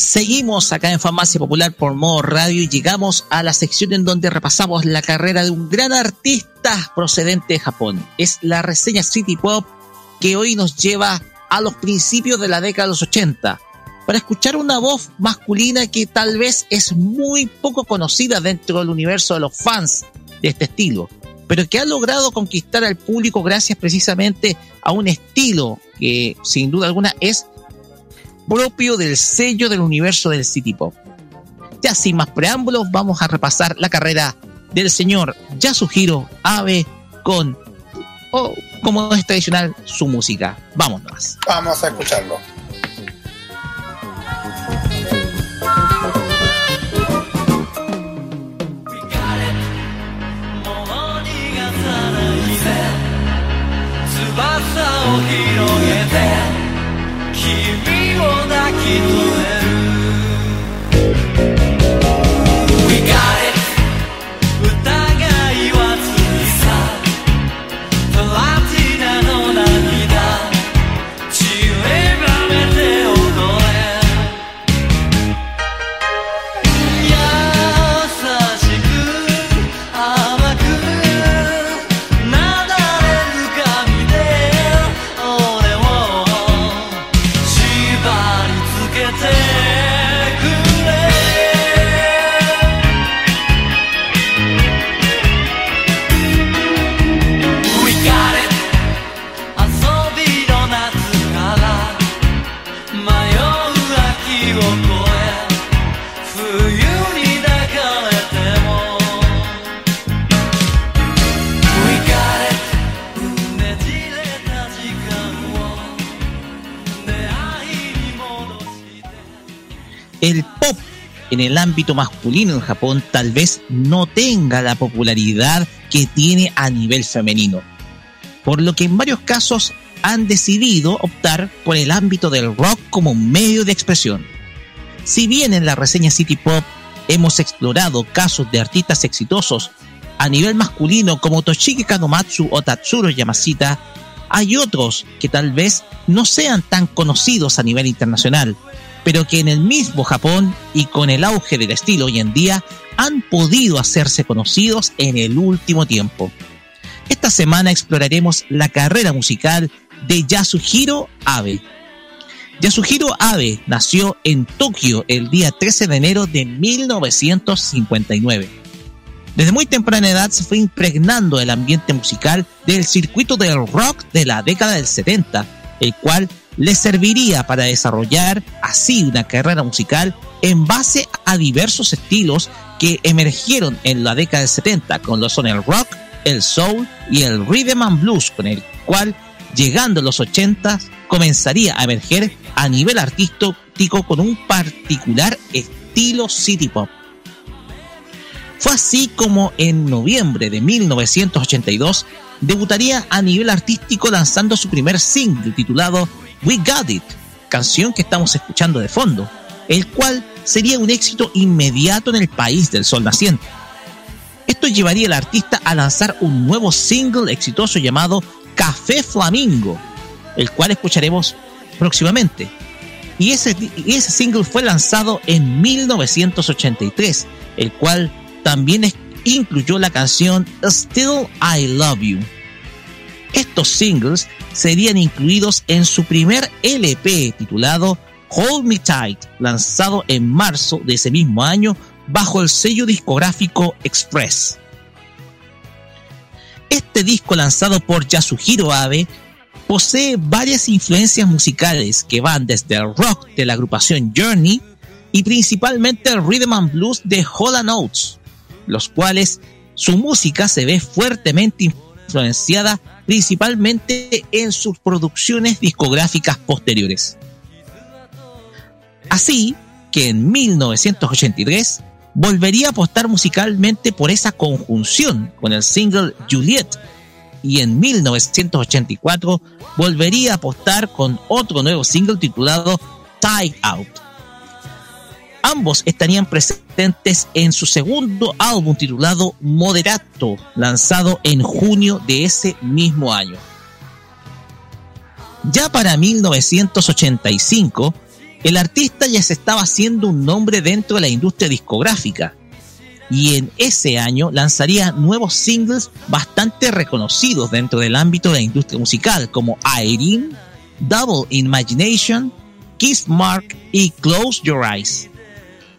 Seguimos acá en Farmacia Popular por modo radio y llegamos a la sección en donde repasamos la carrera de un gran artista procedente de Japón. Es la reseña City Pop que hoy nos lleva a los principios de la década de los 80 para escuchar una voz masculina que tal vez es muy poco conocida dentro del universo de los fans de este estilo, pero que ha logrado conquistar al público gracias precisamente a un estilo que sin duda alguna es propio del sello del universo del City Pop. Ya sin más preámbulos, vamos a repasar la carrera del señor Yasuhiro Abe con, o como es tradicional, su música. Vámonos. Vamos a escucharlo. 翼を広げて君 toda que tu és. El pop en el ámbito masculino en Japón tal vez no tenga la popularidad que tiene a nivel femenino, por lo que en varios casos han decidido optar por el ámbito del rock como medio de expresión. Si bien en la reseña City Pop hemos explorado casos de artistas exitosos a nivel masculino como Toshiki Kanomatsu o Tatsuro Yamashita, hay otros que tal vez no sean tan conocidos a nivel internacional, pero que en el mismo Japón y con el auge del estilo hoy en día han podido hacerse conocidos en el último tiempo. Esta semana exploraremos la carrera musical de Yasuhiro Abe. Yasuhiro Abe nació en Tokio el día 13 de enero de 1959. Desde muy temprana edad se fue impregnando del ambiente musical del circuito del rock de la década del 70, el cual le serviría para desarrollar así una carrera musical en base a diversos estilos que emergieron en la década del 70, con lo son el rock, el soul y el rhythm and blues, con el cual, llegando a los 80, comenzaría a emerger a nivel artístico con un particular estilo city pop. Fue así como en noviembre de 1982 debutaría a nivel artístico lanzando su primer single titulado We Got It, canción que estamos escuchando de fondo, el cual sería un éxito inmediato en el país del sol naciente. Esto llevaría al artista a lanzar un nuevo single exitoso llamado Café Flamingo, el cual escucharemos próximamente. Y ese, y ese single fue lanzado en 1983, el cual también incluyó la canción Still I Love You. Estos singles serían incluidos en su primer LP titulado Hold Me Tight, lanzado en marzo de ese mismo año bajo el sello discográfico Express. Este disco lanzado por Yasuhiro Abe posee varias influencias musicales que van desde el rock de la agrupación Journey y principalmente el rhythm and blues de Hall Oates, los cuales su música se ve fuertemente influenciada principalmente en sus producciones discográficas posteriores. Así que en 1983 volvería a apostar musicalmente por esa conjunción con el single Juliet y en 1984 volvería a apostar con otro nuevo single titulado Tied Out. Ambos estarían presentes en su segundo álbum titulado Moderato, lanzado en junio de ese mismo año. Ya para 1985, el artista ya se estaba haciendo un nombre dentro de la industria discográfica y en ese año lanzaría nuevos singles bastante reconocidos dentro del ámbito de la industria musical como Irene, Double Imagination, Kiss Mark y Close Your Eyes.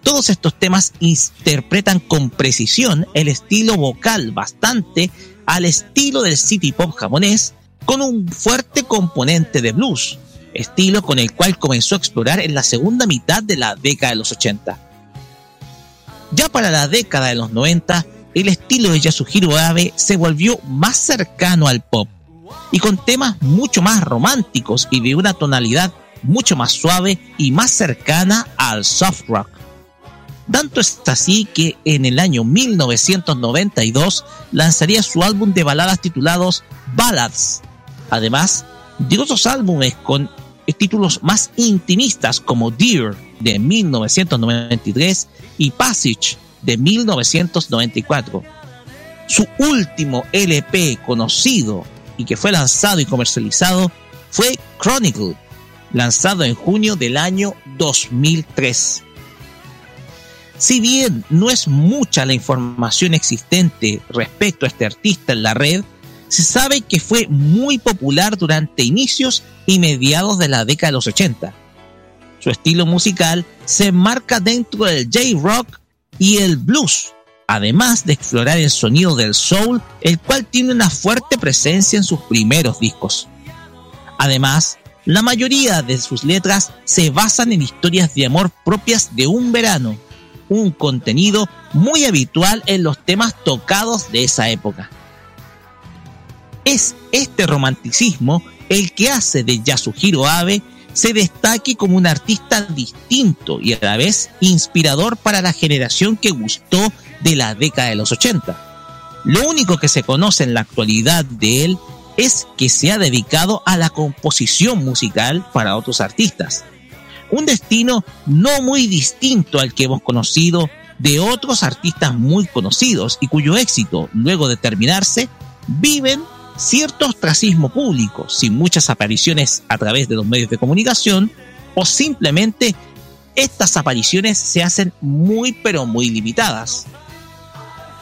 Todos estos temas interpretan con precisión el estilo vocal bastante al estilo del city pop japonés con un fuerte componente de blues, estilo con el cual comenzó a explorar en la segunda mitad de la década de los 80. Ya para la década de los 90, el estilo de Yasuhiro Abe se volvió más cercano al pop y con temas mucho más románticos y de una tonalidad mucho más suave y más cercana al soft rock. Tanto es así que en el año 1992 lanzaría su álbum de baladas titulados Ballads, además de otros álbumes con títulos más intimistas como Dear de 1993 y Passage de 1994. Su último LP conocido y que fue lanzado y comercializado fue Chronicle, lanzado en junio del año 2003. Si bien no es mucha la información existente respecto a este artista en la red, se sabe que fue muy popular durante inicios y mediados de la década de los 80. Su estilo musical se enmarca dentro del J-Rock y el blues, además de explorar el sonido del soul, el cual tiene una fuerte presencia en sus primeros discos. Además, la mayoría de sus letras se basan en historias de amor propias de un verano, un contenido muy habitual en los temas tocados de esa época. Es este romanticismo el que hace de Yasuhiro Abe se destaque como un artista distinto y a la vez inspirador para la generación que gustó de la década de los 80. Lo único que se conoce en la actualidad de él es que se ha dedicado a la composición musical para otros artistas. Un destino no muy distinto al que hemos conocido de otros artistas muy conocidos y cuyo éxito, luego de terminarse, viven cierto ostracismo público, sin muchas apariciones a través de los medios de comunicación, o simplemente estas apariciones se hacen muy pero muy limitadas.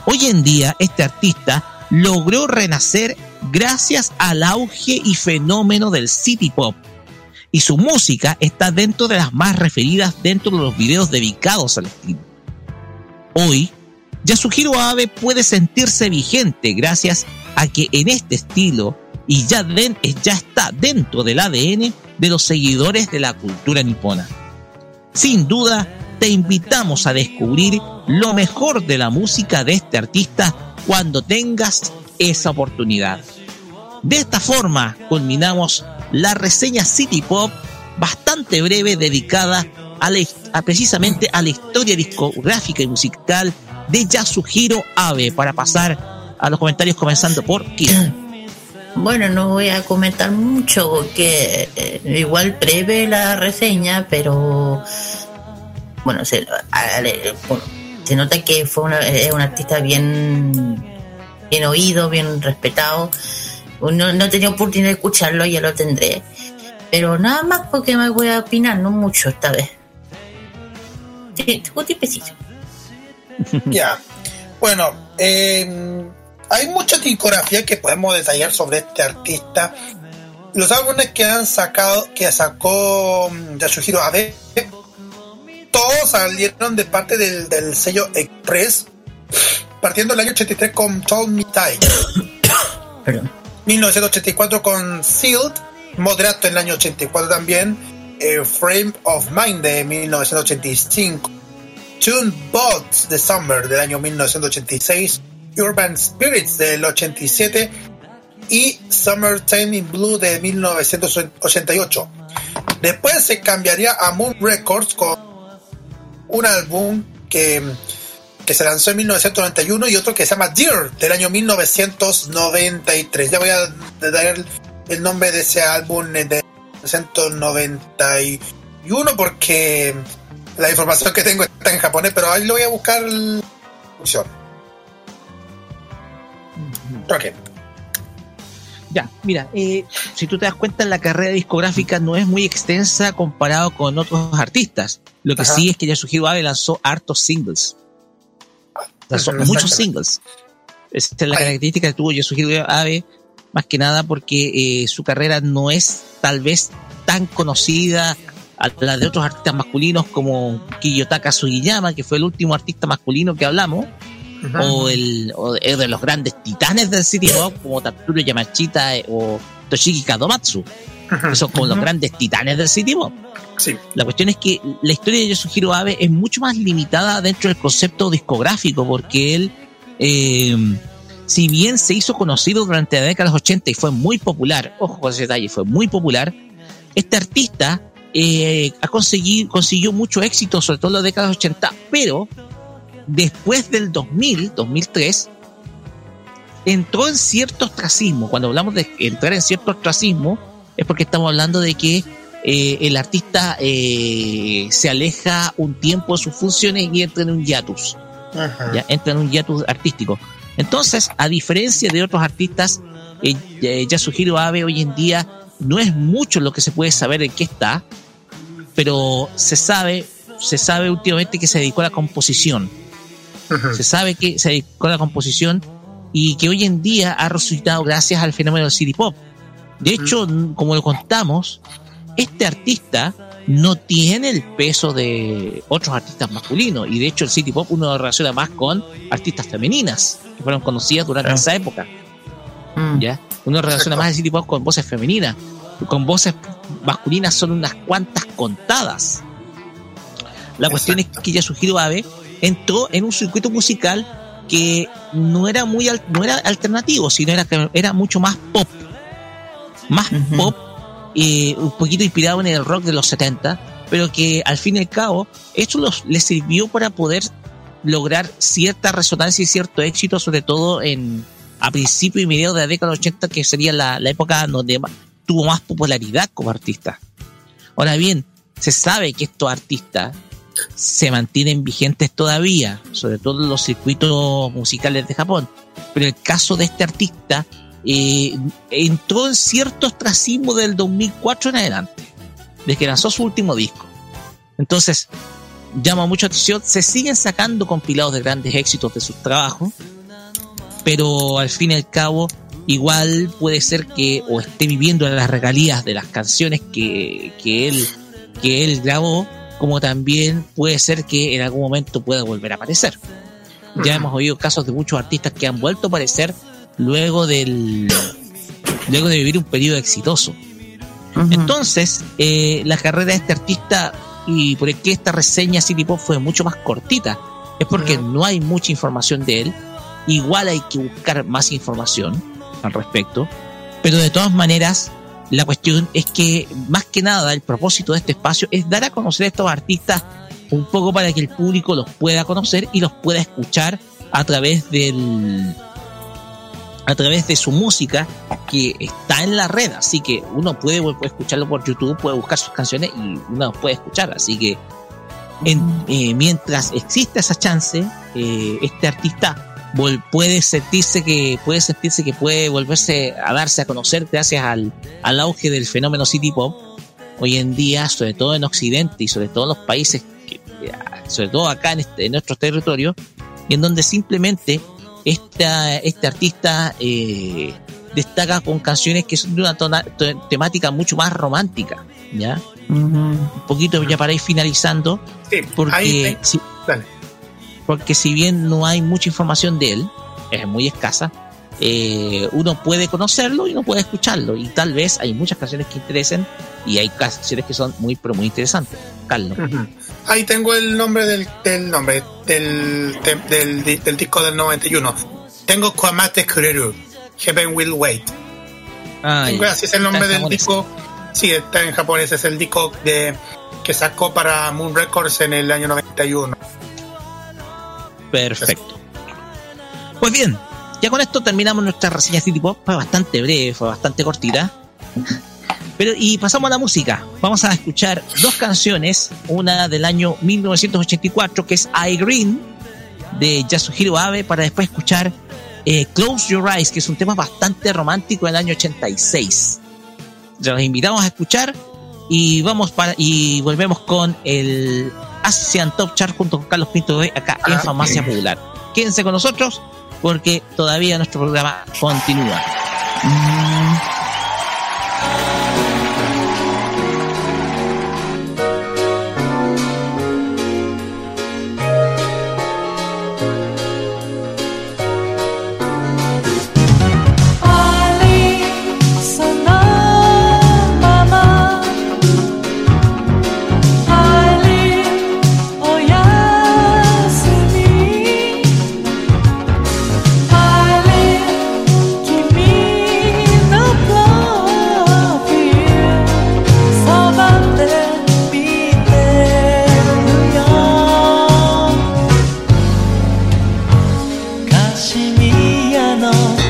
Hoy en día este artista logró renacer gracias al auge y fenómeno del city pop, y su música está dentro de las más referidas dentro de los videos dedicados al estilo. Hoy, Yasuhiro Abe puede sentirse vigente gracias a que en este estilo y ya, ya está dentro del ADN de los seguidores de la cultura nipona. Sin duda, te invitamos a descubrir lo mejor de la música de este artista cuando tengas esa oportunidad. De esta forma culminamos la reseña City Pop bastante breve dedicada a, la, a precisamente a la historia discográfica y musical de Yasuhiro Abe para pasar a los comentarios comenzando por Kira. Bueno, no voy a comentar mucho porque eh, igual breve la reseña, pero bueno, se, nota que fue una, un artista bien, bien oído, bien respetado. No, no he tenido oportunidad de escucharlo, ya lo tendré. Pero nada más porque me voy a opinar, no mucho esta vez. Sí, un tipecito. Ya. Bueno, eh, hay mucha discografía que podemos detallar sobre este artista. Los álbumes que han sacado, que sacó mm, Yasuhiro Abe, todos salieron de parte del, del sello Express, partiendo el año 83 con Told Me Die. 1984 con Sealed, Moderato en el año 84 también, eh, Frame of Mind de 1985. Tune Bots de Summer del año 1986, Urban Spirits del 87 y Summertime in Blue de 1988. Después se cambiaría a Moon Records con un álbum que, que se lanzó en 1991 y otro que se llama Dear del año 1993. Ya voy a dar el, nombre de ese álbum de 1991 porque la información que tengo está en japonés, pero ahí lo voy a buscar. la. Ok. Ya, mira, eh, si tú te das cuenta, la carrera discográfica no es muy extensa comparado con otros artistas. Lo que Ajá. sí es que Yasuhiro Abe lanzó hartos singles. Ujú, muchos singles. Esta es la característica que tuvo Yasuhiro Abe, más que nada porque eh, su carrera no es tal vez tan conocida a la de otros artistas masculinos como Kiyotaka Sugiyama, que fue el último artista masculino que hablamos, o, el, o de, de los grandes titanes del City Pop como Tatsuro Yamashita eh, o Toshiki Kadomatsu. Son como los grandes titanes del City Pop. Sí. La cuestión es que la historia de Yasuhiro Abe es mucho más limitada dentro del concepto discográfico, porque él, eh, si bien se hizo conocido durante la década de los 80 y fue muy popular, ojo con ese detalle, fue muy popular, este artista eh, ha conseguido, consiguió mucho éxito, sobre todo en la década de los 80, pero después del 2000, 2003, entró en cierto ostracismo. Cuando hablamos de entrar en cierto ostracismo, es porque estamos hablando de que eh, el artista eh, se aleja un tiempo de sus funciones y entra en un hiatus. Ya entra en un hiatus artístico. Entonces, a diferencia de otros artistas, eh, eh, Yasuhiro Abe hoy en día no es mucho lo que se puede saber en qué está, pero se sabe, se sabe últimamente que se dedicó a la composición. Se sabe que se dedicó a la composición y que hoy en día ha resucitado gracias al fenómeno del city pop. De hecho, como lo contamos, este artista no tiene el peso de otros artistas masculinos y de hecho el city pop uno lo relaciona más con artistas femeninas que fueron conocidas durante esa época. ¿Ya? Uno relaciona más el city pop con voces femeninas. Con voces masculinas son unas cuantas contadas. La cuestión es que Yasuhiro Abe entró en un circuito musical que no era muy al- no era alternativo, sino era era mucho más pop. Más pop, eh, un poquito inspirado en el rock de los 70, pero que al fin y al cabo esto los, les sirvió para poder lograr cierta resonancia y cierto éxito, sobre todo en a principios y mediados de la década de los 80, que sería la, la época donde tuvo más popularidad como artista. Ahora bien, se sabe que estos artistas se mantienen vigentes todavía, sobre todo en los circuitos musicales de Japón. Pero el caso de este artista eh, entró en cierto ostracismo del 2004 en adelante, desde que lanzó su último disco. Entonces, llama mucha atención, se siguen sacando compilados de grandes éxitos de sus trabajos, pero al fin y al cabo, igual puede ser que o esté viviendo las regalías de las canciones que, que él, que él grabó, como también puede ser que en algún momento pueda volver a aparecer. Ya hemos oído casos de muchos artistas que han vuelto a aparecer luego del luego de vivir un periodo exitoso. Entonces, eh, la carrera de este artista y por qué esta reseña City Pop fue mucho más cortita, es porque no hay mucha información de él. Igual hay que buscar más información al respecto, pero de todas maneras, la cuestión es que más que nada el propósito de este espacio es dar a conocer a estos artistas un poco para que el público los pueda conocer y los pueda escuchar a través del a través de su música que está en la red, así que uno puede, puede escucharlo por YouTube, puede buscar sus canciones y uno puede escuchar, así que en- eh, mientras exista esa chance, eh, este artista vol- puede sentirse que puede sentirse que puede volverse a darse a conocer gracias al, al auge del fenómeno City Pop. Hoy en día, sobre todo en Occidente y sobre todo en los países, que, eh, sobre todo acá en, este, en nuestro territorio, en donde simplemente esta, este artista eh, destaca con canciones que son de una tona- te- temática mucho más romántica, ¿ya? Un poquito ya para ir finalizando, porque, ahí- si, Dale. porque si bien no hay mucha información de él, es muy escasa, eh, uno puede conocerlo y uno puede escucharlo, y tal vez hay muchas canciones que interesen y hay canciones que son muy, pero muy interesantes. Carlos. Ujú. Ahí tengo el nombre del, del nombre del, del, del, del disco del 91. Tengo Kwamate Kureru, Heaven Will Wait. Tengo- así es el nombre del japonés. disco. Sí, está en japonés. Es el disco de, que sacó para Moon Records en el año 91. Perfecto. Pues bien, ya con esto terminamos nuestra reseña City Pop. Fue bastante breve, fue bastante cortita. Pero, y pasamos a la música. Vamos a escuchar dos canciones. Una del año 1984, que es I Green, de Yasuhiro Abe, para después escuchar eh, Close Your Eyes, que es un tema bastante romántico del año 86. Ya los invitamos a escuchar y vamos para y volvemos con el Asian Top Chart junto con Carlos Pinto de acá en Ah, Farmacia. Popular. Quédense con nosotros porque todavía nuestro programa continúa. corazón.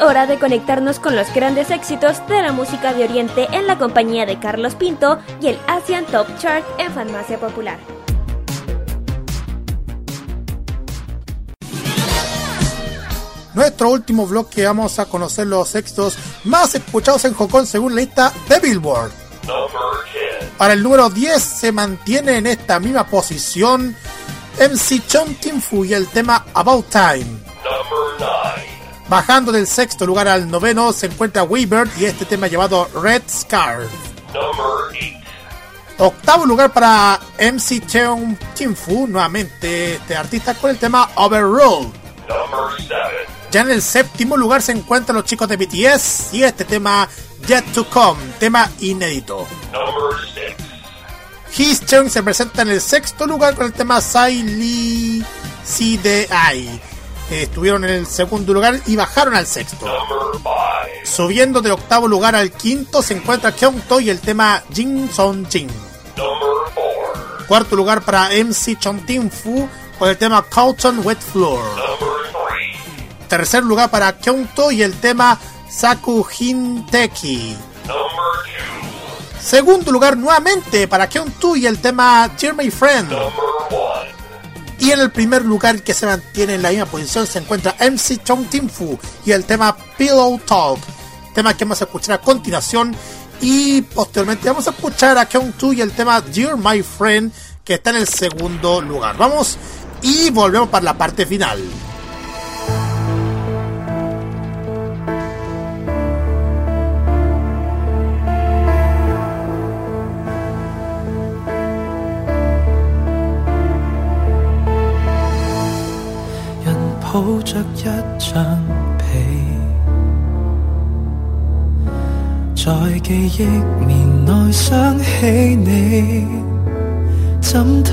Hora de conectarnos con los grandes éxitos de la música de Oriente en la compañía de Carlos Pinto y el Asian Top Chart en Farmacia Popular. nuestro último bloque vamos a conocer los éxitos más escuchados en Hong Kong según la lista de Billboard. Para el número 10 se mantiene en esta misma posición MC Chong Kim Fu y el tema About Time. Bajando del sexto lugar al noveno se encuentra Weaver y este tema llamado Red Scarf. Octavo lugar para MC Cheong Kim Fu, nuevamente este artista con el tema Overrule. Ya en el séptimo lugar se encuentran los chicos de BTS y este tema Yet to Come, tema inédito. His Cheong se presenta en el sexto lugar con el tema Sai Lee CDI. Estuvieron en el segundo lugar y bajaron al sexto. Subiendo del octavo lugar al quinto se encuentra Kyung To y el tema Jin Son Jin. Cuarto lugar para MC Chong Tin Fu con el tema Cotton Wet Floor. Tercer lugar para Kyung To y el tema Saku Hin Teki. Segundo lugar nuevamente para Kyung To y el tema Dear My Friend. Y en el primer lugar que se mantiene en la misma posición se encuentra MC Chong Tin Fu y el tema Pillow Talk, tema que vamos a escuchar a continuación. Y posteriormente vamos a escuchar a Kyung Tu y el tema Dear My Friend, que está en el segundo lugar. Vamos y volvemos para la parte final. 抱着一張被，在記憶棉內想起你，枕頭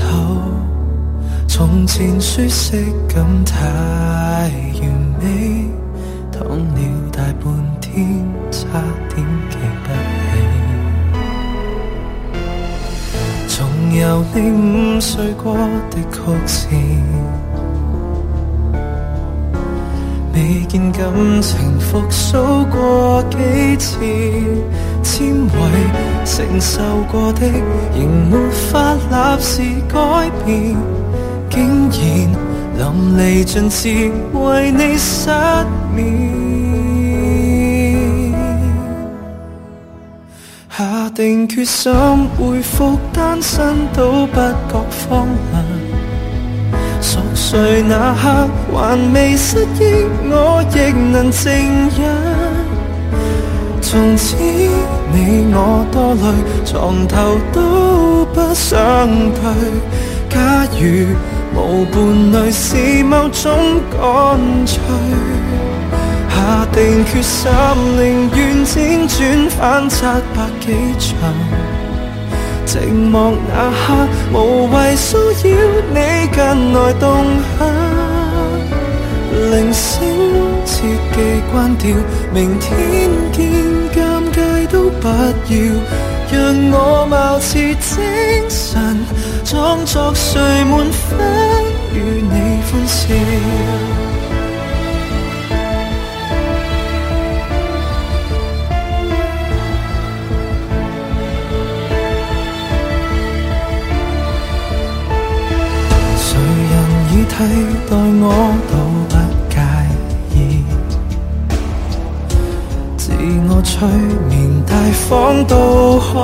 從前舒适感太完美，躺了大半天，差點記不起，重游你午睡過的曲線。未見感情復甦過幾次，纖維承受過的，仍沒法立時改變，竟然淋漓盡致為你失眠。下定決心恢復單身都不覺荒凉。熟睡那刻還未失憶，我亦能靜忍。從此你我多累，床頭都不想退。假如无伴侶是某種乾脆，下定決心寧願輾轉反侧百幾場。寂寞那刻，無謂騷擾你近來動向。铃声切記關掉，明天見，尷尬都不要。讓我貌似精神，裝作睡滿分，與你歡笑。替代我都不介意，自我催眠大方都可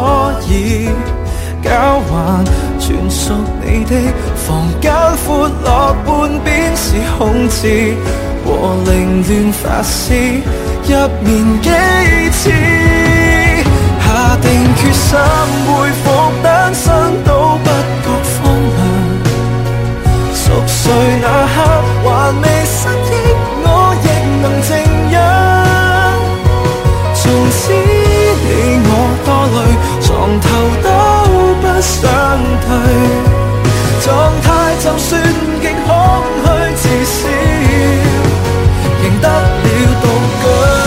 以，交還全属你的房间阔落半边是空置，和凌乱发丝入眠几次。下定决心恢复单身在那刻还未失忆，我亦能靜忍。從此你我多累，床头都不想退。状态就算极空虚至少，赢得了獨居。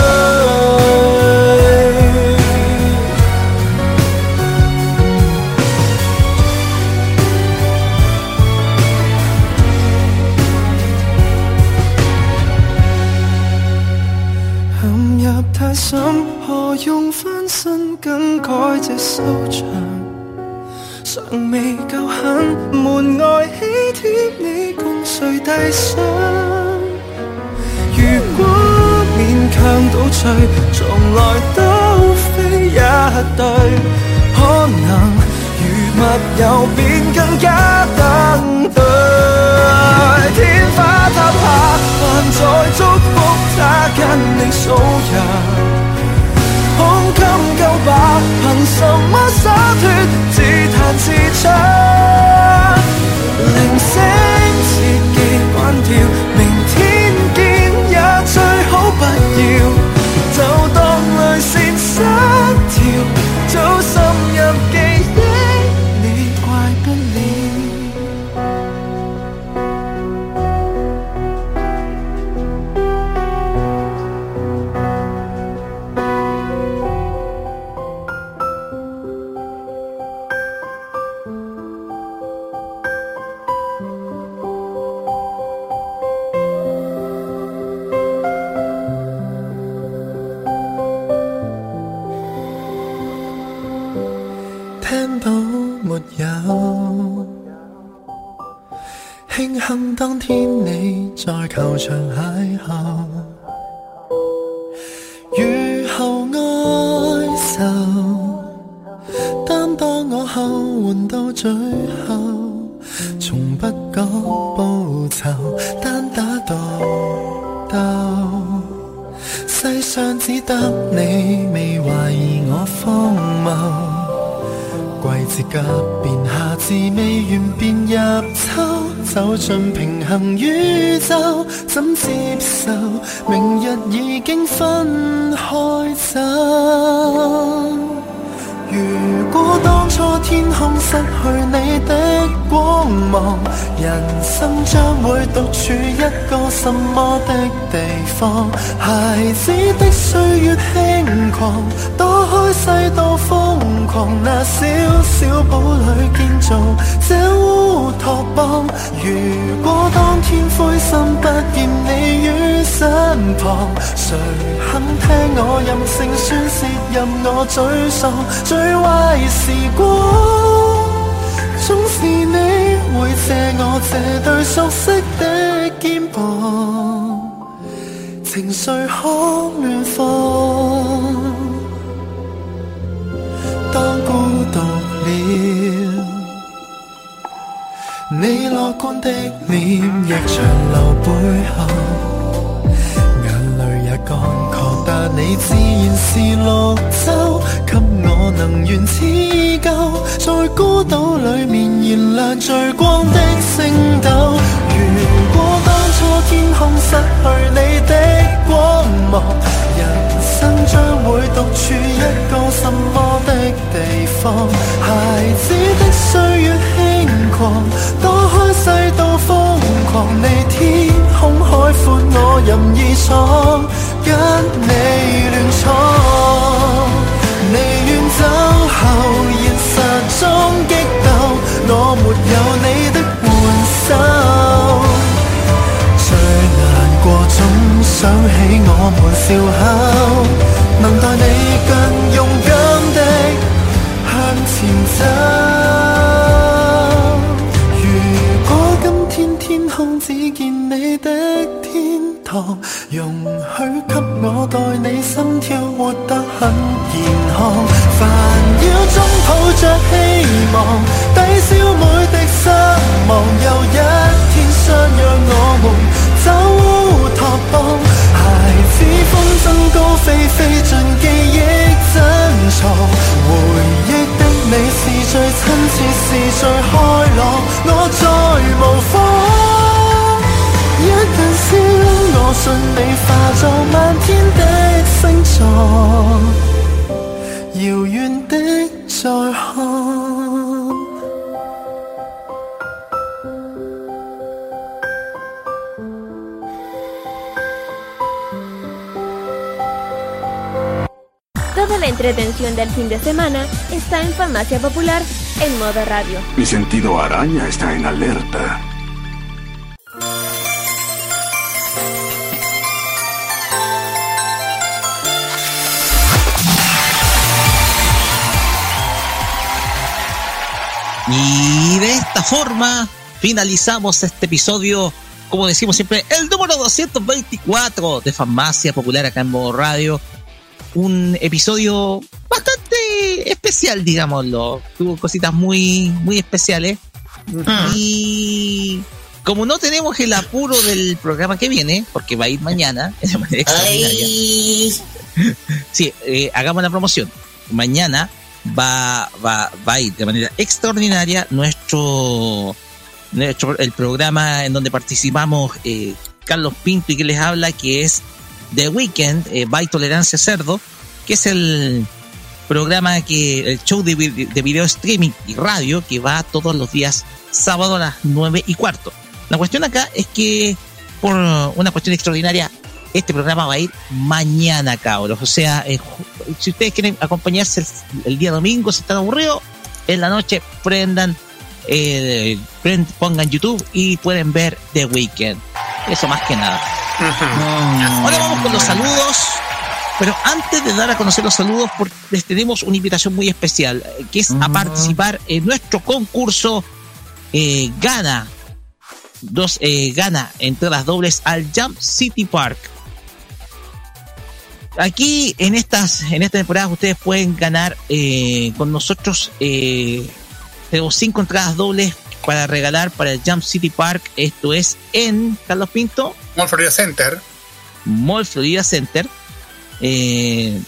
外喜帖你共誰遞上？如果誰從來都非一对，可能如密友便更加登对。天花塌下，还在祝福他跟你数日。胸襟够吧？凭什么洒脱？自弹自唱，鈴聲切記明天见也最好不要，我最傻？最壞時光，總是你會借我這對熟悉的肩膀，情緒可乱放。當孤獨了，你樂觀的臉亦長留背後。眼淚也乾涸，你自然是绿洲，給我能源似舊，在孤島裏面燃亮最光的星斗。如果當初天空失去你的光芒，人生將會獨處一個什麼的地方？孩子的歲月輕狂，躲開世道瘋狂，你天空海闊，我任意闯，跟你乱闯，你远走后，现实中激斗，我没有你的援手。最难过总想起我们笑口，能待你更勇敢的向前走。如果今天天空只见你的天容許給我代你心跳活。得很健康。煩擾中抱着希望，抵消每滴失望。又一天相约我們走烏托邦，孩子風箏高飛飛進記憶珍藏。回憶的你是最親切，是最開朗，我再模仿。信你化作漫天的星座，遥远的再看。Toda la entretención del fin de semana está en Farmacia Popular en modo radio. Mi sentido araña está en alerta. Y de esta forma finalizamos este episodio como decimos siempre, el número 224 de Farmacia Popular acá en Modo Radio. Un episodio bastante especial, digámoslo. Tuvo cositas muy, muy especiales. Y como no tenemos el apuro del programa que viene, porque va a ir mañana, de manera extraordinaria. Sí, eh, hagamos la promoción. Mañana va, va, va a ir de manera extraordinaria nuestro, nuestro el programa en donde participamos eh, Carlos Pinto y que les habla, que es The Weekend eh, by Tolerancia Cerdo, que es el programa que, el show de, de video streaming y radio que va todos los días sábado a las nueve y cuarto. La cuestión acá es que por una cuestión extraordinaria este programa va a ir mañana, cabros. O sea, eh, si ustedes quieren acompañarse el, el día domingo, si están aburridos, en la noche prendan, eh, prend- pongan YouTube y pueden ver The Weeknd. Eso más que nada. Ahora vamos con los saludos. Pero antes de dar a conocer los saludos, les tenemos una invitación muy especial, eh, que es a participar en nuestro concurso eh, Gana. Dos, eh, gana entradas dobles al Jump City Park. Aquí en estas en esta temporada ustedes pueden ganar eh, con nosotros eh, tenemos cinco entradas dobles para regalar para el Jump City Park. Esto es en Carlos Pinto. Mall Florida Center. Mall Florida Center. eh,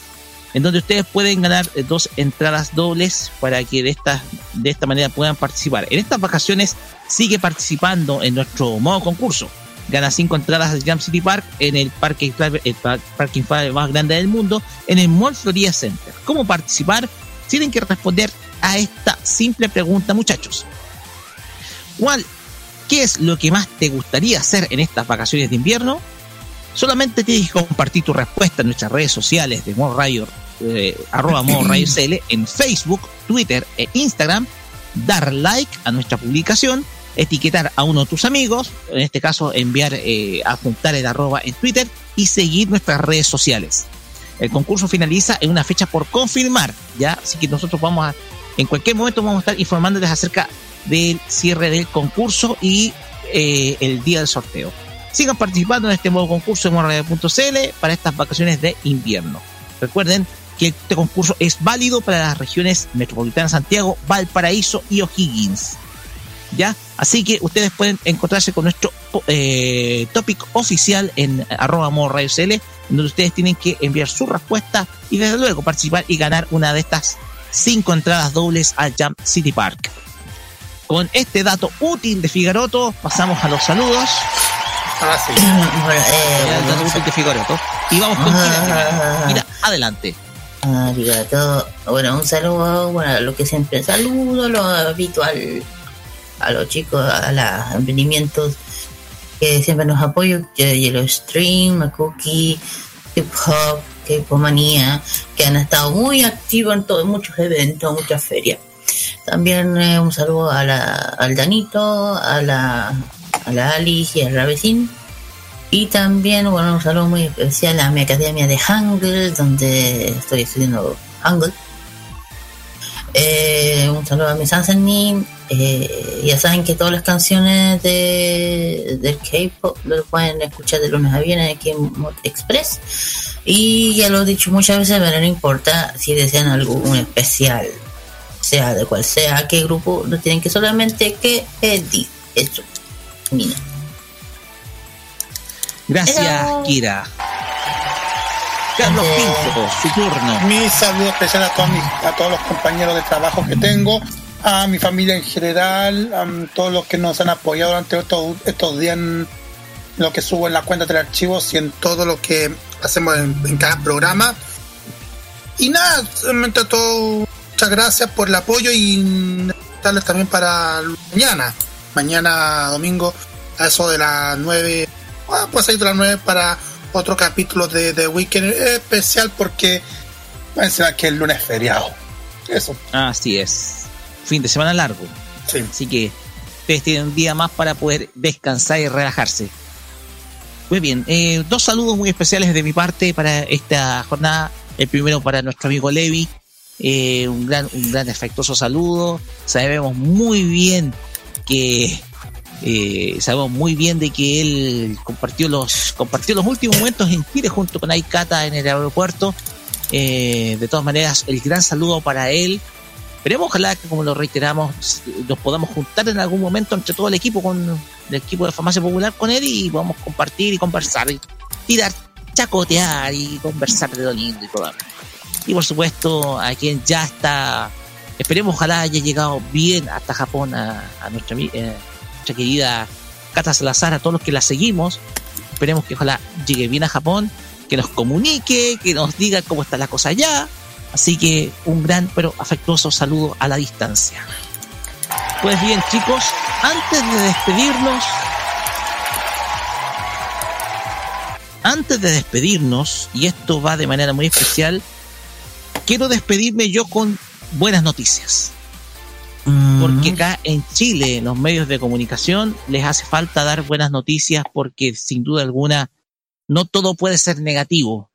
en donde ustedes pueden ganar dos entradas dobles para que de esta, de esta manera puedan participar. En estas vacaciones sigue participando en nuestro modo concurso. Gana cinco entradas del Jump City Park en el parque el pa- parque inflable más grande del mundo, en el Mall Florida Center. ¿Cómo participar? Tienen que responder a esta simple pregunta, muchachos. ¿Cuál, qué es lo que más te gustaría hacer en estas vacaciones de invierno? Solamente tienes que compartir tu respuesta en nuestras redes sociales de Radio, eh, arroba Radio en Facebook, Twitter e Instagram, dar like a nuestra publicación, etiquetar a uno de tus amigos, en este caso enviar, eh, adjuntar el arroba en Twitter y seguir nuestras redes sociales. El concurso finaliza en una fecha por confirmar, ¿ya? Así que nosotros vamos a, en cualquier momento vamos a estar informándoles acerca del cierre del concurso y eh, el día del sorteo. Sigan participando en este modo concurso en morradio.cl para estas vacaciones de invierno. Recuerden que este concurso es válido para las regiones metropolitanas de Santiago, Valparaíso y O'Higgins. ¿Ya? Así que ustedes pueden encontrarse con nuestro eh, topic oficial en arroba modo radio CL, en donde ustedes tienen que enviar su respuesta y desde luego participar y ganar una de estas cinco entradas dobles al Jump City Park. Con este dato útil de Figaroto, pasamos a los saludos. Ahora sí. El dato útil de Figaroto. Y vamos con Kira. Kira, adelante. Arigato. Bueno, un saludo, bueno, a lo que siempre saludo, lo habitual a los chicos, a los emprendimientos que siempre nos apoyan, Yellow Stream, Cookie, Hip Hop, que han estado muy activos en todos muchos eventos, muchas ferias. También eh, un saludo a la, al Danito, a la, a la Alice y al Ravecín. Y también, bueno, un saludo muy especial a mi academia de Hangul, donde estoy estudiando Hangul. Eh, un saludo a mi Sansenin. Eh, ya saben que todas las canciones de, del K-pop lo pueden escuchar de lunes a viernes aquí en Mod Express. Y ya lo he dicho muchas veces, pero no importa si desean algo un especial, sea de cual sea, qué grupo, no tienen que solamente que pedir. Eso. Mira. Gracias, Hello. Kira. Carlos Pinto, su turno. Mi saludo especial a todos, mis- a todos los compañeros de trabajo que tengo, a mi familia en general, a todos los que nos han apoyado durante estos, estos días en lo que subo en la cuenta del archivo y en todo lo que hacemos en, cada programa. Y nada, solamente todo, muchas gracias por el apoyo y darles también para mañana, mañana domingo, a eso de las 9, ah, pues ahí de las 9 para otro capítulo de The Weekend especial porque encima que el lunes es feriado. Eso. Así es. Fin de semana largo. Así que ustedes tienen un día más para poder descansar y relajarse. Muy bien, eh, dos saludos muy especiales de mi parte para esta jornada. El primero para nuestro amigo Levi. Eh, un gran, un gran afectuoso saludo. Sabemos muy bien que Eh, sabemos muy bien de que él compartió los, compartió los últimos momentos en Chile junto con Aikata en el aeropuerto. Eh, de todas maneras, el gran saludo para él. Esperemos, ojalá que, como lo reiteramos, nos podamos juntar en algún momento entre todo el equipo, con el equipo de Farmacia Popular con él y podamos compartir y conversar, y tirar, chacotear y conversar de lo lindo y todo. Y por supuesto, a quien ya está, esperemos, ojalá haya llegado bien hasta Japón, a, a nuestra, eh, nuestra querida Cata Salazar, a todos los que la seguimos. Esperemos que ojalá llegue bien a Japón, que nos comunique, que nos diga cómo está la cosa allá. Así que un gran pero afectuoso saludo a la distancia. Pues bien, chicos, antes de despedirnos, antes de despedirnos, y esto va de manera muy especial, quiero despedirme yo con buenas noticias. Porque acá en Chile, en los medios de comunicación, les hace falta dar buenas noticias porque sin duda alguna no todo puede ser negativo.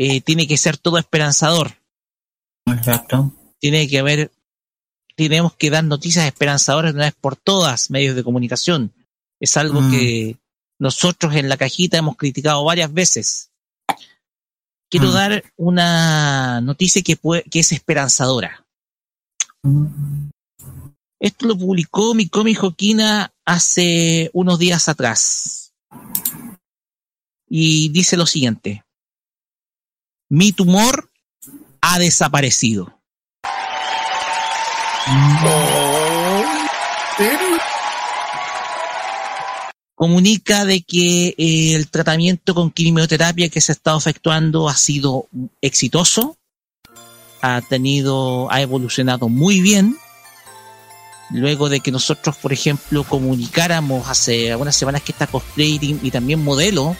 Eh, tiene que ser todo esperanzador. Exacto. Tiene que haber, tenemos que dar noticias esperanzadoras de una vez por todas, medios de comunicación. Es algo Mm. que nosotros en la cajita hemos criticado varias veces. Quiero Mm. dar una noticia que, puede, que es esperanzadora. Esto lo publicó mi cómic Joquina hace unos días atrás. Y dice lo siguiente. Mi tumor ha desaparecido. Comunica de que eh, el tratamiento con quimioterapia que se ha estado efectuando ha sido exitoso, ha tenido, ha evolucionado muy bien. Luego de que nosotros, por ejemplo, comunicáramos hace algunas semanas que esta cosplay y, también modelo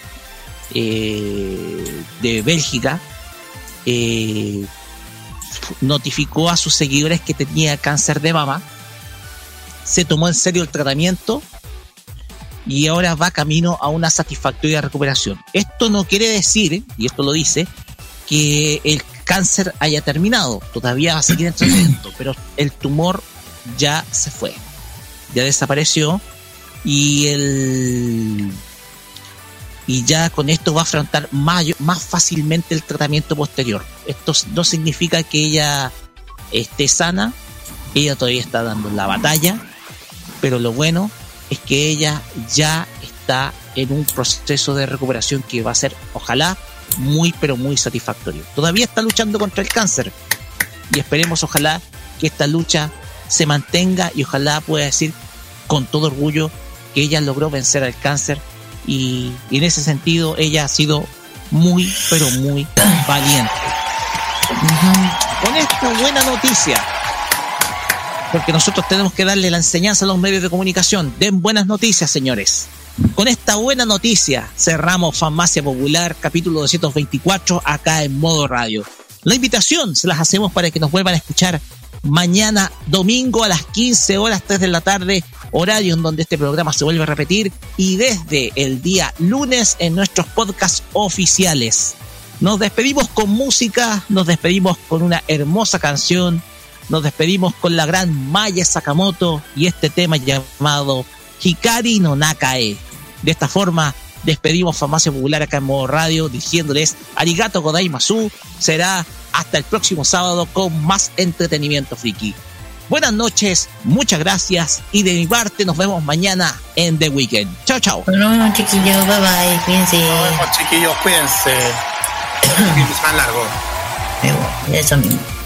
eh, de Bélgica eh, notificó a sus seguidores que tenía cáncer de mama, se tomó en serio el tratamiento y ahora va camino a una satisfactoria recuperación. Esto no quiere decir, y esto lo dice, que el cáncer haya terminado, todavía va a seguir en tratamiento, pero el tumor ya se fue, ya desapareció y el y ya con esto va a afrontar mayo- más fácilmente el tratamiento posterior. Esto no significa que ella esté sana, ella todavía está dando la batalla, pero lo bueno es que ella ya está en un proceso de recuperación que va a ser, ojalá, muy pero muy satisfactorio. Todavía está luchando contra el cáncer y esperemos, ojalá, que esta lucha se mantenga y ojalá pueda decir con todo orgullo que ella logró vencer al cáncer y, y en ese sentido ella ha sido muy pero muy valiente. Con esta buena noticia, porque nosotros tenemos que darle la enseñanza a los medios de comunicación, den buenas noticias señores. Con esta buena noticia cerramos Farmacia Popular capítulo 224 acá en modo radio. La invitación se las hacemos para que nos vuelvan a escuchar mañana domingo a las 15 horas 3 de la tarde, horario en donde este programa se vuelve a repetir y desde el día lunes en nuestros podcasts oficiales. Nos despedimos con música, nos despedimos con una hermosa canción, nos despedimos con la gran Maya Sakamoto y este tema llamado Hikari no Nakae. De esta forma despedimos Farmacia Popular acá en modo radio diciéndoles Arigato Godaimasu. Será hasta el próximo sábado con más entretenimiento friki. Buenas noches, muchas gracias y de mi parte nos vemos mañana en The Weekend. Chao, chao. Bueno, chiquillos, bye bye, cuídense. Nos vemos, chiquillos, cuídense. Fin de semana largo. Eso mismo.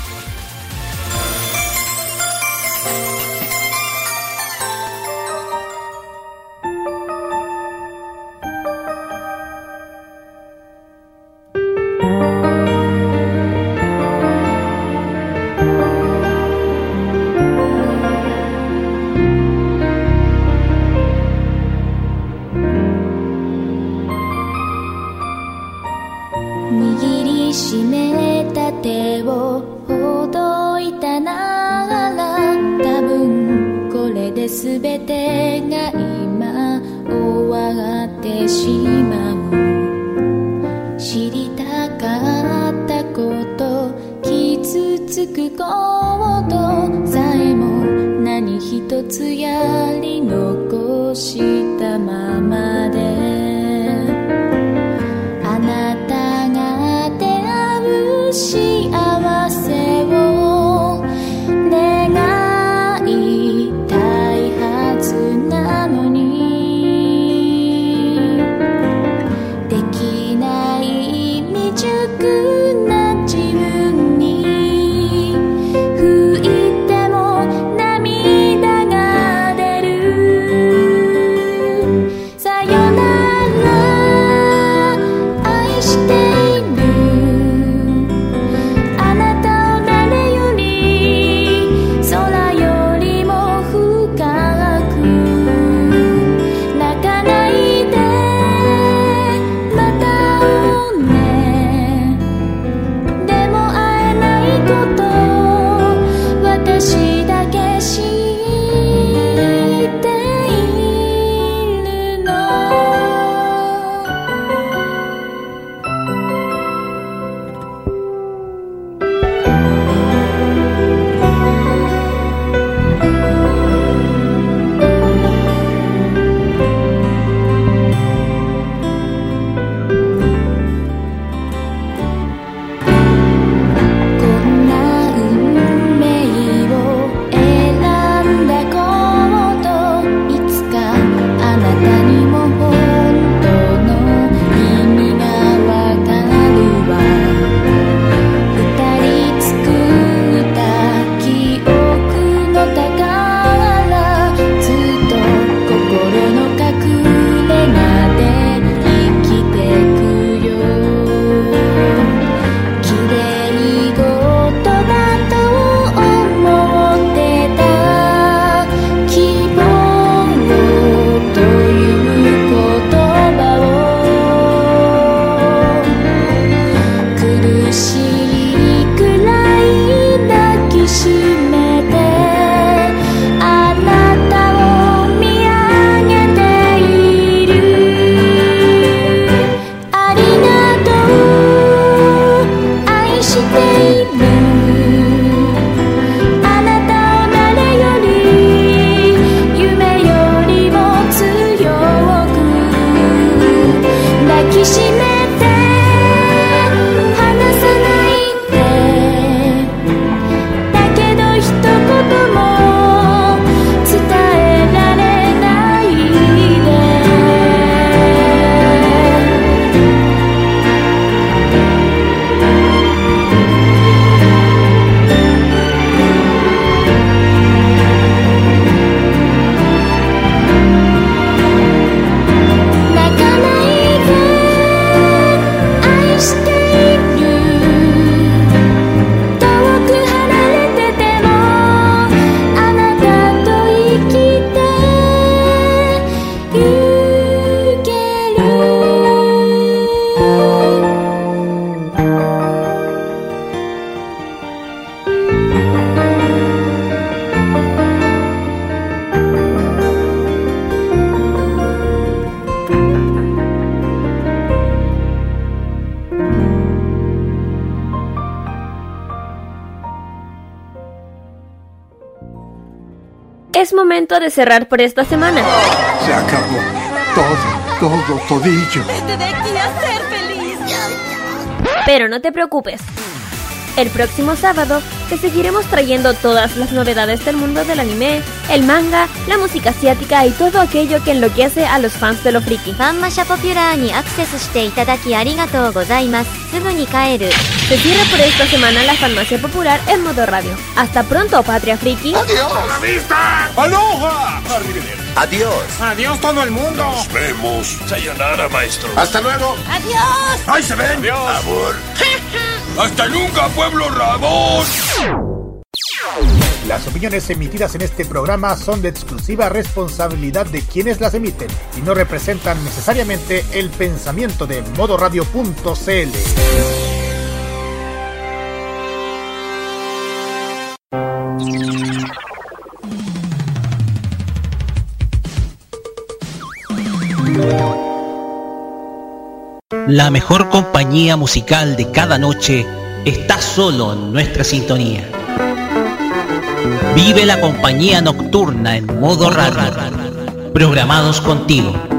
de cerrar por esta semana. Se acabó todo, todo, todillo. Vete. Pero no te preocupes. El próximo sábado te seguiremos trayendo todas las novedades del mundo del anime, el manga, la música asiática y todo aquello que enloquece a los fans de lo friki. すぐに帰る Se cierra por esta semana la farmacia popular en modo radio. Hasta pronto, Patria Friki. ¡Adiós! Vista! ¡Aloha! ¡Adiós! ¡Adiós todo el mundo! Nos vemos. Sayonara, maestro. ¡Hasta luego! ¡Adiós! ¡Ahí se ven! ¡Adiós! ¡Amor! ¡Hasta nunca, pueblo rabón! Las opiniones emitidas en este programa son de exclusiva exclusiva responsabilidad de quienes las emiten y no representan necesariamente el pensamiento de modoradio.cl. La mejor compañía musical de cada noche está solo en nuestra sintonía. Vive la compañía nocturna en modo radio. Programados contigo.